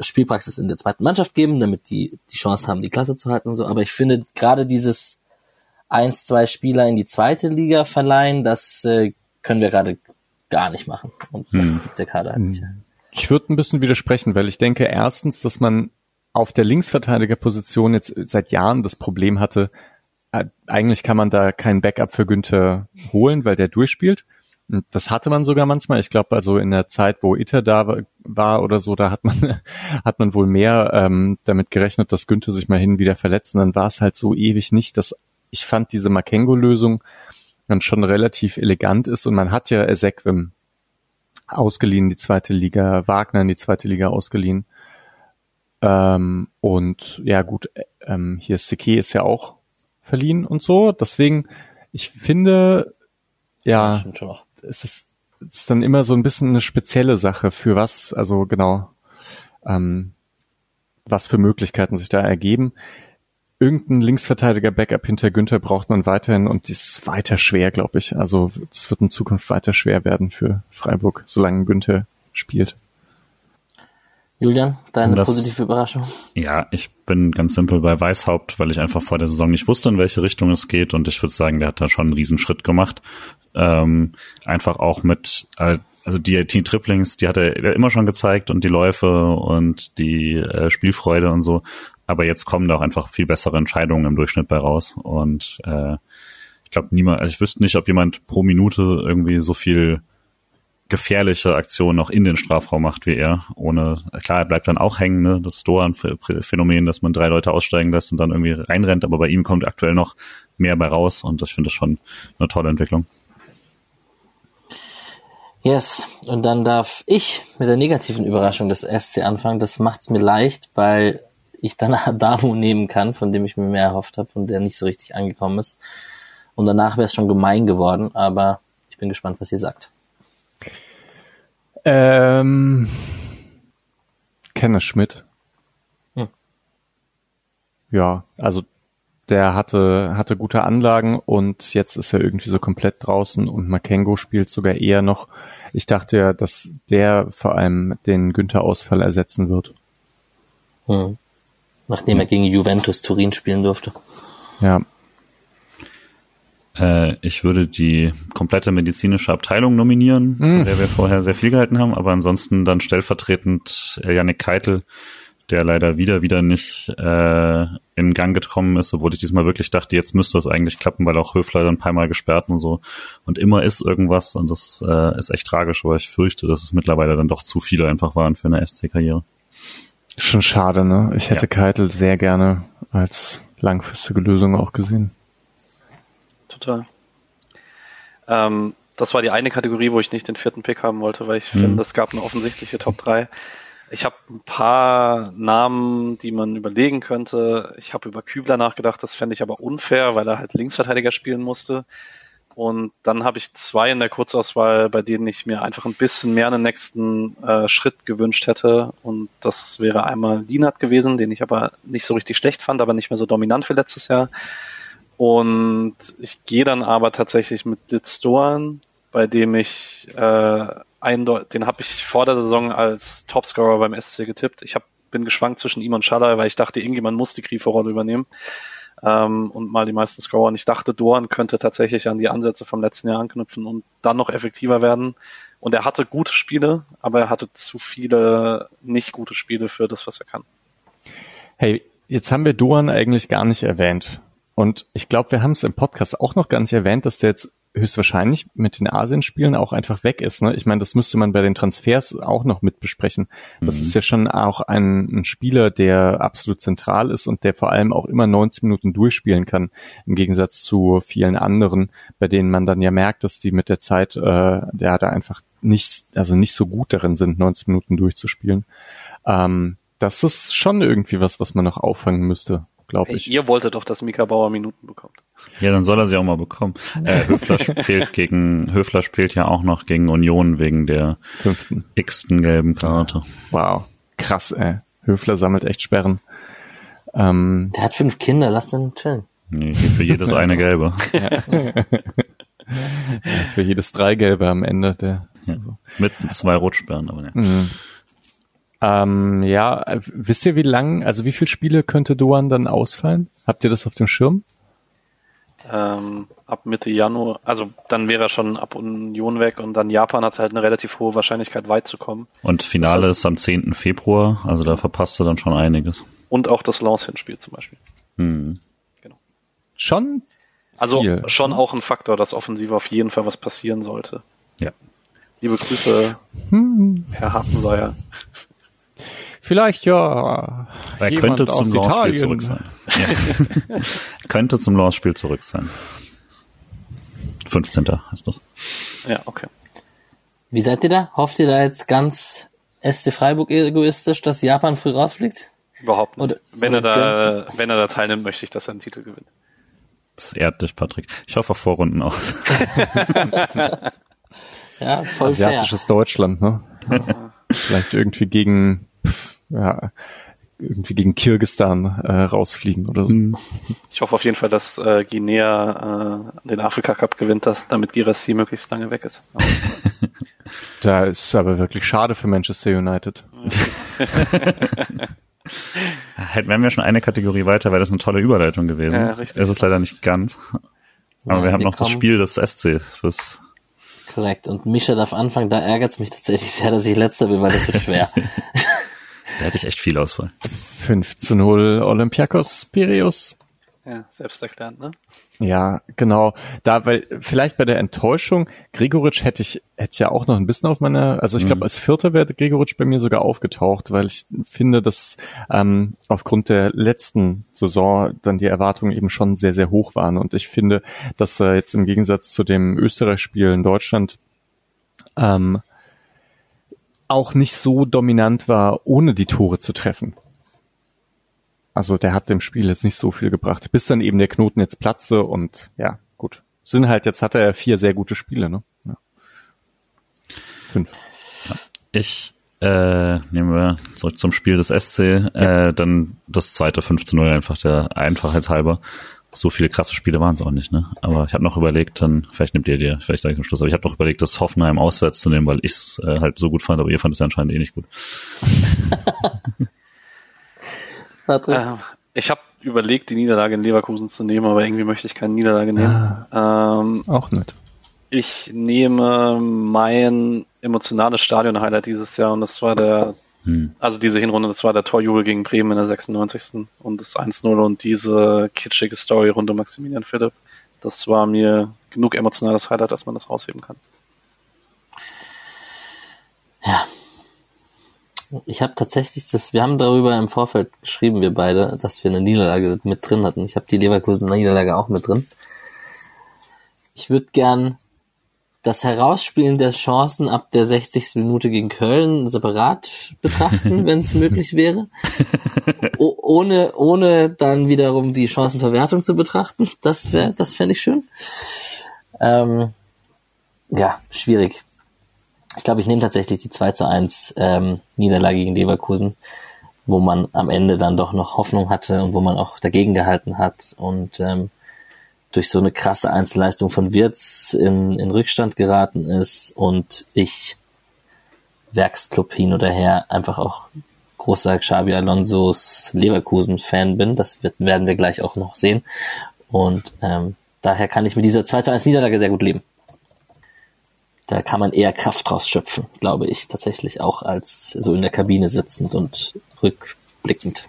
Spielpraxis in der zweiten Mannschaft geben, damit die die Chance haben, die Klasse zu halten und so. Aber ich finde gerade dieses eins, zwei Spieler in die zweite Liga verleihen, das äh, können wir gerade gar nicht machen. Und das hm. gibt der Kader halt nicht. Hm. Ich würde ein bisschen widersprechen, weil ich denke erstens, dass man auf der Linksverteidigerposition jetzt seit Jahren das Problem hatte, äh, eigentlich kann man da kein Backup für Günther holen, weil der durchspielt. Das hatte man sogar manchmal. Ich glaube, also in der Zeit, wo Itter da war oder so, da hat man hat man wohl mehr ähm, damit gerechnet, dass Günther sich mal hin wieder verletzt. Und dann war es halt so ewig nicht. Dass ich fand diese Makengo-Lösung dann schon relativ elegant ist und man hat ja Ezequim ausgeliehen, die zweite Liga, Wagner in die zweite Liga ausgeliehen. Ähm, und ja gut, ähm, hier Seke ist ja auch verliehen und so. Deswegen, ich finde, ja, ja es ist, es ist dann immer so ein bisschen eine spezielle Sache für was, also genau, ähm, was für Möglichkeiten sich da ergeben. Irgendein Linksverteidiger-Backup hinter Günther braucht man weiterhin und die ist weiter schwer, glaube ich. Also es wird in Zukunft weiter schwer werden für Freiburg, solange Günther spielt. Julian, deine das, positive Überraschung? Ja, ich bin ganz simpel bei Weißhaupt, weil ich einfach vor der Saison nicht wusste, in welche Richtung es geht und ich würde sagen, der hat da schon einen Riesenschritt gemacht. Ähm, einfach auch mit, also die, die Triplings, die hat er immer schon gezeigt und die Läufe und die äh, Spielfreude und so. Aber jetzt kommen da auch einfach viel bessere Entscheidungen im Durchschnitt bei raus. Und äh, ich glaube niemand, also ich wüsste nicht, ob jemand pro Minute irgendwie so viel gefährliche Aktionen auch in den Strafraum macht wie er. Ohne, klar, er bleibt dann auch hängen, ne? Das Doan-Phänomen, dass man drei Leute aussteigen lässt und dann irgendwie reinrennt, aber bei ihm kommt aktuell noch mehr bei raus und ich finde das schon eine tolle Entwicklung. Yes, und dann darf ich mit der negativen Überraschung des SC anfangen. Das macht's mir leicht, weil ich dann Adamo nehmen kann, von dem ich mir mehr erhofft habe und der nicht so richtig angekommen ist. Und danach wäre es schon gemein geworden, aber ich bin gespannt, was ihr sagt. Ähm, Kenne Schmidt. Hm. Ja, also der hatte, hatte gute Anlagen und jetzt ist er irgendwie so komplett draußen und Makengo spielt sogar eher noch. Ich dachte ja, dass der vor allem den Günther-Ausfall ersetzen wird. Hm. Nachdem er gegen Juventus Turin spielen durfte. Ja. Äh, ich würde die komplette medizinische Abteilung nominieren, von Mm. der wir vorher sehr viel gehalten haben, aber ansonsten dann stellvertretend äh, Janik Keitel, der leider wieder, wieder nicht äh, in Gang gekommen ist, obwohl ich diesmal wirklich dachte, jetzt müsste es eigentlich klappen, weil auch Höfler dann ein paar Mal gesperrt und so. Und immer ist irgendwas und das äh, ist echt tragisch, aber ich fürchte, dass es mittlerweile dann doch zu viele einfach waren für eine SC-Karriere. Schon schade, ne? Ich hätte Ja. Keitel sehr gerne als langfristige Lösung auch gesehen. Total. Ähm, das war die eine Kategorie, wo ich nicht den vierten Pick haben wollte, weil ich Mhm. finde, es gab eine offensichtliche Top 3. Ich habe ein paar Namen, die man überlegen könnte. Ich habe über Kübler nachgedacht, das fände ich aber unfair, weil er halt Linksverteidiger spielen musste. Und dann habe ich zwei in der Kurzauswahl, bei denen ich mir einfach ein bisschen mehr einen nächsten äh, Schritt gewünscht hätte. Und das wäre einmal Lienert gewesen, den ich aber nicht so richtig schlecht fand, aber nicht mehr so dominant wie letztes Jahr. Und ich gehe dann aber tatsächlich mit Litz Doan, bei dem ich äh, eindeutig, den habe ich vor der Saison als Topscorer beim SC getippt. Ich hab, bin geschwankt zwischen ihm und Schaller, weil ich dachte, irgendjemand muss die Grieferrolle übernehmen ähm, und mal die meisten Scorer. Und ich dachte, Doan könnte tatsächlich an die Ansätze vom letzten Jahr anknüpfen und dann noch effektiver werden. Und er hatte gute Spiele, aber er hatte zu viele nicht gute Spiele für das, was er kann. Hey, jetzt haben wir Duan eigentlich gar nicht erwähnt. Und ich glaube, wir haben es im Podcast auch noch gar nicht erwähnt, dass der jetzt höchstwahrscheinlich mit den Asienspielen auch einfach weg ist. Ne? Ich meine, das müsste man bei den Transfers auch noch mit besprechen. Das Mhm. ist ja schon auch ein, ein Spieler, der absolut zentral ist und der vor allem auch immer 90 Minuten durchspielen kann, im Gegensatz zu vielen anderen, bei denen man dann ja merkt, dass die mit der Zeit, äh, der da einfach nicht, also nicht so gut darin sind, 90 Minuten durchzuspielen. Ähm, das ist schon irgendwie was, was man noch auffangen müsste, glaube Hey, ich. ihr wolltet doch, dass Mika Bauer Minuten bekommt. Ja, dann soll er sie auch mal bekommen. Äh, Höfler spielt gegen, Höfler spielt ja auch noch gegen Union wegen der Fünften. x-ten gelben Karte. Wow. Krass, ey. Höfler sammelt echt Sperren. Ähm, Der hat fünf Kinder, lass den chillen. Nee, für jedes eine gelbe. für jedes drei Gelbe am Ende der. Ja. Mit zwei Rotsperren, aber ja. Mhm. Ähm, ja, wisst ihr, wie lang, also wie viele Spiele könnte Doan dann ausfallen? Habt ihr das auf dem Schirm? Ähm, ab Mitte Januar, also dann wäre er schon ab Union weg und dann Japan hat halt eine relativ hohe Wahrscheinlichkeit weit zu kommen. Und Finale ist am 10. Februar, also da verpasst du dann schon einiges. Und auch das Lens-Hinspiel zum Beispiel. Hm. Schon? Also Viel. schon auch ein Faktor, dass offensiv auf jeden Fall was passieren sollte. Ja. Liebe Grüße, Hm, Herr Hartenseier. Vielleicht ja. Er könnte zum Launchspiel Italien. zurück sein. Ja. könnte zum Launchspiel zurück sein. 15. heißt das. Ja, okay. Wie seid ihr da? Hofft ihr da jetzt ganz SC Freiburg egoistisch, dass Japan früh rausfliegt? Überhaupt nicht. Oder- wenn er oder da, wenn er da teilnimmt, möchte ich, dass er einen Titel gewinnt. Das ehrt dich, Patrick. Ich hoffe auf Vorrunden aus. Ja, voll Asiatisches Deutschland, ne? Vielleicht irgendwie gegen, ja, irgendwie gegen Kirgisistan äh, rausfliegen oder so. Ich hoffe auf jeden Fall, dass äh, Guinea äh, den Afrika Cup gewinnt, dass, damit Girassi möglichst lange weg ist. Da ist aber wirklich schade für Manchester United. Hätten wären wir schon eine Kategorie weiter, wäre das eine tolle Überleitung gewesen. Ja, richtig. Es ist leider nicht ganz. Aber Ja, wir haben wir noch das Spiel des SC fürs Korrekt. Und Mischa darf anfangen, da ärgert es mich tatsächlich sehr, dass ich letzter bin, weil das wird schwer. Da hätte ich echt viel Auswahl. 5 zu 0 Olympiakos Piraeus. Ja, selbst erklärt, ne? Ja, genau. Da, weil vielleicht bei der Enttäuschung, Gregoritsch hätte ich, hätte ja auch noch ein bisschen auf meiner, also ich glaube, als Vierter wäre Gregoritsch bei mir sogar aufgetaucht, weil ich finde, dass ähm, aufgrund der letzten Saison dann die Erwartungen eben schon sehr, sehr hoch waren. Und ich finde, dass er jetzt im Gegensatz zu dem Österreich-Spiel in Deutschland ähm, auch nicht so dominant war, ohne die Tore zu treffen. Also der hat dem Spiel jetzt nicht so viel gebracht, bis dann eben der Knoten jetzt platze und ja, gut. Sind halt, jetzt hat er vier sehr gute Spiele, ne? Ja. Fünf. Ich äh, nehmen wir zurück zum Spiel des SC, ja. äh, dann das zweite 5 zu 0 einfach der Einfachheit halber. So viele krasse Spiele waren es auch nicht, ne? Aber ich habe noch überlegt, dann, vielleicht nehmt ihr dir, vielleicht sage ich am Schluss, aber ich habe noch überlegt, das Hoffenheim auswärts zu nehmen, weil ich es äh, halt so gut fand, aber ihr fand es ja anscheinend eh nicht gut. äh, ich habe überlegt, die Niederlage in Leverkusen zu nehmen, aber irgendwie möchte ich keine Niederlage nehmen. Ah, ähm, auch nicht. Ich nehme mein emotionales Stadion-Highlight dieses Jahr und das war der, hm. also diese Hinrunde, das war der Torjubel gegen Bremen in der 96. und das 1-0 und diese kitschige Story rund um Maximilian Philipp. Das war mir genug emotionales Highlight, dass man das rausheben kann. Ja. Ich habe tatsächlich das, wir haben darüber im Vorfeld geschrieben, wir beide, dass wir eine Niederlage mit drin hatten. Ich habe die Leverkusen Niederlage auch mit drin. Ich würde gern das Herausspielen der Chancen ab der 60. Minute gegen Köln separat betrachten, wenn es möglich wäre. O ohne, ohne dann wiederum die Chancenverwertung zu betrachten. Das wäre, das fände ich schön. Ähm, ja, schwierig. Ich glaube, ich nehme tatsächlich die 2 zu 1 ähm, Niederlage gegen Leverkusen, wo man am Ende dann doch noch Hoffnung hatte und wo man auch dagegen gehalten hat und ähm, durch so eine krasse Einzelleistung von Wirtz in, in Rückstand geraten ist und ich Werksclub hin oder her einfach auch großer Xabi Alonso's Leverkusen-Fan bin. Das wird, werden wir gleich auch noch sehen. Und ähm, daher kann ich mit dieser 2 zu 1 Niederlage sehr gut leben. Da kann man eher Kraft draus schöpfen, glaube ich, tatsächlich auch als so in der Kabine sitzend und rückblickend.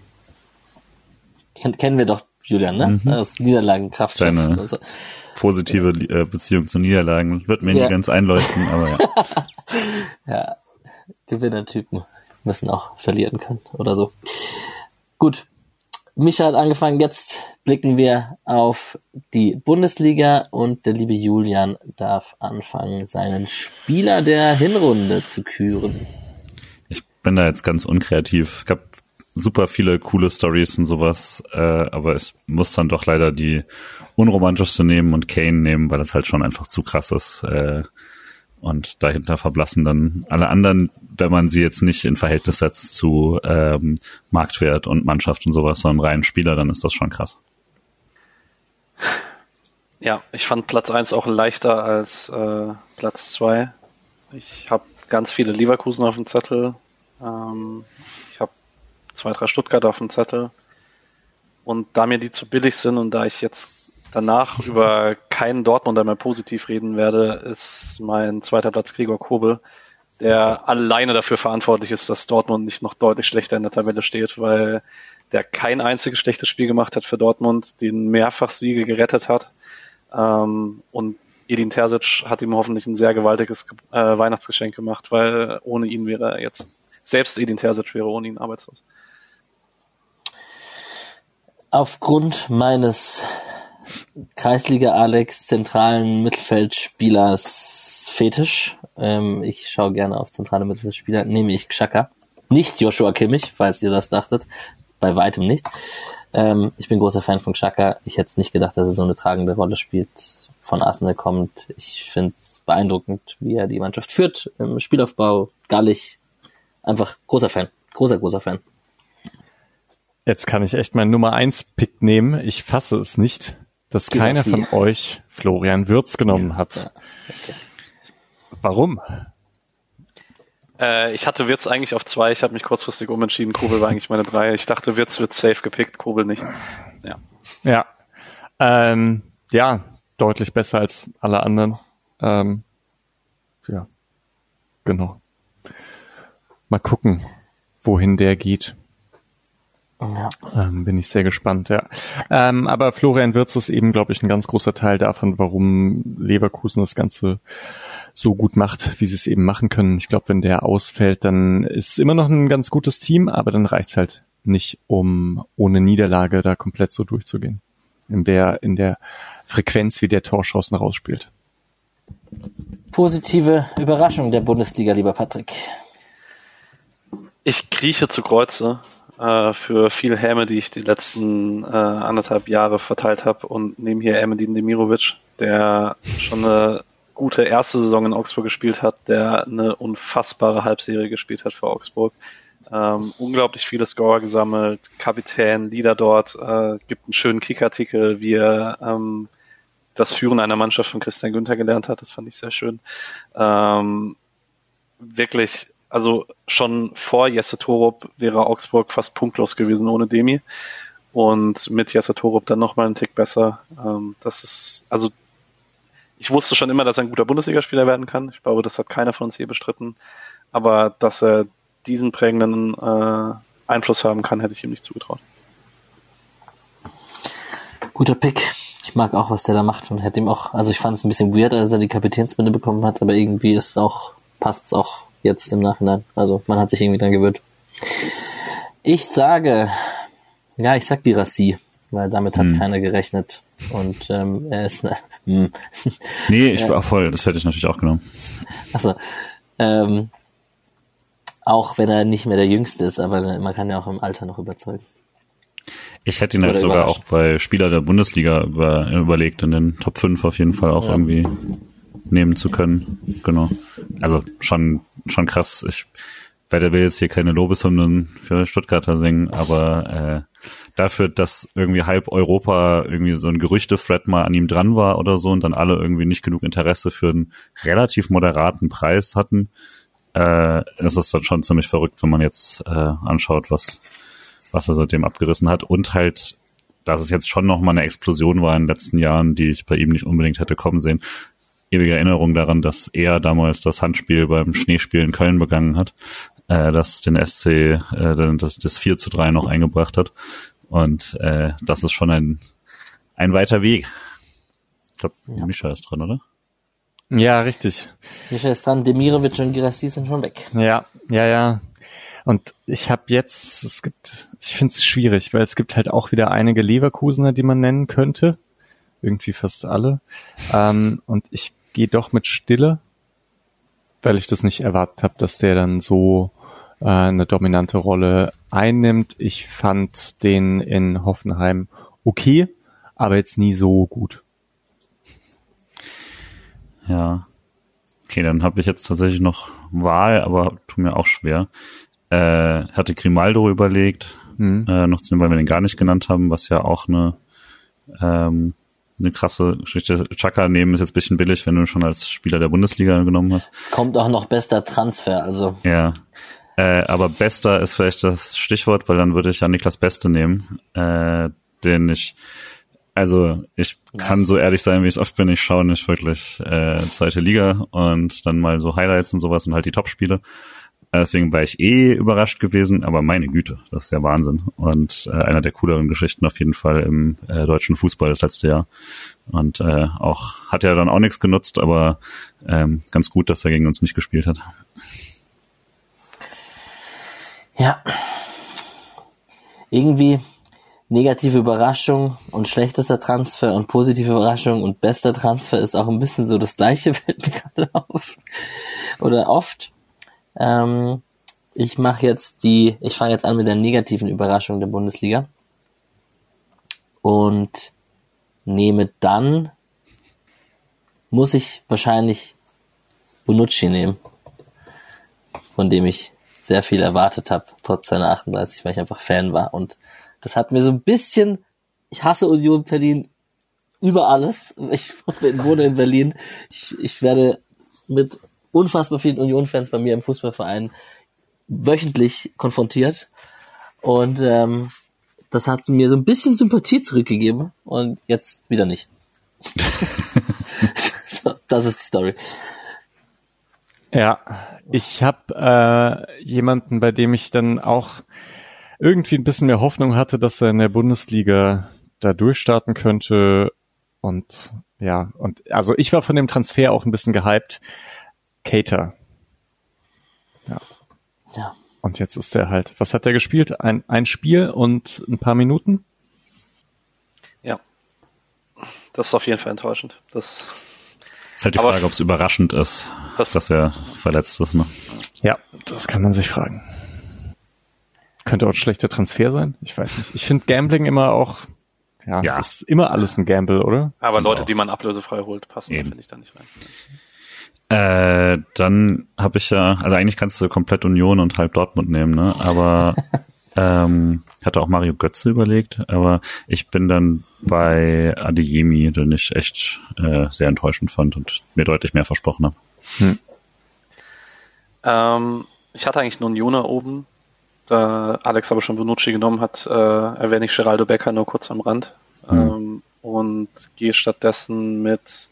Kennen wir doch Julian, ne? Mhm. Aus Niederlagen Kraft Deine so. positive äh, Beziehung zu Niederlagen wird mir ja. nicht ganz einleuchten, aber ja. ja, Gewinnertypen müssen auch verlieren können oder so. Gut. Micha hat angefangen, jetzt blicken wir auf die Bundesliga und der liebe Julian darf anfangen, seinen Spieler der Hinrunde zu küren. Ich bin da jetzt ganz unkreativ. Ich habe super viele coole Stories und sowas, äh, aber ich muss dann doch leider die unromantischste nehmen und Kane nehmen, weil das halt schon einfach zu krass ist. Äh, und dahinter verblassen dann alle anderen, wenn man sie jetzt nicht in Verhältnis setzt zu ähm, Marktwert und Mannschaft und sowas, sondern rein Spieler, dann ist das schon krass. Ja, ich fand Platz eins auch leichter als äh, Platz zwei. Ich habe ganz viele Leverkusen auf dem Zettel. Ähm, zwei, drei Stuttgart auf dem Zettel. Und da mir die zu billig sind und da ich jetzt danach über keinen Dortmunder mehr positiv reden werde, ist mein zweiter Platz Gregor Kobel, der alleine dafür verantwortlich ist, dass Dortmund nicht noch deutlich schlechter in der Tabelle steht, weil der kein einziges schlechtes Spiel gemacht hat für Dortmund, den mehrfach Siege gerettet hat. Ähm, und Edin Terzic hat ihm hoffentlich ein sehr gewaltiges äh, Weihnachtsgeschenk gemacht, weil ohne ihn wäre er jetzt, selbst Edin Terzic wäre ohne ihn arbeitslos aufgrund meines Kreisliga Alex zentralen Mittelfeldspielers Fetisch, ähm, ich schaue gerne auf zentrale Mittelfeldspieler, nehme ich Xhaka. Nicht Joshua Kimmich, falls ihr das dachtet. Bei weitem nicht. Ähm, ich bin großer Fan von Xhaka. Ich hätte nicht gedacht, dass er so eine tragende Rolle spielt. Von Arsenal kommt. Ich finde es beeindruckend, wie er die Mannschaft führt. Im Spielaufbau, gallig. Einfach großer Fan. Großer, großer Fan. Jetzt kann ich echt meinen Nummer 1 Pick nehmen. Ich fasse es nicht, dass keiner von euch Florian Würz genommen hat. Okay. Warum? Äh, ich hatte Wirtz eigentlich auf zwei, ich habe mich kurzfristig umentschieden. Kobel war eigentlich meine drei. Ich dachte, Wirtz wird safe gepickt, Kobel nicht. Ja. Ja. Ähm, ja, deutlich besser als alle anderen. Ähm, ja, genau. Mal gucken, wohin der geht. Ja. Ähm, bin ich sehr gespannt, ja. Ähm, aber Florian Wirtz ist eben, glaube ich, ein ganz großer Teil davon, warum Leverkusen das Ganze so gut macht, wie sie es eben machen können. Ich glaube, wenn der ausfällt, dann ist es immer noch ein ganz gutes Team, aber dann reicht's halt nicht, um ohne Niederlage da komplett so durchzugehen. In der, in der Frequenz, wie der Torchancen rausspielt. positive Überraschung der Bundesliga, lieber Patrick? Ich krieche zu Kreuze äh, für viel Häme, die ich die letzten äh, anderthalb Jahre verteilt habe und nehme hier Emedin Demirovic, der schon eine gute erste Saison in Augsburg gespielt hat, der eine unfassbare Halbserie gespielt hat für Augsburg. Ähm, unglaublich viele Scorer gesammelt, Kapitän, Leader dort, äh, gibt einen schönen Kickartikel, wie er ähm, das Führen einer Mannschaft von Christian Günther gelernt hat. Das fand ich sehr schön. Ähm, wirklich, also schon vor Jesse Torup wäre Augsburg fast punktlos gewesen ohne Demi. Und mit Jesse Torup dann nochmal einen Tick besser. Ähm, das ist, also ich wusste schon immer, dass er ein guter Bundesligaspieler werden kann. Ich glaube, das hat keiner von uns je bestritten. Aber dass er diesen prägenden äh, Einfluss haben kann, hätte ich ihm nicht zugetraut. Guter Pick. Ich mag auch, was der da macht und hätte ihm auch, also ich fand es ein bisschen weird, als er die Kapitänsbinde bekommen hat, aber irgendwie ist auch, passt es auch jetzt im Nachhinein. Also man hat sich irgendwie dran gewöhnt. Ich sage, ja, ich sag die Rassi, weil damit hat hm. keiner gerechnet. Und ähm, er ist. Hm. nee, ich war voll, das hätte ich natürlich auch genommen. Achso. Ähm, auch wenn er nicht mehr der Jüngste ist, aber man kann ja auch im Alter noch überzeugen. Ich hätte ihn halt sogar auch bei Spieler der Bundesliga über, überlegt, in den Top 5 auf jeden Fall auch ja. irgendwie nehmen zu können. Genau. Also schon, schon krass. Ich werde will jetzt hier keine Lobeshymnen für Stuttgarter singen, aber äh, dafür, dass irgendwie halb Europa irgendwie so ein Gerüchte-Thread mal an ihm dran war oder so und dann alle irgendwie nicht genug Interesse für einen relativ moderaten Preis hatten, äh, ist es dann schon ziemlich verrückt, wenn man jetzt äh, anschaut, was, was er seitdem abgerissen hat und halt, dass es jetzt schon nochmal eine Explosion war in den letzten Jahren, die ich bei ihm nicht unbedingt hätte kommen sehen. Ewige Erinnerung daran, dass er damals das Handspiel beim Schneespiel in Köln begangen hat, äh, das den SC äh, das, das 4 zu 3 noch eingebracht hat. Und äh, das ist schon ein, ein weiter Weg. Ich glaube, ja. Mischa ist dran, oder? Ja, richtig. Mischa ist dran, Demirovic und Girassi sind schon weg. Ja, ja, ja. Und ich habe jetzt, es gibt, ich finde es schwierig, weil es gibt halt auch wieder einige Leverkusener, die man nennen könnte. Irgendwie fast alle. Ähm, und ich gehe doch mit Stille, weil ich das nicht erwartet habe, dass der dann so äh, eine dominante Rolle einnimmt. Ich fand den in Hoffenheim okay, aber jetzt nie so gut. Ja. Okay, dann habe ich jetzt tatsächlich noch Wahl, aber tut mir auch schwer. Äh, hatte Grimaldo überlegt, mhm. äh, noch zu nehmen, weil wir den gar nicht genannt haben, was ja auch eine, ähm, eine krasse Geschichte. Chaka nehmen ist jetzt bisschen billig, wenn du schon als Spieler der Bundesliga genommen hast. Es kommt auch noch bester Transfer, also. Ja. Äh, aber Bester ist vielleicht das Stichwort, weil dann würde ich ja Niklas Beste nehmen, äh, den ich, also ich Was? kann so ehrlich sein, wie ich oft bin, ich schaue nicht wirklich äh, zweite Liga und dann mal so Highlights und sowas und halt die Topspiele. Deswegen war ich eh überrascht gewesen, aber meine Güte, das ist ja Wahnsinn. Und äh, einer der cooleren Geschichten auf jeden Fall im äh, deutschen Fußball das letzte Jahr. Und äh, auch hat ja dann auch nichts genutzt, aber ähm, ganz gut, dass er gegen uns nicht gespielt hat. Ja. Irgendwie negative Überraschung und schlechtester Transfer und positive Überraschung und bester Transfer ist auch ein bisschen so das gleiche, fällt gerade auf. Oder oft. Ähm, ich mache jetzt die, ich fange jetzt an mit der negativen Überraschung der Bundesliga und nehme dann, muss ich wahrscheinlich Bonucci nehmen, von dem ich sehr viel erwartet habe, trotz seiner 38, weil ich einfach Fan war. Und das hat mir so ein bisschen, ich hasse Union Berlin über alles. Ich wohne in Berlin. Ich, ich werde mit unfassbar vielen Union-Fans bei mir im Fußballverein wöchentlich konfrontiert. Und ähm, das hat mir so ein bisschen Sympathie zurückgegeben und jetzt wieder nicht. so, das ist die Story. Ja, ich habe äh, jemanden, bei dem ich dann auch irgendwie ein bisschen mehr Hoffnung hatte, dass er in der Bundesliga da durchstarten könnte. Und ja, und also ich war von dem Transfer auch ein bisschen gehypt. Cater. Ja. Ja. Und jetzt ist er halt, was hat er gespielt? Ein, ein Spiel und ein paar Minuten? Ja. Das ist auf jeden Fall enttäuschend. Das Ist halt die Aber Frage, ob es überraschend ist, das- dass er verletzt ist. Ne? Ja, das kann man sich fragen. Könnte auch ein schlechter Transfer sein? Ich weiß nicht. Ich finde Gambling immer auch, ja, Ja. ist immer alles ein Gamble, oder? Aber Leute, die man ablösefrei holt, passen finde ich da nicht rein. Äh, dann habe ich ja, also eigentlich kannst du komplett Union und halb Dortmund nehmen, ne? Aber ähm, hatte auch Mario Götze überlegt, aber ich bin dann bei Adeyemi, den ich echt äh, sehr enttäuschend fand und mir deutlich mehr versprochen habe. Ähm, ich hatte eigentlich nur einen Juna oben. Da Alex aber schon Bonucci genommen hat, äh, erwähne ich Geraldo Becker nur kurz am Rand. Ähm, und gehe stattdessen mit.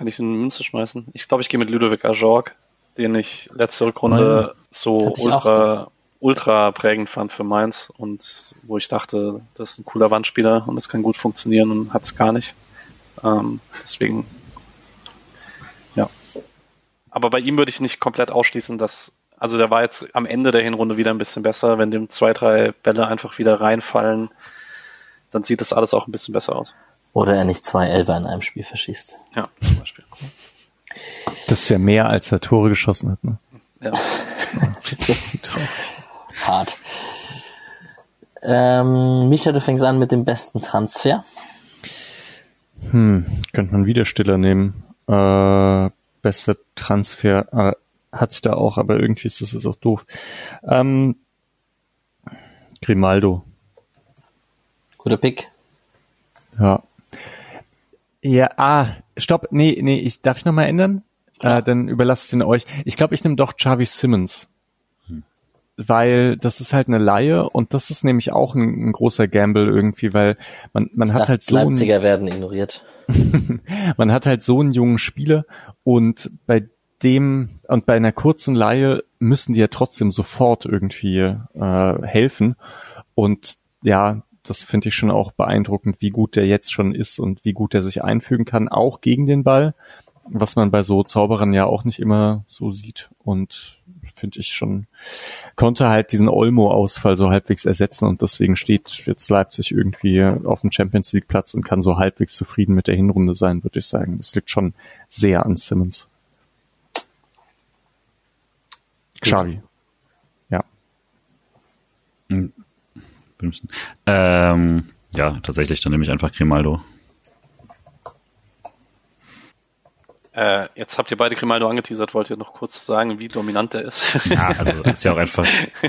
Kann ich eine Münze schmeißen. Ich glaube, ich gehe mit Ludovic Ajorg, den ich letzte Rückrunde so ich auch ultra, ultra prägend fand für Mainz und wo ich dachte, das ist ein cooler Wandspieler und das kann gut funktionieren und hat es gar nicht. Ähm, deswegen ja. Aber bei ihm würde ich nicht komplett ausschließen, dass, also der war jetzt am Ende der Hinrunde wieder ein bisschen besser. Wenn dem zwei, drei Bälle einfach wieder reinfallen, dann sieht das alles auch ein bisschen besser aus. Oder er nicht zwei Elfer in einem Spiel verschießt. Ja, zum Beispiel. Das ist ja mehr, als er Tore geschossen hat. Ne? Ja. Hart. Ähm, Micha, du fängst an mit dem besten Transfer. Hm, könnte man wieder Stiller nehmen. Äh, bester Transfer äh, hat's da auch, aber irgendwie ist das jetzt auch doof. Ähm, Grimaldo, Guter Pick. ja. Ja, ah, stopp, nee, nee, ich darf ich noch mal ändern? Äh, dann überlasse ich den euch. Ich glaube, ich nehme doch Xavi Simmons. Weil das ist halt eine Laie und das ist nämlich auch ein, ein großer Gamble irgendwie, weil man, man hat Dachte, halt so Leipziger werden ignoriert. man hat halt so einen jungen Spieler und bei dem und bei einer kurzen Laie müssen die ja trotzdem sofort irgendwie äh, helfen und ja, das finde ich schon auch beeindruckend, wie gut der jetzt schon ist und wie gut er sich einfügen kann, auch gegen den Ball, was man bei so Zauberern ja auch nicht immer so sieht und finde ich schon, konnte halt diesen Olmo-Ausfall so halbwegs ersetzen und deswegen steht jetzt Leipzig irgendwie auf dem Champions League Platz und kann so halbwegs zufrieden mit der Hinrunde sein, würde ich sagen. Das liegt schon sehr an Simmons. Xavi. Ja. Ähm, ja, tatsächlich, dann nehme ich einfach Grimaldo. Äh, jetzt habt ihr beide Grimaldo angeteasert, wollt ihr noch kurz sagen, wie dominant der ist? Ja, also ist ja auch einfach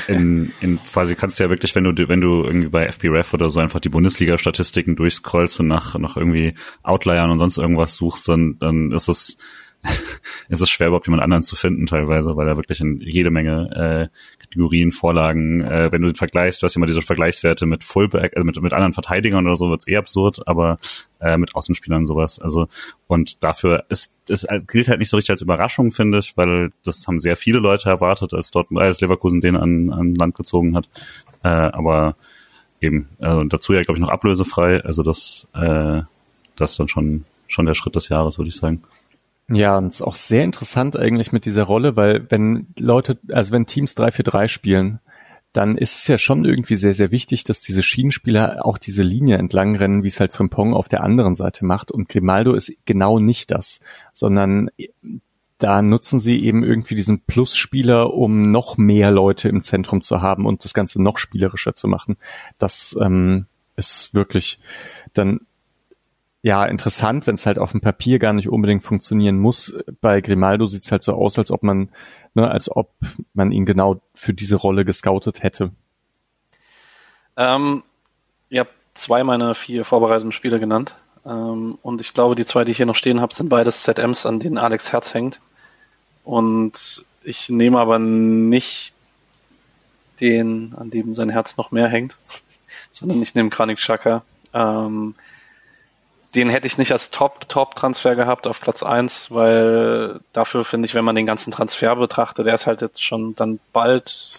in, in quasi kannst du ja wirklich, wenn du wenn du irgendwie bei FBref oder so einfach die Bundesliga-Statistiken durchscrollst und nach nach irgendwie Outliern und sonst irgendwas suchst, dann dann ist es ist es schwer überhaupt jemand anderen zu finden teilweise, weil er wirklich in jede Menge äh, Kategorien, Vorlagen, äh, wenn du den vergleichst, du hast immer diese Vergleichswerte mit Fullback, also mit, mit anderen Verteidigern oder so, wird's eh absurd, aber äh, mit Außenspielern sowas. Also und dafür ist es gilt halt nicht so richtig als Überraschung, finde ich, weil das haben sehr viele Leute erwartet, als dort als Leverkusen den an, an Land gezogen hat. Äh, aber eben, also dazu ja, glaube ich, noch ablösefrei. Also das, äh, das ist dann schon, schon der Schritt des Jahres, würde ich sagen. Ja, und es ist auch sehr interessant eigentlich mit dieser Rolle, weil wenn Leute, also wenn Teams 3-4-3 spielen, dann ist es ja schon irgendwie sehr, sehr wichtig, dass diese Schienenspieler auch diese Linie entlang rennen, wie es halt Frimpong auf der anderen Seite macht. Und Grimaldo ist genau nicht das, sondern da nutzen sie eben irgendwie diesen Plus-Spieler, um noch mehr Leute im Zentrum zu haben und das Ganze noch spielerischer zu machen. Das ähm, ist wirklich dann ja, interessant, wenn es halt auf dem Papier gar nicht unbedingt funktionieren muss. Bei Grimaldo sieht es halt so aus, als ob man, ne, als ob man ihn genau für diese Rolle gescoutet hätte. Ähm, ihr habt zwei meiner vier vorbereiteten Spiele genannt. Ähm, und ich glaube, die zwei, die ich hier noch stehen habe, sind beides ZMs, an denen Alex Herz hängt. Und ich nehme aber nicht den, an dem sein Herz noch mehr hängt, sondern ich nehme Kranik Xhaka. Ähm, den hätte ich nicht als Top-Top-Transfer gehabt auf Platz eins, weil dafür finde ich, wenn man den ganzen Transfer betrachtet, der ist halt jetzt schon dann bald,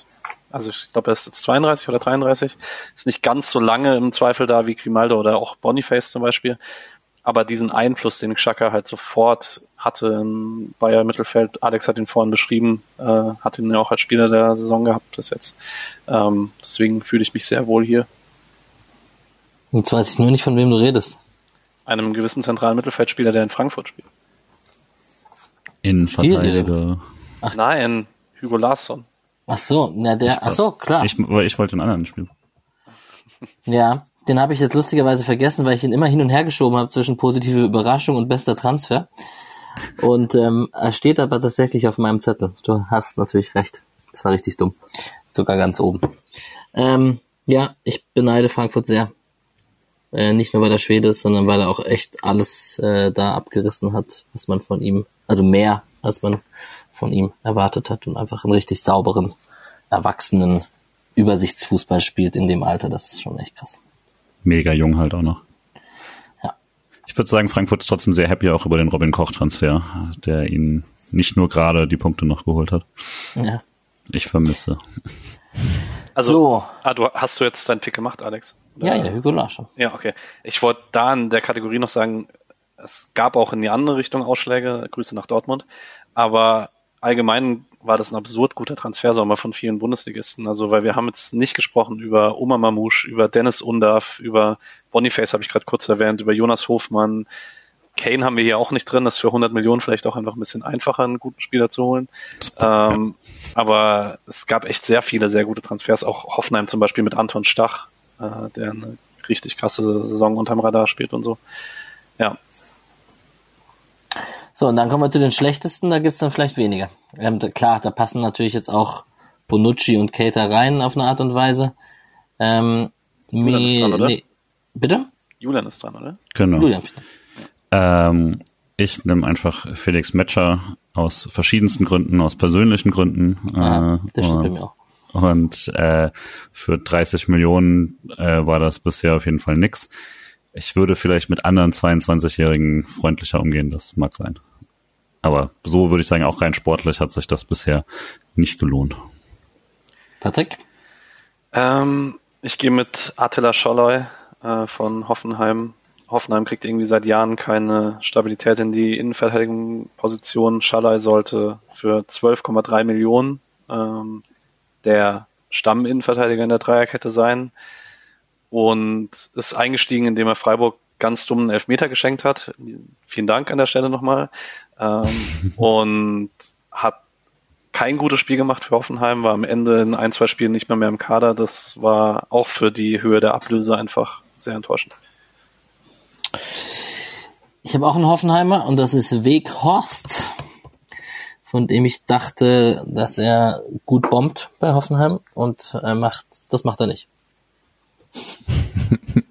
also ich glaube, er ist jetzt 32 oder 33, ist nicht ganz so lange im Zweifel da wie Grimaldo oder auch Boniface zum Beispiel, aber diesen Einfluss, den Xhaka halt sofort hatte im Bayer Mittelfeld, Alex hat ihn vorhin beschrieben, äh, hat ihn ja auch als Spieler der Saison gehabt bis jetzt, ähm, deswegen fühle ich mich sehr wohl hier. Jetzt weiß ich nur nicht, von wem du redest. Einem gewissen zentralen Mittelfeldspieler, der in Frankfurt spielt. Innenverteidiger. Nein, Hugo Larsson. Ach so, na der, ach so, klar. Ich, aber ich wollte einen anderen spielen. Ja, den habe ich jetzt lustigerweise vergessen, weil ich ihn immer hin und her geschoben habe zwischen positive Überraschung und bester Transfer. Und ähm, er steht aber tatsächlich auf meinem Zettel. Du hast natürlich recht. Das war richtig dumm. Sogar ganz oben. Ähm, ja, ich beneide Frankfurt sehr. Äh, nicht nur weil er Schwede ist, sondern weil er auch echt alles äh, da abgerissen hat, was man von ihm, also mehr als man von ihm erwartet hat und einfach einen richtig sauberen, erwachsenen Übersichtsfußball spielt in dem Alter. Das ist schon echt krass. Mega jung halt auch noch. Ja. Ich würde sagen, Frankfurt ist trotzdem sehr happy auch über den Robin Koch-Transfer, der ihnen nicht nur gerade die Punkte noch geholt hat. Ja. Ich vermisse. Also, So. ah, du, hast du jetzt deinen Pick gemacht, Alex? Ja, ja, Hugo Larsson. Ja, okay. Ich wollte da in der Kategorie noch sagen, es gab auch in die andere Richtung Ausschläge, Grüße nach Dortmund, aber allgemein war das ein absurd guter Transfersommer von vielen Bundesligisten. Also, weil wir haben jetzt nicht gesprochen über Oma Mamouche, über Dennis Undaff, über Boniface habe ich gerade kurz erwähnt, über Jonas Hofmann. Kane haben wir hier auch nicht drin, das ist für 100 Millionen vielleicht auch einfach ein bisschen einfacher, einen guten Spieler zu holen. Ähm, aber es gab echt sehr viele sehr gute Transfers, auch Hoffenheim zum Beispiel mit Anton Stach, äh, der eine richtig krasse Saison unterm Radar spielt und so. Ja, So, und dann kommen wir zu den schlechtesten, da gibt's dann vielleicht weniger. Ähm, klar, da passen natürlich jetzt auch Bonucci und Cater rein auf eine Art und Weise. Ähm, Julian ist dran, oder? nee. Bitte? Julian ist dran, oder? Genau. Julian. Ähm, ich nehme einfach Felix Metscher aus verschiedensten Gründen, aus persönlichen Gründen. Ja, äh, das stimmt bei mir auch. Und äh, für 30 Millionen äh, war das bisher auf jeden Fall nix. Ich würde vielleicht mit anderen 22-Jährigen freundlicher umgehen, das mag sein. Aber so würde ich sagen, auch rein sportlich hat sich das bisher nicht gelohnt. Patrick? Ähm, ich gehe mit Attila Scholloy äh, von Hoffenheim. Hoffenheim kriegt irgendwie seit Jahren keine Stabilität in die Innenverteidigungsposition. Scholloy sollte für 12,3 Millionen ähm, der Stamminnenverteidiger in der Dreierkette sein und ist eingestiegen, indem er Freiburg ganz dummen Elfmeter geschenkt hat. Vielen Dank an der Stelle nochmal. Ähm, und hat kein gutes Spiel gemacht für Hoffenheim, war am Ende in ein, zwei Spielen nicht mehr mehr im Kader. Das war auch für die Höhe der Ablöse einfach sehr enttäuschend. Ich habe auch einen Hoffenheimer und das ist Weghorst, von dem ich dachte, dass er gut bombt bei Hoffenheim und er macht, das macht er nicht.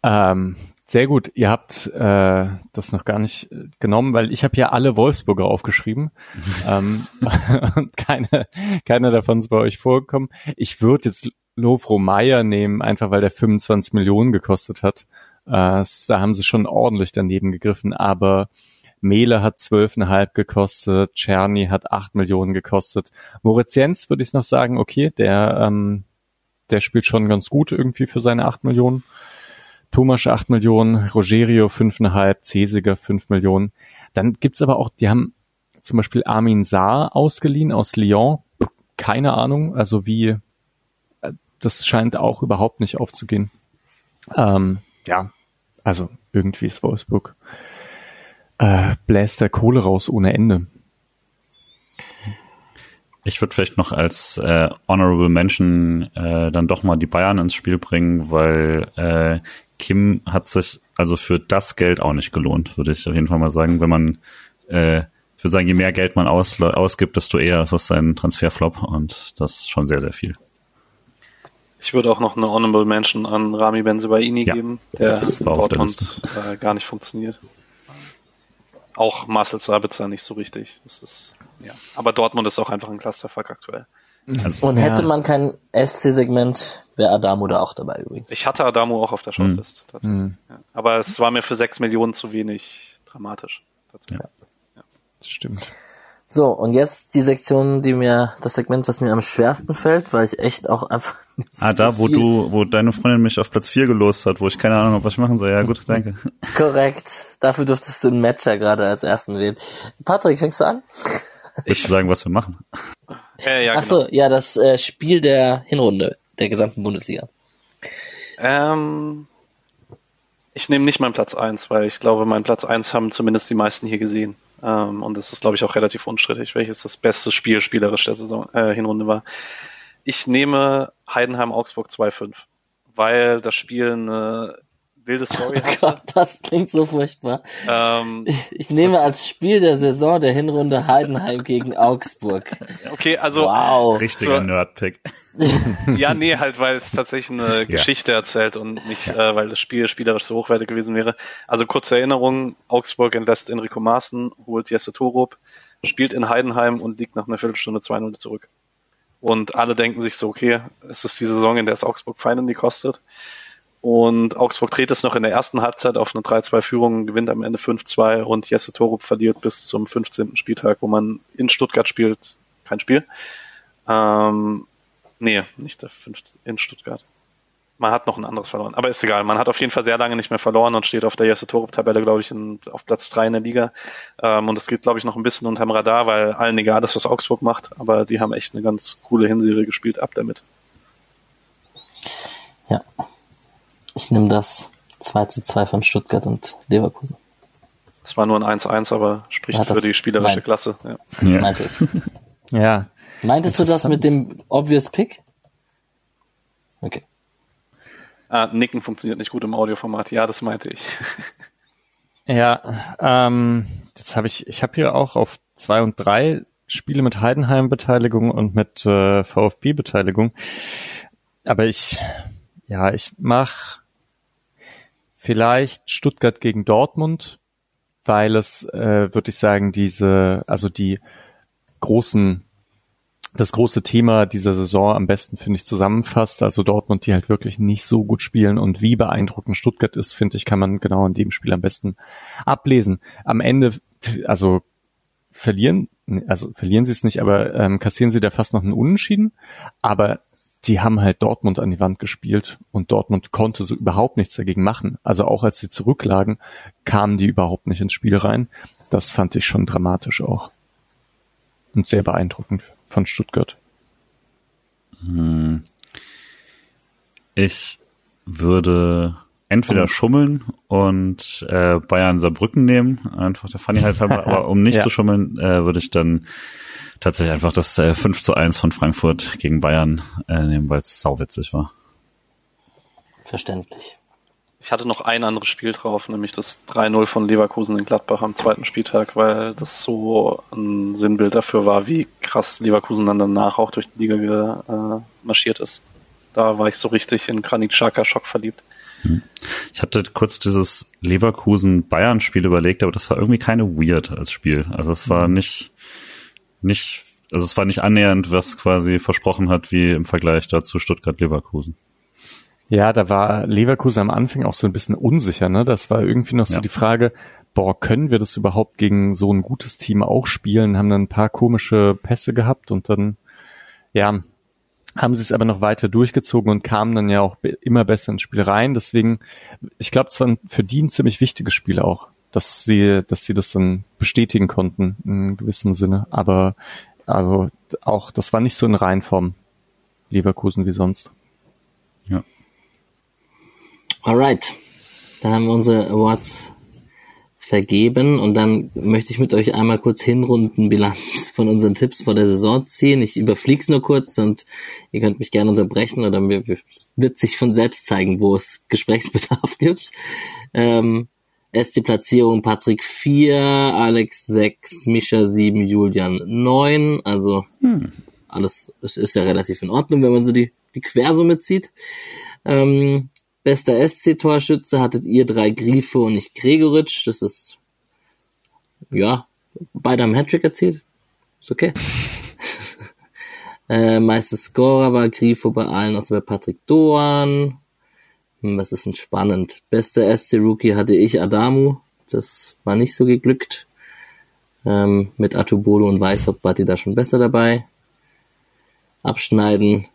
Ähm, sehr gut. Ihr habt äh, das noch gar nicht äh, genommen, weil ich habe ja alle Wolfsburger aufgeschrieben. ähm, und keine, keiner davon ist bei euch vorgekommen. Ich würde jetzt Lovro Meyer nehmen, einfach weil der 25 Millionen gekostet hat. Äh, da haben sie schon ordentlich daneben gegriffen, aber Mele hat 12,5 gekostet, Czerny hat 8 Millionen gekostet. Moritz Jens würde ich noch sagen, okay, der, ähm, der spielt schon ganz gut irgendwie für seine 8 Millionen. Thomas 8 Millionen, Rogerio 5,5, Cesiger 5 Millionen. Dann gibt's aber auch, die haben zum Beispiel Armin Saar ausgeliehen aus Lyon. Keine Ahnung, also wie, äh, das scheint auch überhaupt nicht aufzugehen. Ähm, ja, also irgendwie ist Wolfsburg äh, bläst der Kohle raus ohne Ende. Ich würde vielleicht noch als äh, Honorable Mention äh, dann doch mal die Bayern ins Spiel bringen, weil äh, Kim hat sich also für das Geld auch nicht gelohnt, würde ich auf jeden Fall mal sagen. Wenn man, äh, ich würde sagen, je mehr Geld man aus, ausgibt, desto eher ist das sein Transferflop und das ist schon sehr, sehr viel. Ich würde auch noch eine Honorable Mention an Rami Benzebaini Ja, geben, der das in Dortmund äh, gar nicht funktioniert. Auch Marcel Sabitzer nicht so richtig. Das ist, ja. Aber Dortmund ist auch einfach ein Clusterfuck aktuell. Und hätte man kein SC-Segment, wäre Adamo da auch dabei übrigens. Ich hatte Adamo auch auf der Shortlist, tatsächlich. Mhm. Ja. Aber es war mir für 6 Millionen zu wenig dramatisch. Tatsächlich. Das stimmt. So, und jetzt die Sektion, die mir, das Segment, was mir am schwersten fällt, weil ich echt auch einfach nicht Ah, so da, wo viel- du, wo deine Freundin mich auf Platz 4 gelost hat, wo ich keine Ahnung habe, was ich machen soll. Ja, gut, danke. Korrekt. Dafür durftest du einen Matcher gerade als ersten wählen. Patrick, fängst du an? Ich will sagen, was wir machen. Äh, ja, Ach so, ja, das äh, Spiel der Hinrunde der gesamten Bundesliga. Ähm, Ich nehme nicht meinen Platz eins, weil ich glaube, meinen Platz eins haben zumindest die meisten hier gesehen. Ähm, und das ist, glaube ich, auch relativ unstrittig, welches das beste Spiel spielerisch der Saison, äh, Hinrunde war. Ich nehme Heidenheim Augsburg 2-5, weil das Spiel eine wilde Story hatte. Gott, das klingt so furchtbar. Ähm, Ich, ich nehme als Spiel der Saison der Hinrunde Heidenheim gegen Augsburg. okay, also Wow. Richtiger So- Nerdpick. ja, nee, halt, weil es tatsächlich eine Geschichte erzählt und nicht, äh, weil das Spiel spielerisch so hochwertig gewesen wäre. Also kurze Erinnerung, Augsburg entlässt Enrico Maaßen, holt Jesse Torup, spielt in Heidenheim und liegt nach einer Viertelstunde 2-0 zurück. Und alle denken sich so, okay, es ist die Saison, in der es Augsburg Final kostet. Und Augsburg dreht es noch in der ersten Halbzeit auf eine 3-2-Führung, gewinnt am Ende 5-2 und Jesse Torup verliert bis zum 15. Spieltag, wo man in Stuttgart spielt, kein Spiel. Ähm, nee, nicht der 15. in Stuttgart. Man hat noch ein anderes verloren, aber ist egal. Man hat auf jeden Fall sehr lange nicht mehr verloren und steht auf der Jesse Torup-Tabelle, glaube ich, in, auf Platz 3 in der Liga. Ähm, und es geht, glaube ich, noch ein bisschen unterm Radar, weil allen egal ist, was Augsburg macht, aber die haben echt eine ganz coole Hinserie gespielt, ab damit. Ja. Ich nehme das 2 zu 2 von Stuttgart und Leverkusen. Es war nur ein 1-1, aber spricht Ja, das- für die spielerische nein. Klasse. Ja. Ja. Meinte ich. Ja, Meintest du das mit dem obvious Pick? Okay. Ah, Nicken funktioniert nicht gut im Audioformat. Ja, das meinte ich. Ja, ähm, jetzt habe ich, ich habe hier auch auf zwei und drei Spiele mit Heidenheim-Beteiligung und mit äh, VfB-Beteiligung. Aber ich, ja, ich mach vielleicht Stuttgart gegen Dortmund, weil es, äh, würde ich sagen, diese, also die großen das große Thema dieser Saison am besten, finde ich, zusammenfasst. Also Dortmund, die halt wirklich nicht so gut spielen und wie beeindruckend Stuttgart ist, finde ich, kann man genau in dem Spiel am besten ablesen. Am Ende, also verlieren, also verlieren sie es nicht, aber ähm, kassieren sie da fast noch einen Unentschieden. Aber die haben halt Dortmund an die Wand gespielt und Dortmund konnte so überhaupt nichts dagegen machen. Also auch als sie zurücklagen, kamen die überhaupt nicht ins Spiel rein. Das fand ich schon dramatisch auch. Und sehr beeindruckend von Stuttgart. Ich würde entweder schummeln und äh, Bayern Saarbrücken nehmen, einfach der Funny halt aber um nicht Ja. zu schummeln, äh, würde ich dann tatsächlich einfach das äh, 5 zu 1 von Frankfurt gegen Bayern äh, nehmen, weil es sauwitzig war. Verständlich. Ich hatte noch ein anderes Spiel drauf, nämlich das 3-0 von Leverkusen in Gladbach am zweiten Spieltag, weil das so ein Sinnbild dafür war, wie krass Leverkusen dann danach auch durch die Liga äh, marschiert ist. Da war ich so richtig in Granit Xhaka Schock verliebt. Ich hatte kurz dieses Leverkusen-Bayern-Spiel überlegt, aber das war irgendwie keine weird als Spiel. Also es war nicht, nicht, also es war nicht annähernd, was quasi versprochen hat, wie im Vergleich dazu Stuttgart-Leverkusen. Ja, da war Leverkusen am Anfang auch so ein bisschen unsicher, ne? Das war irgendwie noch so Ja. die Frage, boah, können wir das überhaupt gegen so ein gutes Team auch spielen? Haben dann ein paar komische Pässe gehabt und dann, ja, haben sie es aber noch weiter durchgezogen und kamen dann ja auch immer besser ins Spiel rein. Deswegen, ich glaube, es war ein- für die ein ziemlich wichtiges Spiel auch, dass sie, dass sie das dann bestätigen konnten in gewissem Sinne. Aber also auch, das war nicht so in Reinform Leverkusen wie sonst. Ja. Alright. Dann haben wir unsere Awards vergeben und dann möchte ich mit euch einmal kurz Hinrundenbilanz von unseren Tipps vor der Saison ziehen. Ich überflieg's nur kurz und ihr könnt mich gerne unterbrechen oder mir wird sich von selbst zeigen, wo es Gesprächsbedarf gibt. Ähm, erst die Platzierung Patrick 4, Alex 6, Mischa 7, Julian 9. Also alles es ist ja relativ in Ordnung, wenn man so die, die Quersumme zieht. Ähm, bester SC-Torschütze hattet ihr drei Grifo und ich Gregoritsch. Das ist, ja, beide haben Hattrick erzielt. Ist okay. äh, meiste Scorer war Grifo bei allen, außer bei Patrick Doan. Hm, Was ist denn spannend? Bester SC-Rookie hatte ich Adamu. Das war nicht so geglückt. Ähm, mit Atubolo und Weißhaupt wart ihr da schon besser dabei. Abschneiden,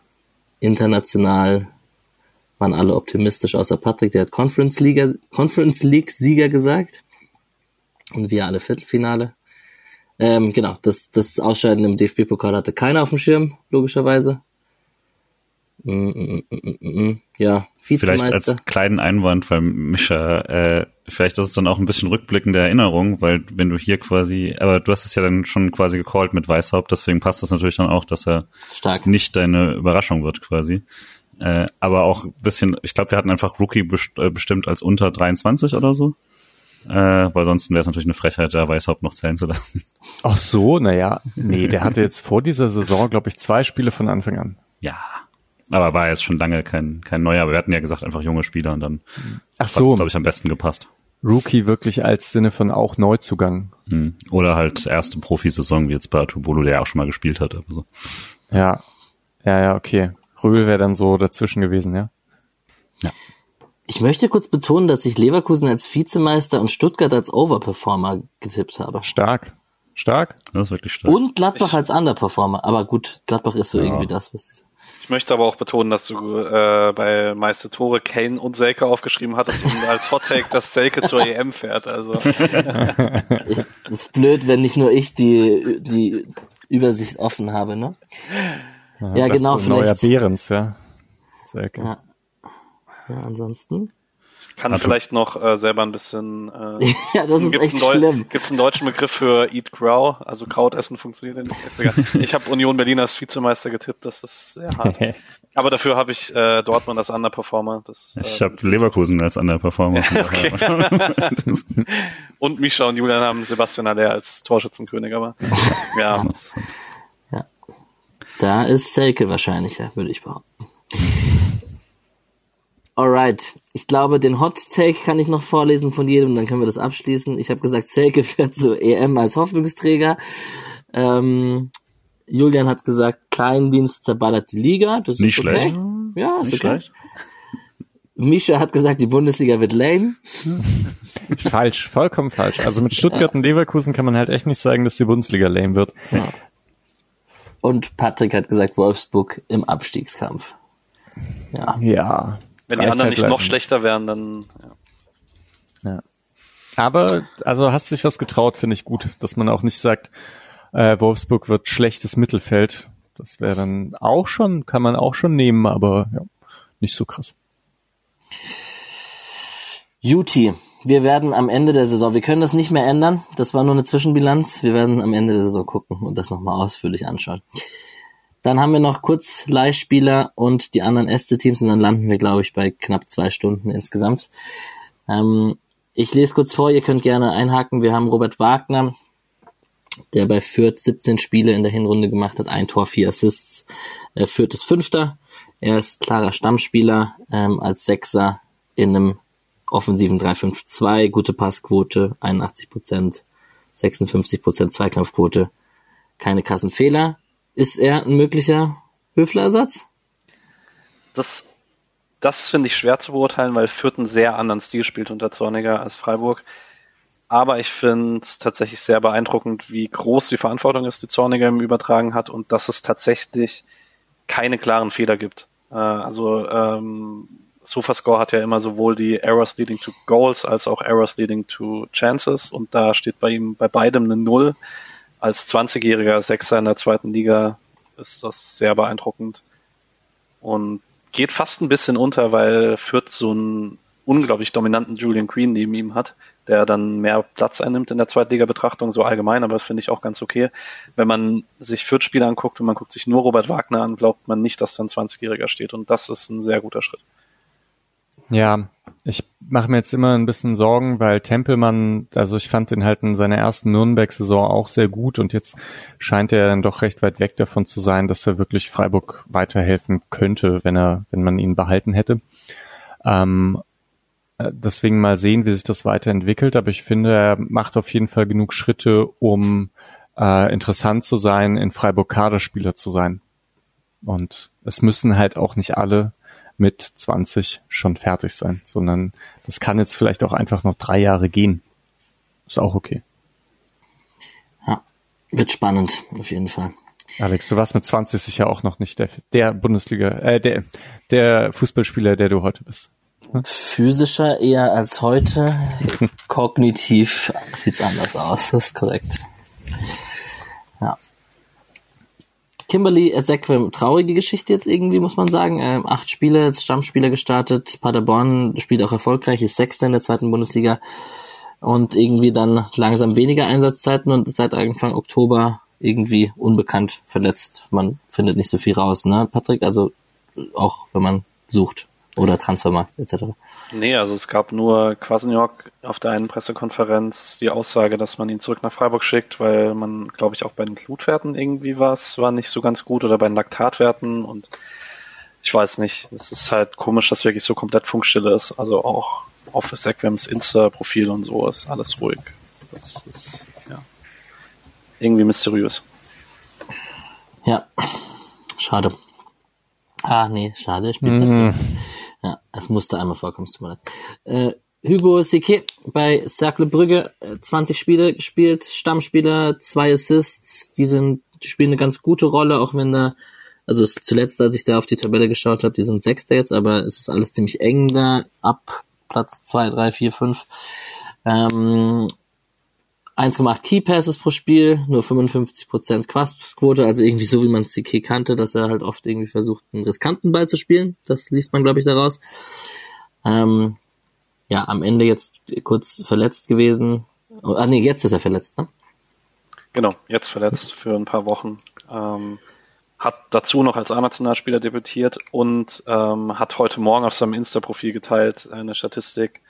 international waren alle optimistisch, außer Patrick, der hat Conference League, Conference League Sieger gesagt. Und wir alle Viertelfinale. Ähm, genau, das, das Ausscheiden im DFB-Pokal hatte keiner auf dem Schirm, logischerweise. Mm, mm, mm. Ja, Vielleicht Vizemeister. als kleinen Einwand, weil Mischa, äh, vielleicht ist es dann auch ein bisschen rückblickende Erinnerung, weil wenn du hier quasi, aber du hast es ja dann schon quasi gecallt mit Weißhaupt, deswegen passt das natürlich dann auch, dass er Stark. nicht deine Überraschung wird quasi. Äh, aber auch ein bisschen, ich glaube, wir hatten einfach Rookie best äh, bestimmt als unter 23 oder so. Äh, weil sonst wäre es natürlich eine Frechheit, da Weißhaupt noch zählen zu lassen. Ach so, naja. Nee, der hatte jetzt vor dieser Saison, glaube ich, zwei Spiele von Anfang an. Ja. Aber war jetzt schon lange kein, kein neuer, aber wir hatten ja gesagt, einfach junge Spieler und dann Ach hat es, so, glaube ich, am besten gepasst. Rookie wirklich als Sinne von auch Neuzugang. Hm. Oder halt erste Profisaison, wie jetzt bei Atubolo, der ja auch schon mal gespielt hat. Aber so. Ja. Ja, ja, okay. Röhl wäre dann so dazwischen gewesen, ja. Ich möchte kurz betonen, dass ich Leverkusen als Vizemeister und Stuttgart als Overperformer getippt habe. Stark. Stark? Das ist wirklich stark. Und Gladbach als Underperformer. Aber gut, Gladbach ist so Ja. irgendwie das, was sie Ich möchte aber auch betonen, dass du äh, bei meiste Tore Kane und Selke aufgeschrieben hattest und als Hot Take, dass Selke zur EM fährt. Also ich, ist blöd, wenn nicht nur ich die, die Übersicht offen habe, ne? Ja, genau, so ein Neuer vielleicht. Behrens, ja. Selke. Ja. Ja, ansonsten. Kann Also- vielleicht noch äh, selber ein bisschen. Äh, Ja, das ist echt schlimm. Gibt's einen deutschen Begriff für Eat Crow? Also Krautessen funktioniert ja nicht. Ist egal. Ich habe Union Berlin als Vizemeister getippt. Das ist sehr hart. Aber dafür habe ich äh, Dortmund als Underperformer. Das, Ich äh, habe Leverkusen als Underperformer. Und Misha und Julian haben Sebastian Aller als Torschützenkönig. Aber ja, Da ist Selke wahrscheinlicher, würde ich behaupten. Alright. Ich glaube, den Hot Take kann ich noch vorlesen von jedem, dann können wir das abschließen. Ich habe gesagt, Selke fährt zur EM als Hoffnungsträger. Ähm, Julian hat gesagt, Kleindienst zerballert die Liga. Das Nicht ist okay. schlecht. Ja, ist Nicht okay. schlecht. Misha hat gesagt, die Bundesliga wird lame. falsch, vollkommen falsch. Also mit Stuttgart und Leverkusen kann man halt echt nicht sagen, dass die Bundesliga lame wird. Und Patrick hat gesagt, Wolfsburg im Abstiegskampf. Ja. Ja. Wenn die anderen halt nicht leider noch schlechter wären, dann ja. Ja. Aber, also hast dich was getraut, finde ich gut, dass man auch nicht sagt, äh, Wolfsburg wird schlechtes Mittelfeld. Das wäre dann auch schon, kann man auch schon nehmen, aber ja, nicht so krass. Juti, wir werden am Ende der Saison, wir können das nicht mehr ändern, das war nur eine Zwischenbilanz, wir werden am Ende der Saison gucken und das nochmal ausführlich anschauen. Dann haben wir noch kurz Leihspieler und die anderen Äste-Teams und dann landen wir, glaube ich, bei knapp zwei Stunden insgesamt. Ähm, ich lese kurz vor, ihr könnt gerne einhaken. Wir haben Robert Wagner, der bei Fürth 17 Spiele in der Hinrunde gemacht hat, ein Tor, vier Assists. Äh, Fürth ist Fünfter. Er ist klarer Stammspieler ähm, als Sechser in einem offensiven 3-5-2, gute Passquote, 81 Prozent, 56 Prozent Zweikampfquote, keine krassen Fehler. Ist er ein möglicher Höflerersatz? Das, das finde ich schwer zu beurteilen, weil Fürth einen sehr anderen Stil spielt unter Zorniger als Freiburg. Aber ich finde es tatsächlich sehr beeindruckend, wie groß die Verantwortung ist, die Zorniger im Übertragen hat und dass es tatsächlich keine klaren Fehler gibt. Äh, also ähm, SofaScore hat ja immer sowohl die Errors leading to Goals als auch Errors leading to Chances und da steht bei ihm bei beidem eine Null. Als 20-jähriger Sechser in der zweiten Liga ist das sehr beeindruckend und geht fast ein bisschen unter, weil Fürth so einen unglaublich dominanten Julian Green neben ihm hat, der dann mehr Platz einnimmt in der Zweitliga-Betrachtung, so allgemein, aber das finde ich auch ganz okay. Wenn man sich Fürth-Spieler anguckt und man guckt sich nur Robert Wagner an, glaubt man nicht, dass da ein 20-Jähriger steht und das ist ein sehr guter Schritt. Ja, ich mache mir jetzt immer ein bisschen Sorgen, weil Tempelmann, also ich fand den halt in seiner ersten Nürnberg-Saison auch sehr gut und jetzt scheint er dann doch recht weit weg davon zu sein, dass er wirklich Freiburg weiterhelfen könnte, wenn er, wenn man ihn behalten hätte. Ähm, äh, deswegen mal sehen, wie sich das weiterentwickelt, aber ich finde, er macht auf jeden Fall genug Schritte, um äh, interessant zu sein, in Freiburg Kaderspieler zu sein. Und es müssen halt auch nicht alle mit 20 schon fertig sein, sondern das kann jetzt vielleicht auch einfach noch drei Jahre gehen. Ist auch okay. Ja, wird spannend, auf jeden Fall. Alex, du warst mit 20 sicher auch noch nicht der, der Bundesliga, äh, der, der Fußballspieler, der du heute bist. Physischer eher als heute. Kognitiv sieht's anders aus, das ist korrekt. Ja. Kimberly Ezequim, traurige Geschichte jetzt irgendwie, muss man sagen. Ähm, acht Spiele, jetzt Stammspieler gestartet. Paderborn spielt auch erfolgreich, ist Sechster in der zweiten Bundesliga. Und irgendwie dann langsam weniger Einsatzzeiten und seit Anfang Oktober irgendwie unbekannt verletzt. Man findet nicht so viel raus, ne, Patrick? Also auch wenn man sucht oder Transfermarkt etc. Nee, also es gab nur Kwasniok auf der einen Pressekonferenz die Aussage, dass man ihn zurück nach Freiburg schickt, weil man, glaube ich, auch bei den Blutwerten irgendwie was war nicht so ganz gut oder bei den Laktatwerten und ich weiß nicht. Es ist halt komisch, dass wirklich so komplett Funkstille ist. Also auch auf Sequems Insta-Profil und so ist alles ruhig. Das ist, ja, irgendwie mysteriös. Ja, schade. Ah, nee, schade. Ich bin mm. Es musste einmal vorkommen, tut mir leid. Äh, Hugo Sique bei Cercle Brügge, 20 Spiele gespielt, Stammspieler, zwei Assists, die sind, die spielen eine ganz gute Rolle, auch wenn da, also zuletzt, als ich da auf die Tabelle geschaut habe, die sind Sechster jetzt, aber es ist alles ziemlich eng da, ab Platz zwei, drei, vier, fünf. Ähm, 1,8 Key Passes pro Spiel, nur 55% Quastquote, also irgendwie so, wie man CK kannte, dass er halt oft irgendwie versucht, einen riskanten Ball zu spielen. Das liest man, glaube ich, daraus. Ähm, ja, am Ende jetzt kurz verletzt gewesen. Oh, ah, nee, jetzt ist er verletzt, ne? Genau, jetzt verletzt für ein paar Wochen. Ähm, hat dazu noch als A-Nationalspieler debütiert und ähm, hat heute Morgen auf seinem Insta-Profil geteilt eine Statistik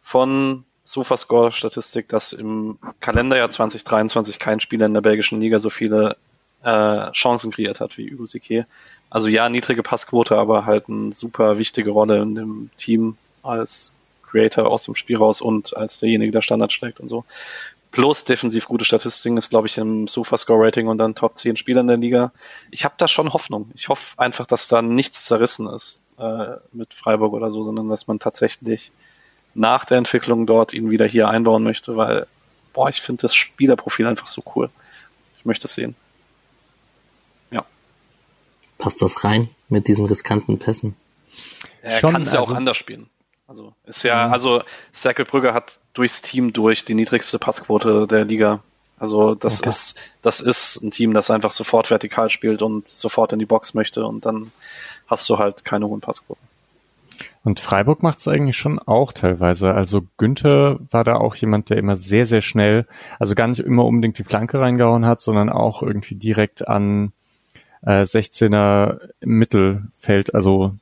von Sofascore-Statistik, dass im Kalenderjahr 2023 kein Spieler in der belgischen Liga so viele äh, Chancen kreiert hat wie Sique. Also ja, niedrige Passquote, aber halt eine super wichtige Rolle in dem Team als Creator aus dem Spiel raus und als derjenige, der Standard schlägt und so. Plus defensiv gute Statistiken ist, glaube ich, im Sofascore-Rating und dann Top 10 Spieler in der Liga. Ich habe da schon Hoffnung. Ich hoffe einfach, dass da nichts zerrissen ist äh, mit Freiburg oder so, sondern dass man tatsächlich nach der Entwicklung dort ihn wieder hier einbauen möchte, weil, boah, ich finde das Spielerprofil einfach so cool. Ich möchte es sehen. Ja. Passt das rein mit diesen riskanten Pässen? Er kann es ja also, auch anders spielen. Also ist ja, mhm. also Brügge hat durchs Team durch die niedrigste Passquote der Liga. Also das okay. ist, das ist ein Team, das einfach sofort vertikal spielt und sofort in die Box möchte und dann hast du halt keine hohen Passquoten. Und Freiburg macht es eigentlich schon auch teilweise. Also Günther war da auch jemand, der immer sehr, sehr schnell, also gar nicht immer unbedingt die Flanke reingehauen hat, sondern auch irgendwie direkt an äh, 16er Mittelfeld, also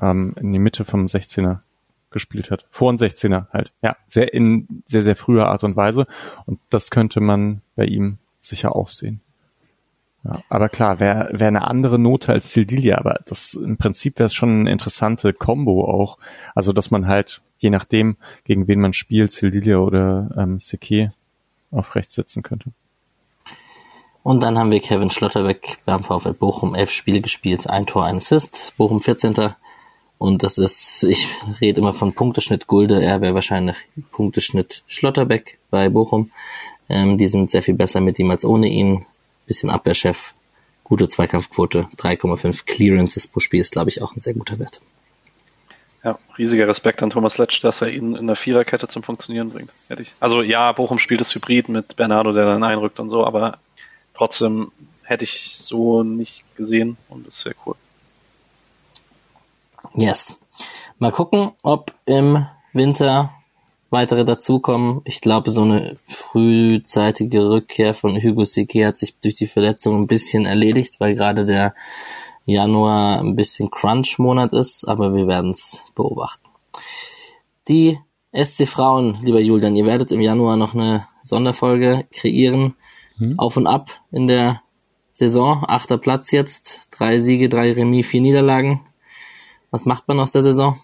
ähm, in die Mitte vom 16er gespielt hat. Vor dem 16er halt. Ja, sehr in sehr, sehr früher Art und Weise. Und das könnte man bei ihm sicher auch sehen. Ja, aber klar, wäre wär eine andere Note als Sildilia, aber das im Prinzip wäre es schon eine interessante Combo auch. Also dass man halt, je nachdem, gegen wen man spielt, Sildilia oder ähm, Seke auf rechts setzen könnte. Und dann haben wir Kevin Schlotterbeck beim VfL Bochum elf Spiele gespielt, ein Tor, ein Assist, Bochum 14. Und das ist, ich rede immer von Punkteschnitt Gulde, er wäre wahrscheinlich Punkteschnitt Schlotterbeck bei Bochum. Ähm, die sind sehr viel besser mit ihm als ohne ihn bisschen Abwehrchef, gute Zweikampfquote, 3,5 Clearances pro Spiel ist, glaube ich, auch ein sehr guter Wert. Ja, riesiger Respekt an Thomas Letsch, dass er ihn in der Viererkette zum Funktionieren bringt. Also ja, Bochum spielt das Hybrid mit Bernardo, der dann einrückt und so, aber trotzdem hätte ich so nicht gesehen und ist sehr cool. Yes. Mal gucken, ob im Winter weitere dazukommen. Ich glaube, so eine frühzeitige Rückkehr von Hugo Sique hat sich durch die Verletzung ein bisschen erledigt, weil gerade der Januar ein bisschen Crunch-Monat ist, aber wir werden es beobachten. Die SC Frauen, lieber Julian, ihr werdet im Januar noch eine Sonderfolge kreieren. Hm. Auf und ab in der Saison. Achter Platz jetzt. Drei Siege, drei Remis, vier Niederlagen. Was macht man aus der Saison?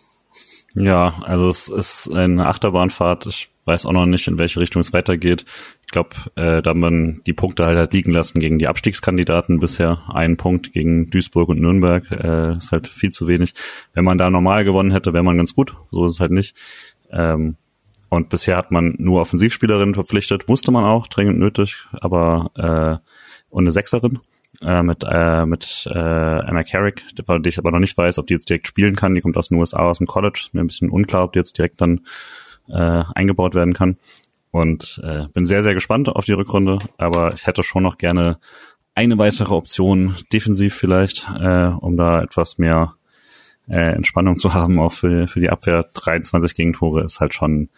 Ja, also es ist eine Achterbahnfahrt. Ich weiß auch noch nicht, in welche Richtung es weitergeht. Ich glaube, äh, da man die Punkte halt hat liegen lassen gegen die Abstiegskandidaten bisher. Ein Punkt gegen Duisburg und Nürnberg äh, ist halt viel zu wenig. Wenn man da normal gewonnen hätte, wäre man ganz gut. So ist es halt nicht. Ähm, und bisher hat man nur Offensivspielerinnen verpflichtet. Musste man auch, dringend nötig, aber äh, und eine Sechserin äh, mit, äh, mit äh, Emma Carrick, die ich aber noch nicht weiß, ob die jetzt direkt spielen kann. Die kommt aus den USA, aus dem College. Ist mir ein bisschen unklar, ob die jetzt direkt dann äh, eingebaut werden kann. Und äh, bin sehr, sehr gespannt auf die Rückrunde, aber ich hätte schon noch gerne eine weitere Option defensiv vielleicht, äh, um da etwas mehr äh, Entspannung zu haben, auch für, für die Abwehr. 23 Gegentore ist halt schon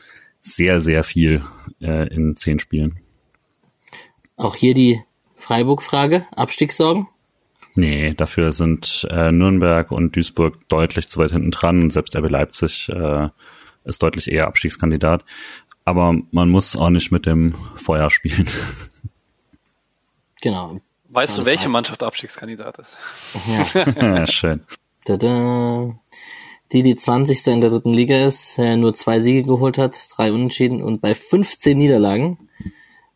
sehr, sehr viel äh, in zehn Spielen. Auch hier die Freiburg-Frage, Abstiegssorgen? Nee, dafür sind äh, Nürnberg und Duisburg deutlich zu weit hinten dran und selbst RB Leipzig äh, ist deutlich eher Abstiegskandidat. Aber man muss auch nicht mit dem Feuer spielen. Genau. Weißt du, welche Mannschaft Abstiegskandidat ist? Ja. Schön. Tada. Die, die 20. in der dritten Liga ist, äh, nur zwei Siege geholt hat, drei Unentschieden und bei 15 Niederlagen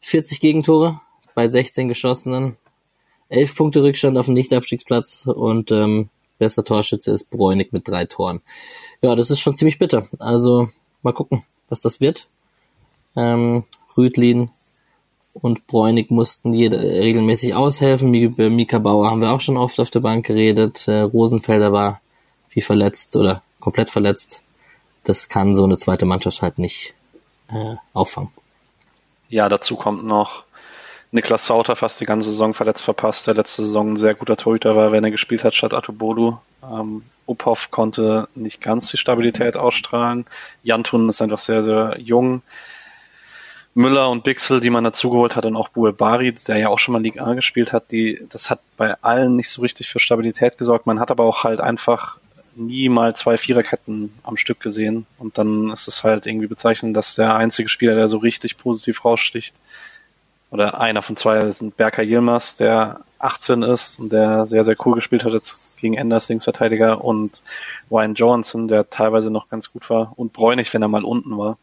40 Gegentore bei 16 geschossenen, 11 Punkte Rückstand auf dem Nicht-Abstiegsplatz und ähm, bester Torschütze ist Bräunig mit drei Toren. Ja, das ist schon ziemlich bitter. Also mal gucken, was das wird. Ähm, Rüdlin und Bräunig mussten jede, regelmäßig aushelfen. Über Mika Bauer haben wir auch schon oft auf der Bank geredet. Äh, Rosenfelder war wie verletzt oder komplett verletzt. Das kann so eine zweite Mannschaft halt nicht äh, auffangen. Ja, dazu kommt noch Niklas Sauter fast die ganze Saison verletzt verpasst, der letzte Saison ein sehr guter Torhüter war, wenn er gespielt hat statt Atubolu. Ähm, Uphoff konnte nicht ganz die Stabilität ausstrahlen. Jantun ist einfach sehr, sehr jung. Müller und Bixel, die man dazugeholt hat, und auch Bari, der ja auch schon mal Liga A gespielt hat, die, das hat bei allen nicht so richtig für Stabilität gesorgt. Man hat aber auch halt einfach nie mal zwei Viererketten am Stück gesehen. Und dann ist es halt irgendwie bezeichnend, dass der einzige Spieler, der so richtig positiv raussticht, oder einer von zwei ist Berker Yilmaz, der 18 ist und der sehr, sehr cool gespielt hat jetzt gegen Enders Linksverteidiger und Ryan Johansson, der teilweise noch ganz gut war und Bräunig, wenn er mal unten war.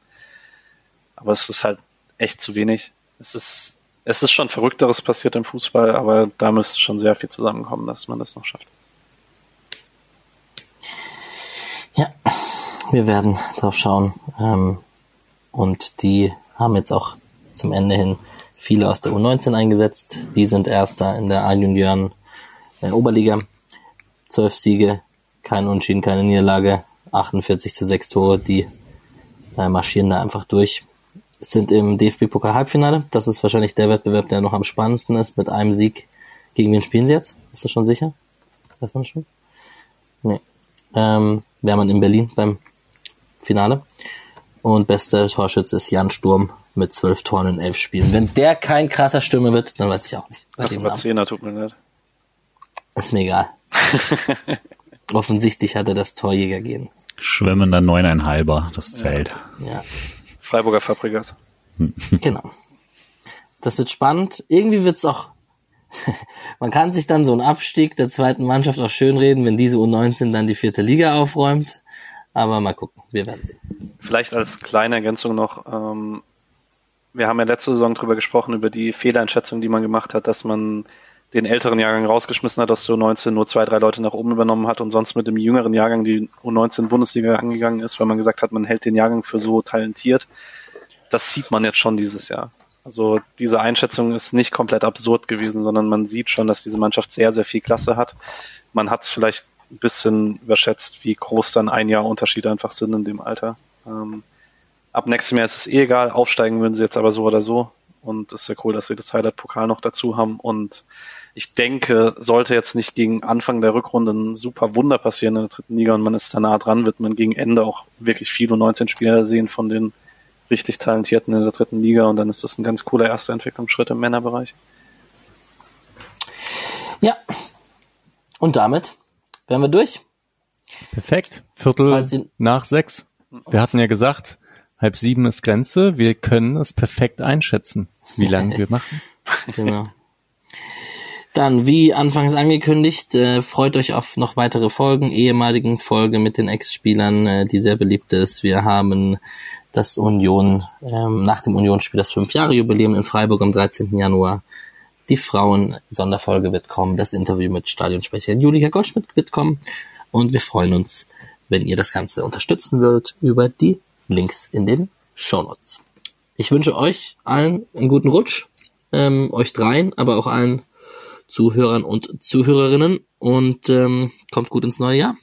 Aber es ist halt echt zu wenig. Es ist, es ist schon Verrückteres passiert im Fußball, aber da müsste schon sehr viel zusammenkommen, dass man das noch schafft. Ja, wir werden drauf schauen. Ähm, und die haben jetzt auch zum Ende hin viele aus der U19 eingesetzt. Die sind Erster in der A-Junioren äh, Oberliga. Zwölf Siege, kein Unschieden, keine Niederlage, 48 zu 6 Tore. Die äh, marschieren da einfach durch sind im DFB-Pokal-Halbfinale. Das ist wahrscheinlich der Wettbewerb, der noch am spannendsten ist, mit einem Sieg. Gegen wen spielen sie jetzt? Ist das schon sicher? Weiß man schon? Nee. Ähm, wäre man in Berlin beim Finale. Und bester Torschütze ist Jan Sturm mit zwölf Toren in elf Spielen. Wenn der kein krasser Stürmer wird, dann weiß ich auch nicht. Bei das war Zehner, tut mir leid. Ist mir egal. Offensichtlich hat er das Torjäger gehen. Schwimmender Neuneinhalber, das zählt. Ja. ja. Freiburger Fabrikas. Genau. Das wird spannend. Irgendwie wird's auch, man kann sich dann so einen Abstieg der zweiten Mannschaft auch schönreden, wenn diese U19 dann die vierte Liga aufräumt. Aber mal gucken, wir werden sehen. Vielleicht als kleine Ergänzung noch, ähm, wir haben ja letzte Saison drüber gesprochen, über die Fehleinschätzung, die man gemacht hat, dass man den älteren Jahrgang rausgeschmissen hat, dass die U19 nur zwei, drei Leute nach oben übernommen hat und sonst mit dem jüngeren Jahrgang die U19 Bundesliga angegangen ist, weil man gesagt hat, man hält den Jahrgang für so talentiert. Das sieht man jetzt schon dieses Jahr. Also diese Einschätzung ist nicht komplett absurd gewesen, sondern man sieht schon, dass diese Mannschaft sehr, sehr viel Klasse hat. Man hat es vielleicht ein bisschen überschätzt, wie groß dann ein Jahr Unterschied einfach sind in dem Alter. Ähm, ab nächstem Jahr ist es eh egal, aufsteigen würden sie jetzt aber so oder so. Und es ist ja cool, dass sie das Highlight-Pokal noch dazu haben. Und ich denke, sollte jetzt nicht gegen Anfang der Rückrunde ein super Wunder passieren in der dritten Liga und man ist da nah dran, wird man gegen Ende auch wirklich viele 19 Spieler sehen von den richtig Talentierten in der dritten Liga und dann ist das ein ganz cooler erster Entwicklungsschritt im Männerbereich. Ja. Und damit wären wir durch. Perfekt. Viertel nach sechs. Wir hatten ja gesagt, halb sieben ist Grenze. Wir können es perfekt einschätzen, wie lange wir machen. Genau. Dann, wie anfangs angekündigt, äh, freut euch auf noch weitere Folgen, ehemaligen Folge mit den Ex-Spielern, äh, die sehr beliebt ist. Wir haben das Union, ähm, nach dem Unionsspiel das Fünf-Jahre-Jubiläum in Freiburg am 13. Januar. Die Frauen-Sonderfolge wird kommen, das Interview mit Stadionsprecherin Julika Goldschmidt wird kommen und wir freuen uns, wenn ihr das Ganze unterstützen würdet über die Links in den Shownotes. Ich wünsche euch allen einen guten Rutsch, ähm, euch dreien, aber auch allen Zuhörern und Zuhörerinnen und ähm, kommt gut ins neue Jahr.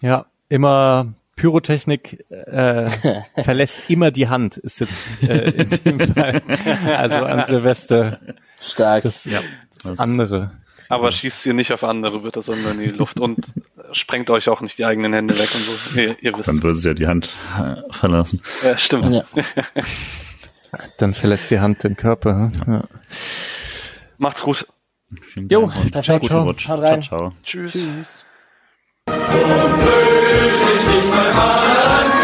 Ja, immer Pyrotechnik äh, verlässt immer die Hand, ist jetzt äh, in dem Fall. Also an Silvester. Stark. Das, ja, Das- andere. Aber schießt ihr nicht auf andere, bitte, sondern in die Luft und sprengt euch auch nicht die eigenen Hände weg und so. Ihr, ihr wisst. Dann würde sie ja die Hand äh, verlassen. Ja, stimmt. Ja. Dann verlässt die Hand den Körper. hm? Ja. Macht's gut. Jo, perfekt. Ciao. Rein. Ciao, ciao. Tschüss. Tschüss. So böse ich nicht mal an.